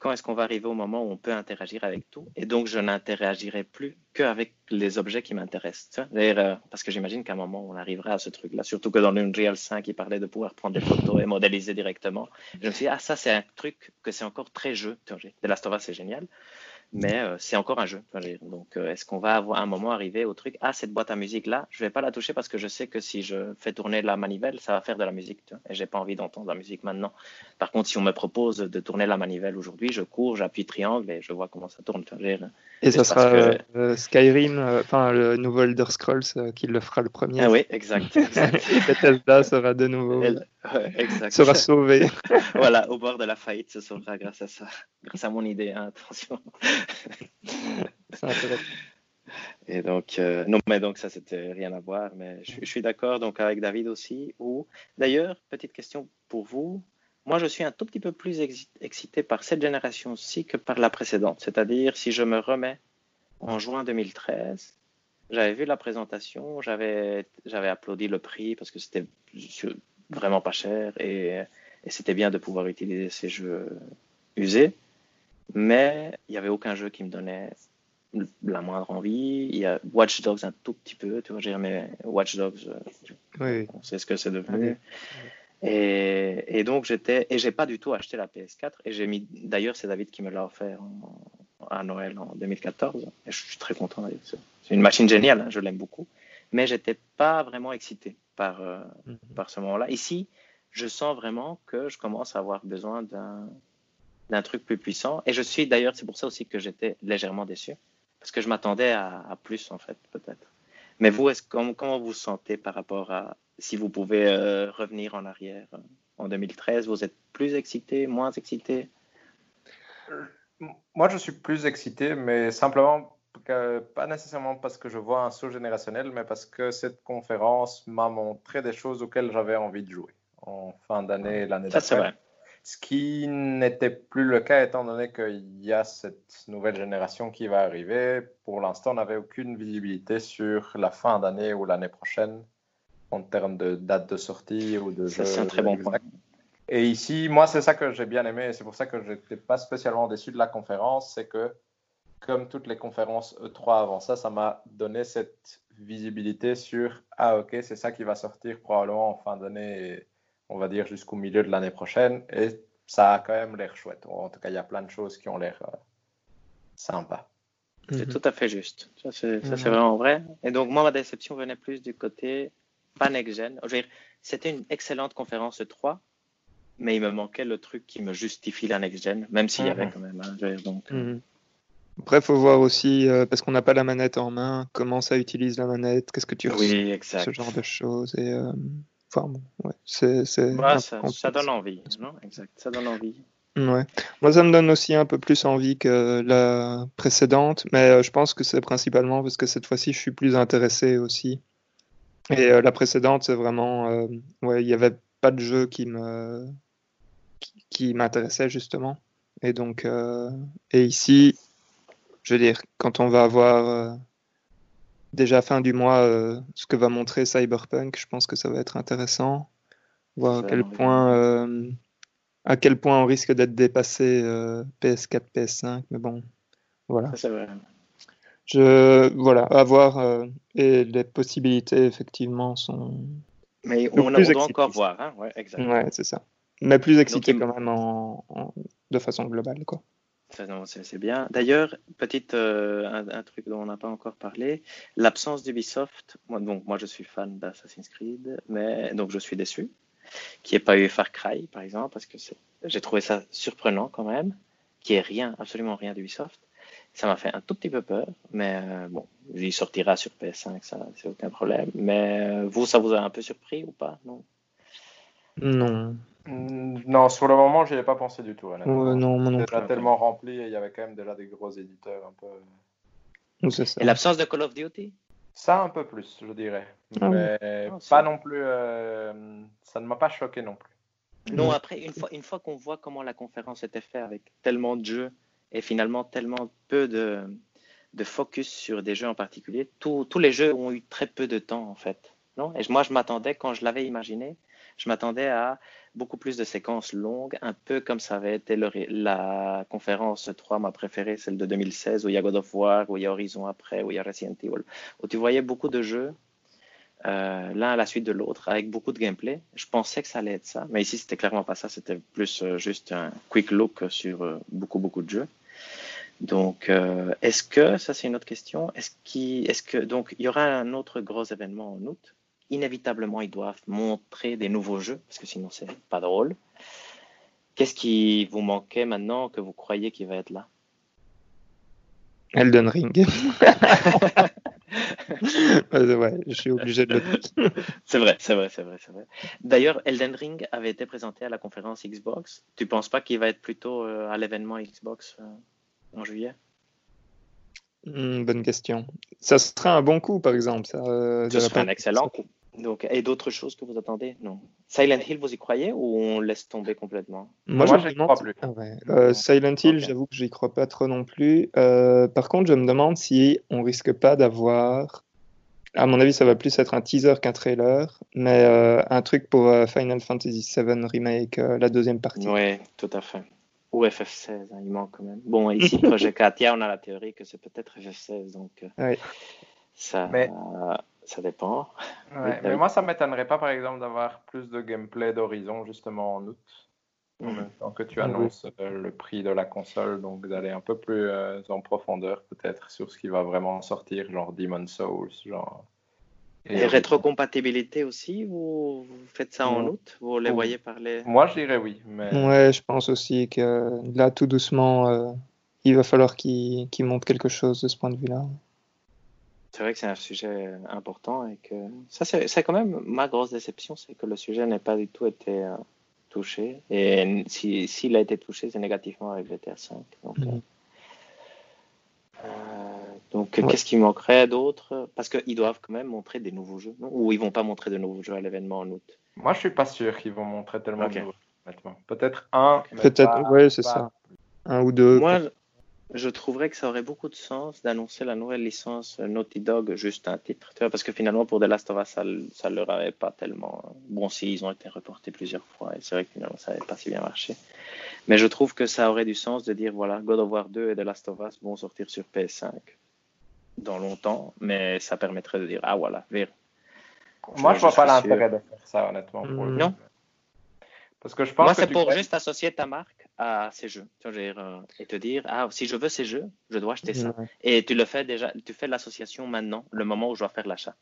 quand est-ce qu'on va arriver au moment où on peut interagir avec tout Et donc, je n'interagirai plus qu'avec les objets qui m'intéressent. Euh, parce que j'imagine qu'à un moment, on arrivera à ce truc-là. Surtout que dans l'Unreal 5, il parlait de pouvoir prendre des photos et modéliser directement. Je me suis dit, ah, ça, c'est un truc que c'est encore très jeu. De Last c'est génial mais euh, c'est encore un jeu. Donc, euh, est-ce qu'on va avoir un moment arriver au truc Ah, cette boîte à musique là, je vais pas la toucher parce que je sais que si je fais tourner la manivelle, ça va faire de la musique. Tu vois, et j'ai pas envie d'entendre la musique maintenant. Par contre, si on me propose de tourner la manivelle aujourd'hui, je cours, j'appuie triangle et je vois comment ça tourne. et ça sera euh, Skyrim, enfin le nouveau Elder Scrolls qui le fera le premier. Ah oui, exact. et Bethesda sera de nouveau sera sauvé. voilà, au bord de la faillite, ce sera grâce à ça, grâce à mon idée. Hein, attention. Et donc, euh, non, mais donc ça, c'était rien à voir, mais je, suis d'accord donc avec David aussi. Ou d'ailleurs, petite question pour vous. Moi, je suis un tout petit peu plus excité par cette génération-ci que par la précédente. C'est-à-dire, si je me remets en juin 2013, j'avais vu la présentation, j'avais applaudi le prix parce que c'était vraiment pas cher et, et c'était bien de pouvoir utiliser ces jeux usés. Mais il n'y avait aucun jeu qui me donnait la moindre envie. Il y a Watch Dogs un tout petit peu, tu vois, mais Watch Dogs, euh, on sait ce que c'est devenu. Et, et, donc j'étais, et j'ai pas du tout acheté la PS4, et j'ai mis, d'ailleurs c'est David qui me l'a offert à Noël en 2014, et je suis très content d'ailleurs. C'est une machine géniale, hein, je l'aime beaucoup, mais j'étais pas vraiment excité par, euh, mhm. par ce moment-là. Ici, je sens vraiment que je commence à avoir besoin d'un d'un truc plus puissant. Et je suis d'ailleurs, c'est pour ça aussi que j'étais légèrement déçu, parce que je m'attendais à, plus en fait, peut-être. Mais vous, est-ce, comment, comment, vous sentez par rapport à si vous pouvez euh, revenir en arrière euh, en 2013 Vous êtes plus excité, moins excité? Moi, je suis plus excité, mais simplement pas nécessairement parce que je vois un saut générationnel, mais parce que cette conférence m'a montré des choses auxquelles j'avais envie de jouer en fin d'année l'année d'après. Ça, c'est vrai. Ce qui n'était plus le cas étant donné qu'il y a cette nouvelle génération qui va arriver. Pour l'instant, on n'avait aucune visibilité sur la fin d'année ou l'année prochaine en termes de date de sortie ou de jeu. C'est un très bon point. Et ici, moi, c'est ça que j'ai bien aimé c'est pour ça que je n'étais pas spécialement déçu de la conférence, c'est que comme toutes les conférences E3 avant ça, ça m'a donné cette visibilité sur ah ok c'est ça qui va sortir probablement en fin d'année on va dire jusqu'au milieu de l'année prochaine. Et ça a quand même l'air chouette. En tout cas il y a plein de choses qui ont l'air euh, sympas. C'est mhm. tout à fait juste. Ça c'est mhm. vraiment vrai. Et donc moi ma déception venait plus du côté pas next gen c'était une excellente conférence 3 mais il me manquait le truc qui me justifie la next gen même s'il y avait mhm. quand même hein, donc euh, après, il faut voir aussi, euh, parce qu'on n'a pas la manette en main, comment ça utilise la manette, qu'est-ce que tu oui, exact. ce genre de choses. Et, euh, enfin, bon, ouais, c'est, ouais, ça, ça, donne envie, non? Exact, ça donne envie. Ouais. Moi, ça me donne aussi un peu plus envie que la précédente, mais euh, je pense que c'est principalement parce que cette fois-ci, je suis plus intéressé aussi. Et la précédente, c'est vraiment, ouais, il n'y avait pas de jeu qui me, qui, qui m'intéressait justement. Et donc, et ici, je veux dire, quand on va avoir euh, déjà fin du mois euh, ce que va montrer Cyberpunk, je pense que ça va être intéressant. Voir à quel point, euh, à quel point on risque d'être dépassé PS4, PS5, mais bon, voilà. Je, voilà, à voir et les possibilités effectivement sont. Mais on, doit encore voir, hein ouais, exactement. Ouais, c'est ça. Mais plus excité quand même en, de façon globale, quoi. C'est bien. D'ailleurs, petite euh, un, truc dont on n'a pas encore parlé, l'absence d'Ubisoft. Moi, donc moi, je suis fan d'Assassin's Creed, mais donc je suis déçu qu'il n'y ait pas eu Far Cry, par exemple, parce que j'ai trouvé ça surprenant quand même, qu'il n'y ait rien, absolument rien d'Ubisoft. Ça m'a fait un tout petit peu peur, mais euh, bon, il sortira sur PS5, ça, c'est aucun problème. Mais euh, vous, ça vous a un peu surpris ou pas? Non. Non. Mm, non, sur le moment, je n'y ai pas pensé du tout. non, non C'était tellement rempli et il y avait quand même déjà des gros éditeurs un peu. Et l'absence de Call of Duty? Ça, un peu plus, je dirais. Ah Mais ah, pas non plus. Euh, ça ne m'a pas choqué non plus. Non, après, une fois, une fois qu'on voit comment la conférence était faite avec tellement de jeux et finalement tellement peu de, de focus sur des jeux en particulier, tous les jeux ont eu très peu de temps en fait. Non? Et moi, je m'attendais, quand je l'avais imaginé, je m'attendais à beaucoup plus de séquences longues, un peu comme ça avait été la conférence 3, ma préférée, celle de 2016, où il y a God of War, où il y a Horizon après, où il y a Resident Evil, où tu voyais beaucoup de jeux, euh, l'un à la suite de l'autre, avec beaucoup de gameplay. Je pensais que ça allait être ça, mais ici, c'était clairement pas ça, c'était plus euh, juste un quick look sur euh, beaucoup, beaucoup de jeux. Donc, est-ce que, ça c'est une autre question, est-ce qu'il, est-ce que, donc, il y aura un autre gros événement en août inévitablement, ils doivent montrer des nouveaux jeux, parce que sinon, c'est pas drôle. Qu'est-ce qui vous manquait maintenant que vous croyez qu'il va être là? Elden Ring. ouais, je suis obligé de le dire. c'est vrai, c'est vrai, c'est vrai, c'est vrai. D'ailleurs, Elden Ring avait été présenté à la conférence Xbox. Tu penses pas qu'il va être plutôt euh, à l'événement Xbox euh, en juillet? Hmm, bonne question. Ça serait un bon coup, par exemple. Ça, euh, Ce serait un excellent coup. Donc, et d'autres choses que vous attendez? Non. Silent Hill, vous y croyez ou on laisse tomber complètement? Moi, je n'y crois plus. Ah euh, Silent Hill, j'avoue que je n'y crois pas trop non plus. Euh, par contre, je me demande si on risque pas d'avoir. À mon avis, ça va plus être un teaser qu'un trailer, mais un truc pour Final Fantasy VII Remake, la deuxième partie. Oui, tout à fait. Ou FF16, hein, il manque quand même. Bon, ici, Projet Katia, on a la théorie que c'est peut-être FF16, donc euh, ça, ça dépend. mais moi, ça ne m'étonnerait pas, par exemple, d'avoir plus de gameplay d'Horizon, justement, en août. En mm. même temps que tu annonces euh, le prix de la console, donc d'aller un peu plus euh, en profondeur, peut-être, sur ce qui va vraiment sortir, genre Demon Souls, genre et, rétrocompatibilité aussi, vous, faites ça en août? Vous les voyez parler Moi, je dirais oui. Mais... Ouais, je pense aussi que là, tout doucement, euh, il va falloir qu'ils montent quelque chose de ce point de vue-là. C'est vrai que c'est un sujet important et que ça, c'est quand même ma grosse déception, c'est que le sujet n'a pas du tout été euh, touché. Et s'il a été touché, c'est négativement avec VTR 5. Donc, mhm. euh, donc, qu'est-ce qui manquerait d'autre Parce qu'ils doivent quand même montrer des nouveaux jeux, non? Ou ils vont pas montrer de nouveaux jeux à l'événement en août? Moi, je suis pas sûr qu'ils vont montrer tellement de nouveaux Peut-être un. Peut-être, oui, c'est ça. Un ou deux. Moi, je trouverais que ça aurait beaucoup de sens d'annoncer la nouvelle licence Naughty Dog juste un titre. Tu vois, parce que finalement, pour The Last of Us, ça, ça leur avait pas tellement. Bon, si, ils ont été reportés plusieurs fois, et c'est vrai que finalement, ça n'avait pas si bien marché. Mais je trouve que ça aurait du sens de dire voilà, God of War 2 et The Last of Us vont sortir sur PS5 dans longtemps, mais ça permettrait de dire ah voilà, Moi, je, ne vois pas l'intérêt de faire ça, honnêtement. non. Parce que je pense Moi, c'est pour juste associer ta marque à ces jeux. Tu vois, euh, et te dire, ah, si je veux ces jeux, je dois acheter ça. Et tu le fais déjà, tu fais l'association maintenant, le moment où je dois faire l'achat.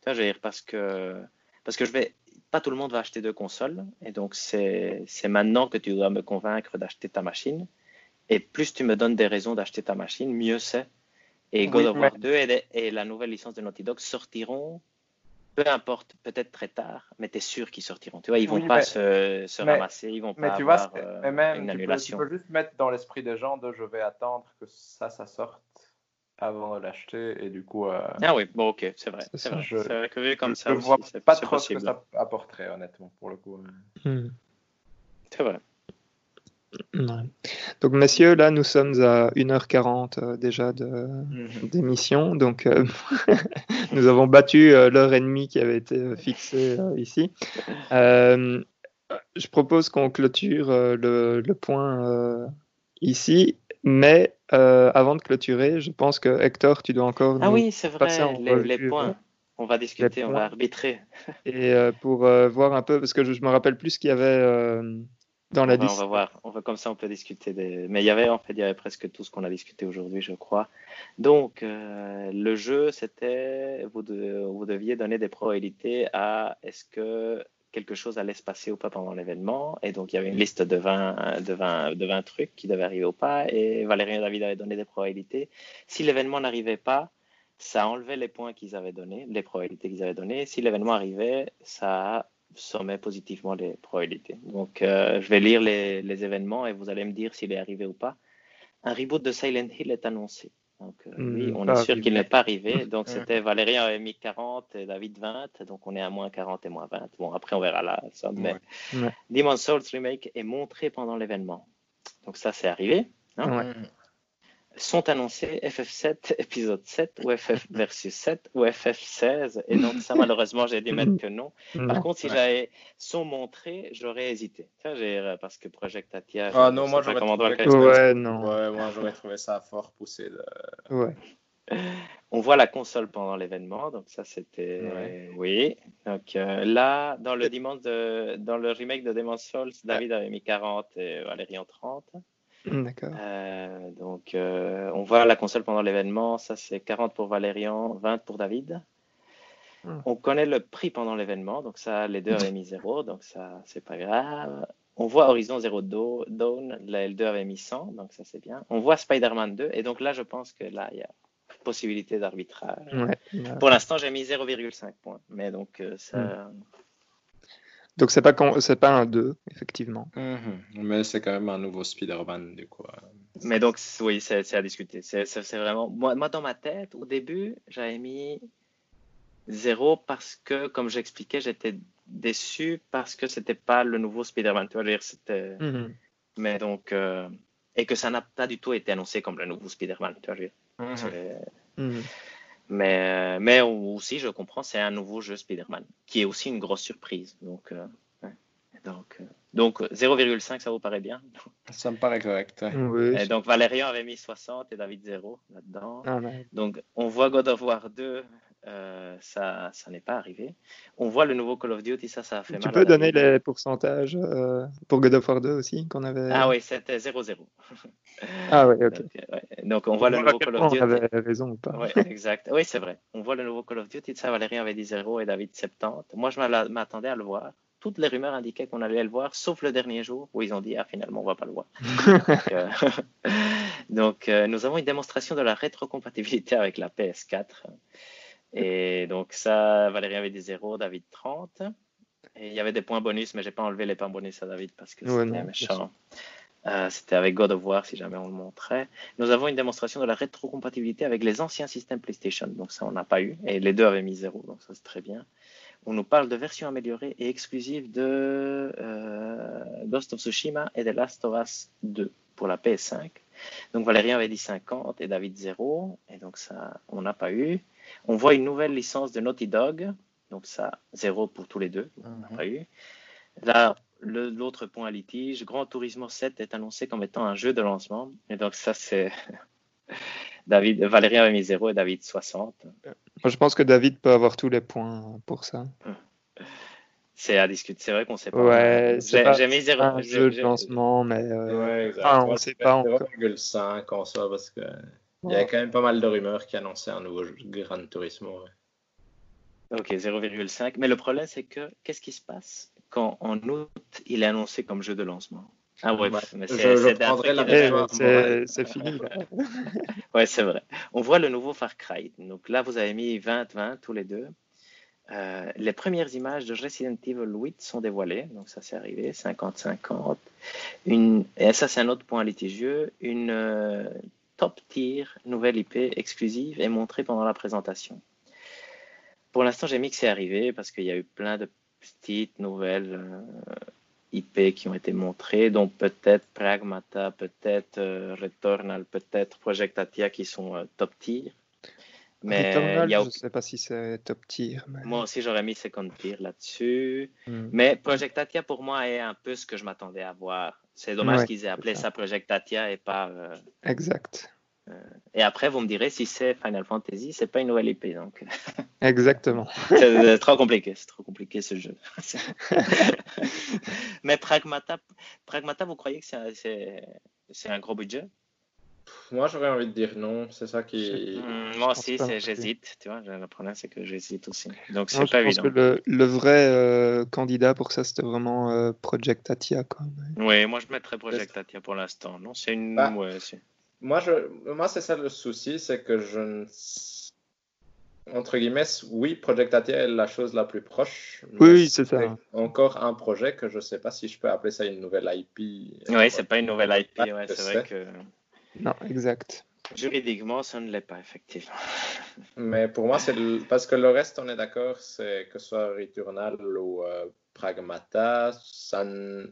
Tu vois, je veux dire, parce que, parce que je vais, pas tout le monde va acheter deux consoles. Et donc, c'est maintenant que tu dois me convaincre d'acheter ta machine. Et plus tu me donnes des raisons d'acheter ta machine, mieux c'est. Et God of War 2 et, et, la nouvelle licence de Naughty Dog sortiront peu importe, peut-être très tard, mais tu es sûr qu'ils sortiront. Tu vois, ils vont pas se, se ramasser, ils vont pas tu avoir vois, euh, même, une annulation. Tu peux, juste mettre dans l'esprit des gens de je vais attendre que ça, ça sorte avant de l'acheter et du coup. Euh, ah oui, bon, ok, c'est vrai. C'est vrai. vrai. que vu comme ça, je vois pas trop ce que ça apporterait, honnêtement, pour le coup. Hmm. C'est vrai. Donc, messieurs, là, nous sommes à 1h40 euh, déjà mhm. d'émission. donc, euh, nous avons battu euh, l'heure et demie qui avait été fixée ici. je propose qu'on clôture le, point ici. Mais avant de clôturer, je pense que Hector, tu dois encore. Ah oui, c'est vrai, les, les, points. On va discuter, on va arbitrer. Et pour voir un peu, parce que je, je me rappelle plus ce qu'il y avait dans la On va voir. On va, comme ça, on peut discuter. Des... Mais il y avait, en fait, il y avait presque tout ce qu'on a discuté aujourd'hui, je crois. Donc, euh, le jeu, c'était, vous, vous deviez donner des probabilités à est-ce que quelque chose allait se passer ou pas pendant l'événement? Et donc, il y avait une liste de 20, de 20, de 20 trucs qui devaient arriver ou pas. Et Valérie et David avaient donné des probabilités. Si l'événement n'arrivait pas, ça enlevait les points qu'ils avaient donnés, les probabilités qu'ils avaient données. Si l'événement arrivait, ça sommet positivement les probabilités. Donc, euh, je vais lire les, les, événements et vous allez me dire s'il est arrivé ou pas. Un reboot de Silent Hill est annoncé. Donc, euh, hmm, oui, on est sûr qu'il n'est pas arrivé. Donc, c'était Valérien avait mis 40 et David 20. Donc, on est à moins 40 et moins 20. Bon, après, on verra la somme. Mais Demon's Souls Remake est montré pendant l'événement. Donc, ça, c'est arrivé. Hein sont annoncés FF7 épisode 7 ou FF versus 7 ou FF16 et donc ça malheureusement j'ai dû mettre que non. Par contre si j'avais sont montrés j'aurais hésité. Euh, parce que Project Atia. Ah non moi j'aurais trouvé, ouais, non. Ouais, moi j'aurais trouvé ça fort poussé. De... Ouais. On voit la console pendant l'événement, donc ça c'était oui. Donc euh, là, dans le dimanche de... dans le remake de Demon's Souls, David avait mis 40 et Valérie en 30. Mm, d'accord. Euh, donc, euh, on voit la console pendant l'événement. Ça, c'est 40 pour Valérian, 20 pour David. Mm. On connaît le prix pendant l'événement. Donc, ça, les deux avaient mis 0. Donc, ça, c'est pas grave. On voit Horizon Zero Dawn. La L2 avait mis 100. Donc, ça, c'est bien. On voit Spider-Man 2. Et donc, là, je pense que là, il y a possibilité d'arbitrage. Pour l'instant, j'ai mis 0,5 points. Mais donc, euh, ça. Mm. Donc c'est pas c'est pas un 2, effectivement. Mhm. Mais c'est quand même un nouveau Spider-Man du coup. Mais donc oui, c'est à discuter. C'est vraiment moi, moi, dans ma tête au début j'avais mis 0 parce que comme j'expliquais j'étais déçu parce que c'était pas le nouveau Spider-Man. Tu vois dire c'était. Mhm. Mais donc euh, et que ça n'a pas du tout été annoncé comme le nouveau Spider-Man. Tu vois dire. Mais, euh, mais aussi, je comprends, c'est un nouveau jeu Spider-Man, qui est aussi une grosse surprise. Donc, euh, donc, euh, donc 0,5, ça vous paraît bien? Ça me paraît correct. Et donc Valérian avait mis 60 et David 0 là-dedans. Ah, donc on voit God of War 2 euh, ça, ça n'est pas arrivé. On voit le nouveau Call of Duty, ça, ça a fait mal. Tu peux donner les pourcentages euh, pour God of War 2 aussi qu'on avait. Ah oui, c'était 0-0. ah oui, ok. Donc, on, voit le nouveau Call of Duty. On avait raison ou pas. Oui, exact. Oui, c'est vrai. On voit le nouveau Call of Duty, ça, Valérie avait dit 0 et David 70. Moi, je m'attendais à le voir. Toutes les rumeurs indiquaient qu'on allait le voir, sauf le dernier jour où ils ont dit ah finalement on va pas le voir. donc, euh, nous avons une démonstration de la rétrocompatibilité avec la PS4. Et donc ça, Valérie avait des 0, David 30. Et il y avait des points bonus, mais j'ai pas enlevé les points bonus à David parce que c'était méchant. Euh, c'était avec God of War si jamais on le montrait. Nous avons une démonstration de la rétrocompatibilité avec les anciens systèmes PlayStation, donc ça on n'a pas eu. Et les deux avaient mis 0, donc ça c'est très bien. On nous parle de versions améliorées et exclusives de euh, Ghost of Tsushima et The Last of Us 2 pour la PS5. Donc Valérien avait dit 50 et David 0. Et donc ça, on n'a pas eu. On voit une nouvelle licence de Naughty Dog. Donc ça, 0 pour tous les deux. On n'a mhm. pas eu. Là, l'autre point à litige, Grand Turismo 7 est annoncé comme étant un jeu de lancement. Et donc ça, c'est... David, Valérien avait mis 0 et David 60. je pense que David peut avoir tous les points pour ça. C'est à discuter. C'est vrai qu'on sait pas. Ouais, j'ai mis 0. Un jeu de lancement, mais euh, on ne sait pas encore. 0,5 en soi parce que il y a quand même pas mal de rumeurs qui annonçaient un nouveau Gran Turismo. Ok, 0,5. Mais le problème, c'est que qu'est-ce qui se passe quand en août il est annoncé comme jeu de lancement? Ah ouais, mais c'est fini. ouais, c'est vrai. On voit le nouveau Far Cry. Donc là, vous avez mis 20-20 tous les deux. Euh, les premières images de Resident Evil 8 sont dévoilées, donc ça c'est arrivé, 50-50. Et ça c'est un autre point litigieux, une euh, top tier nouvelle IP exclusive est montrée pendant la présentation. Pour l'instant j'ai mis que c'est arrivé parce qu'il y a eu plein de petites nouvelles euh, IP qui ont été montrées, dont peut-être Pragmata, peut-être Returnal, peut-être Project Atia qui sont top tier. Mais Returnal, je ne sais pas si c'est top tier. Moi aussi, j'aurais mis second tier là-dessus. Hmm. Mais Project Atia, pour moi, est un peu ce que je m'attendais à voir. C'est dommage qu'ils aient appelé ça. Project Atia et pas. Euh, exact. Euh, et après, vous me direz si c'est Final Fantasy, c'est pas une nouvelle IP. Donc... Exactement. c'est trop compliqué, c'est trop compliqué ce jeu. Mais Pragmata, Pragmata, vous croyez que c'est un gros budget? Moi, j'aurais envie de dire non. C'est ça qui. Hmm, moi aussi, j'hésite. Tu vois, le problème, c'est que j'hésite aussi. Donc, c'est pas évident. Que le, le vrai euh, candidat pour ça, c'était vraiment euh, Project Atia. Quoi. Oui, moi, je mettrais Project Atia pour l'instant. Non, c'est une. Bah, moi, je... moi c'est ça le souci, c'est que je ne. Entre guillemets, oui, Project Atia est la chose la plus proche. Oui, c'est ça. Encore un projet que je ne sais pas si je peux appeler ça une nouvelle IP. Oui, c'est pas une nouvelle IP. Ouais, c'est vrai que. Non, exact. Juridiquement, ça ne l'est pas, effectivement. Mais pour moi, c'est parce que le reste, on est d'accord, c'est que ce soit Returnal ou euh, Pragmata, ça ne...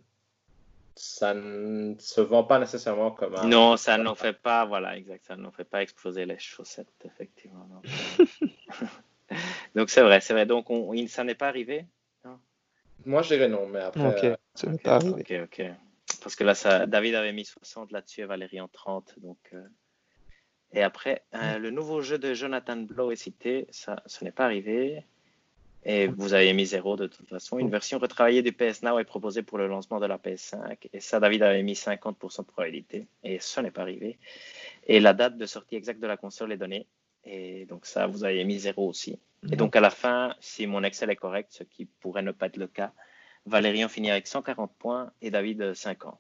ça ne se vend pas nécessairement comme un. Non, ça n'en fait pas, voilà, exact, ça n'en fait pas exploser les chaussettes, effectivement. Donc c'est vrai, c'est vrai. Donc on, ça n'est pas arrivé Moi, je dirais non, mais après. Ok, euh, ça n'est pas arrivé. Ok, ok. Parce que là, ça, David avait mis 60 là-dessus et Valérie en 30. Donc, euh. Et après, euh, le nouveau jeu de Jonathan Blow est cité. Ça, ce n'est pas arrivé. Et vous avez mis 0 de toute façon. Une version retravaillée du PS Now est proposée pour le lancement de la PS5. Et ça, David avait mis 50% de probabilité. Et ce n'est pas arrivé. Et la date de sortie exacte de la console est donnée. Et donc ça, vous avez mis 0 aussi. Et donc à la fin, si mon Excel est correct, ce qui pourrait ne pas être le cas, Valérian finit avec 140 points et David 50.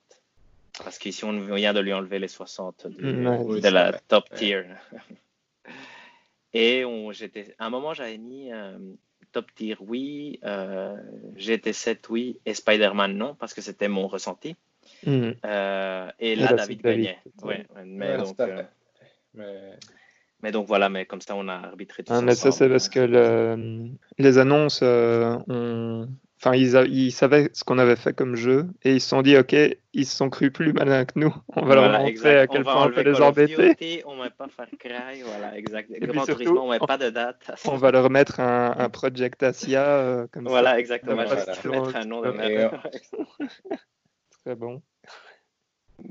Parce qu'ici, on vient de lui enlever les 60 de la top tier. et on, à un moment, j'avais mis euh, top tier oui, euh, GT7 oui et Spider-Man non, parce que c'était mon ressenti. Mm. Euh, et là, David, gagnait. mais, donc, euh, mais... donc voilà, mais comme ça on a arbitré tout ah, Mais ça c'est parce que les annonces ont Enfin, ils, savaient ce qu'on avait fait comme jeu et ils se sont dit, ok, ils se sont crus plus malins que nous. On va leur montrer à quel point on peut les embêter. on va pas faire Cry, voilà, exact. Grand surtout, on met pas de date. On va leur mettre un, un Project Asia euh, comme voilà, ça. Exactement. Voilà, exactement. Mettre un nom de merde. Très bon.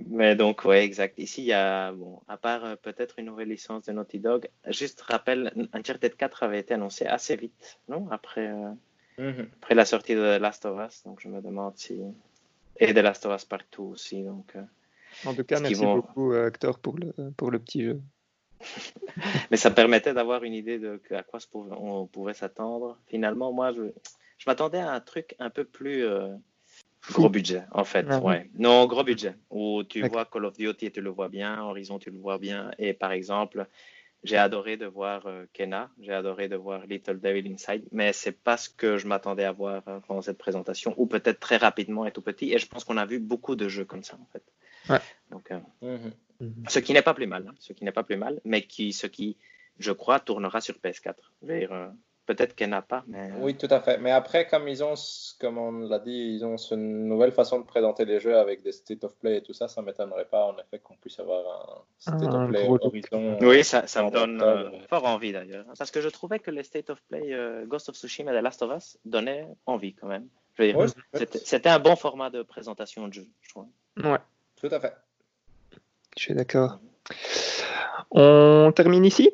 Mais donc, ouais, exact. Ici, il y a, bon, à part euh, peut-être une nouvelle licence de Naughty Dog, juste rappel, Uncharted 4 avait été annoncé assez vite, non? Après. Euh... Mhm. Après la sortie de Last of Us, donc je me demande si. Et de Last of Us partout aussi. Donc, euh, en tout cas, merci beaucoup, euh, Hector, pour le, pour le petit jeu. Mais ça permettait d'avoir une idée de à quoi on pouvait s'attendre. Finalement, moi, je, je m'attendais à un truc un peu plus. Euh, gros budget, en fait. Ah ouais. Non, gros budget. Où tu vois Call of Duty, tu le vois bien, Horizon, tu le vois bien. Et par exemple, j'ai adoré de voir euh, Kena, j'ai adoré de voir Little Devil Inside, mais c'est pas ce que je m'attendais à voir euh, pendant cette présentation, ou peut-être très rapidement et tout petit. Et je pense qu'on a vu beaucoup de jeux comme ça en fait. Ouais. Donc, euh, mhm. Mhm. ce qui n'est pas plus mal, hein, ce qui n'est pas plus mal, mais qui, ce qui, je crois, tournera sur PS4 vers peut-être qu'elle n'a pas. Mais... Oui, tout à fait. Mais après, comme ils ont, comme on l'a dit, ils ont une nouvelle façon de présenter les jeux avec des state of play et tout ça, ça m'étonnerait pas en effet qu'on puisse avoir un state of play horizon. Oui, ça, ça me donne euh, fort envie d'ailleurs. Parce que je trouvais que les state of play euh, Ghost of Tsushima et The Last of Us donnaient envie quand même. C'était un bon format de présentation de jeu, je trouve. Ouais. Tout à fait. Je suis d'accord. On termine ici?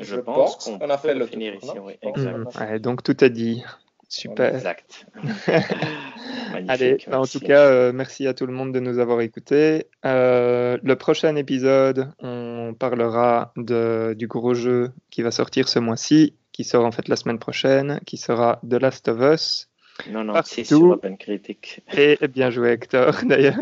Je, pense, qu'on a fait le finir ici. Oui, mmh. donc tout a dit. Super. Exact. Allez, bah, en tout cas, euh, merci à tout le monde de nous avoir écoutés. Euh, le prochain épisode, on parlera de, du gros jeu qui va sortir ce mois-ci, qui sort en fait la semaine prochaine, qui sera The Last of Us. Non, non, c'est sur Open Critique. Et bien joué, Hector, d'ailleurs.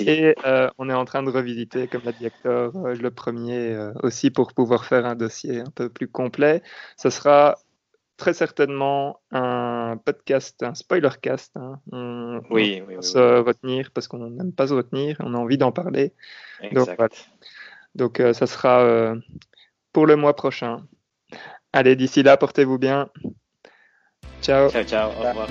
Et euh, on est en train de revisiter, comme l'a dit Hector, euh, le premier euh, aussi pour pouvoir faire un dossier un peu plus complet. Ce sera très certainement un podcast, un spoiler cast. Hein. On, oui, va se retenir parce qu'on n'aime pas se retenir, on a envie d'en parler. Exact. Donc, ça sera pour le mois prochain. Allez, d'ici là, portez-vous bien. Ciao. Ciao, ciao. Au revoir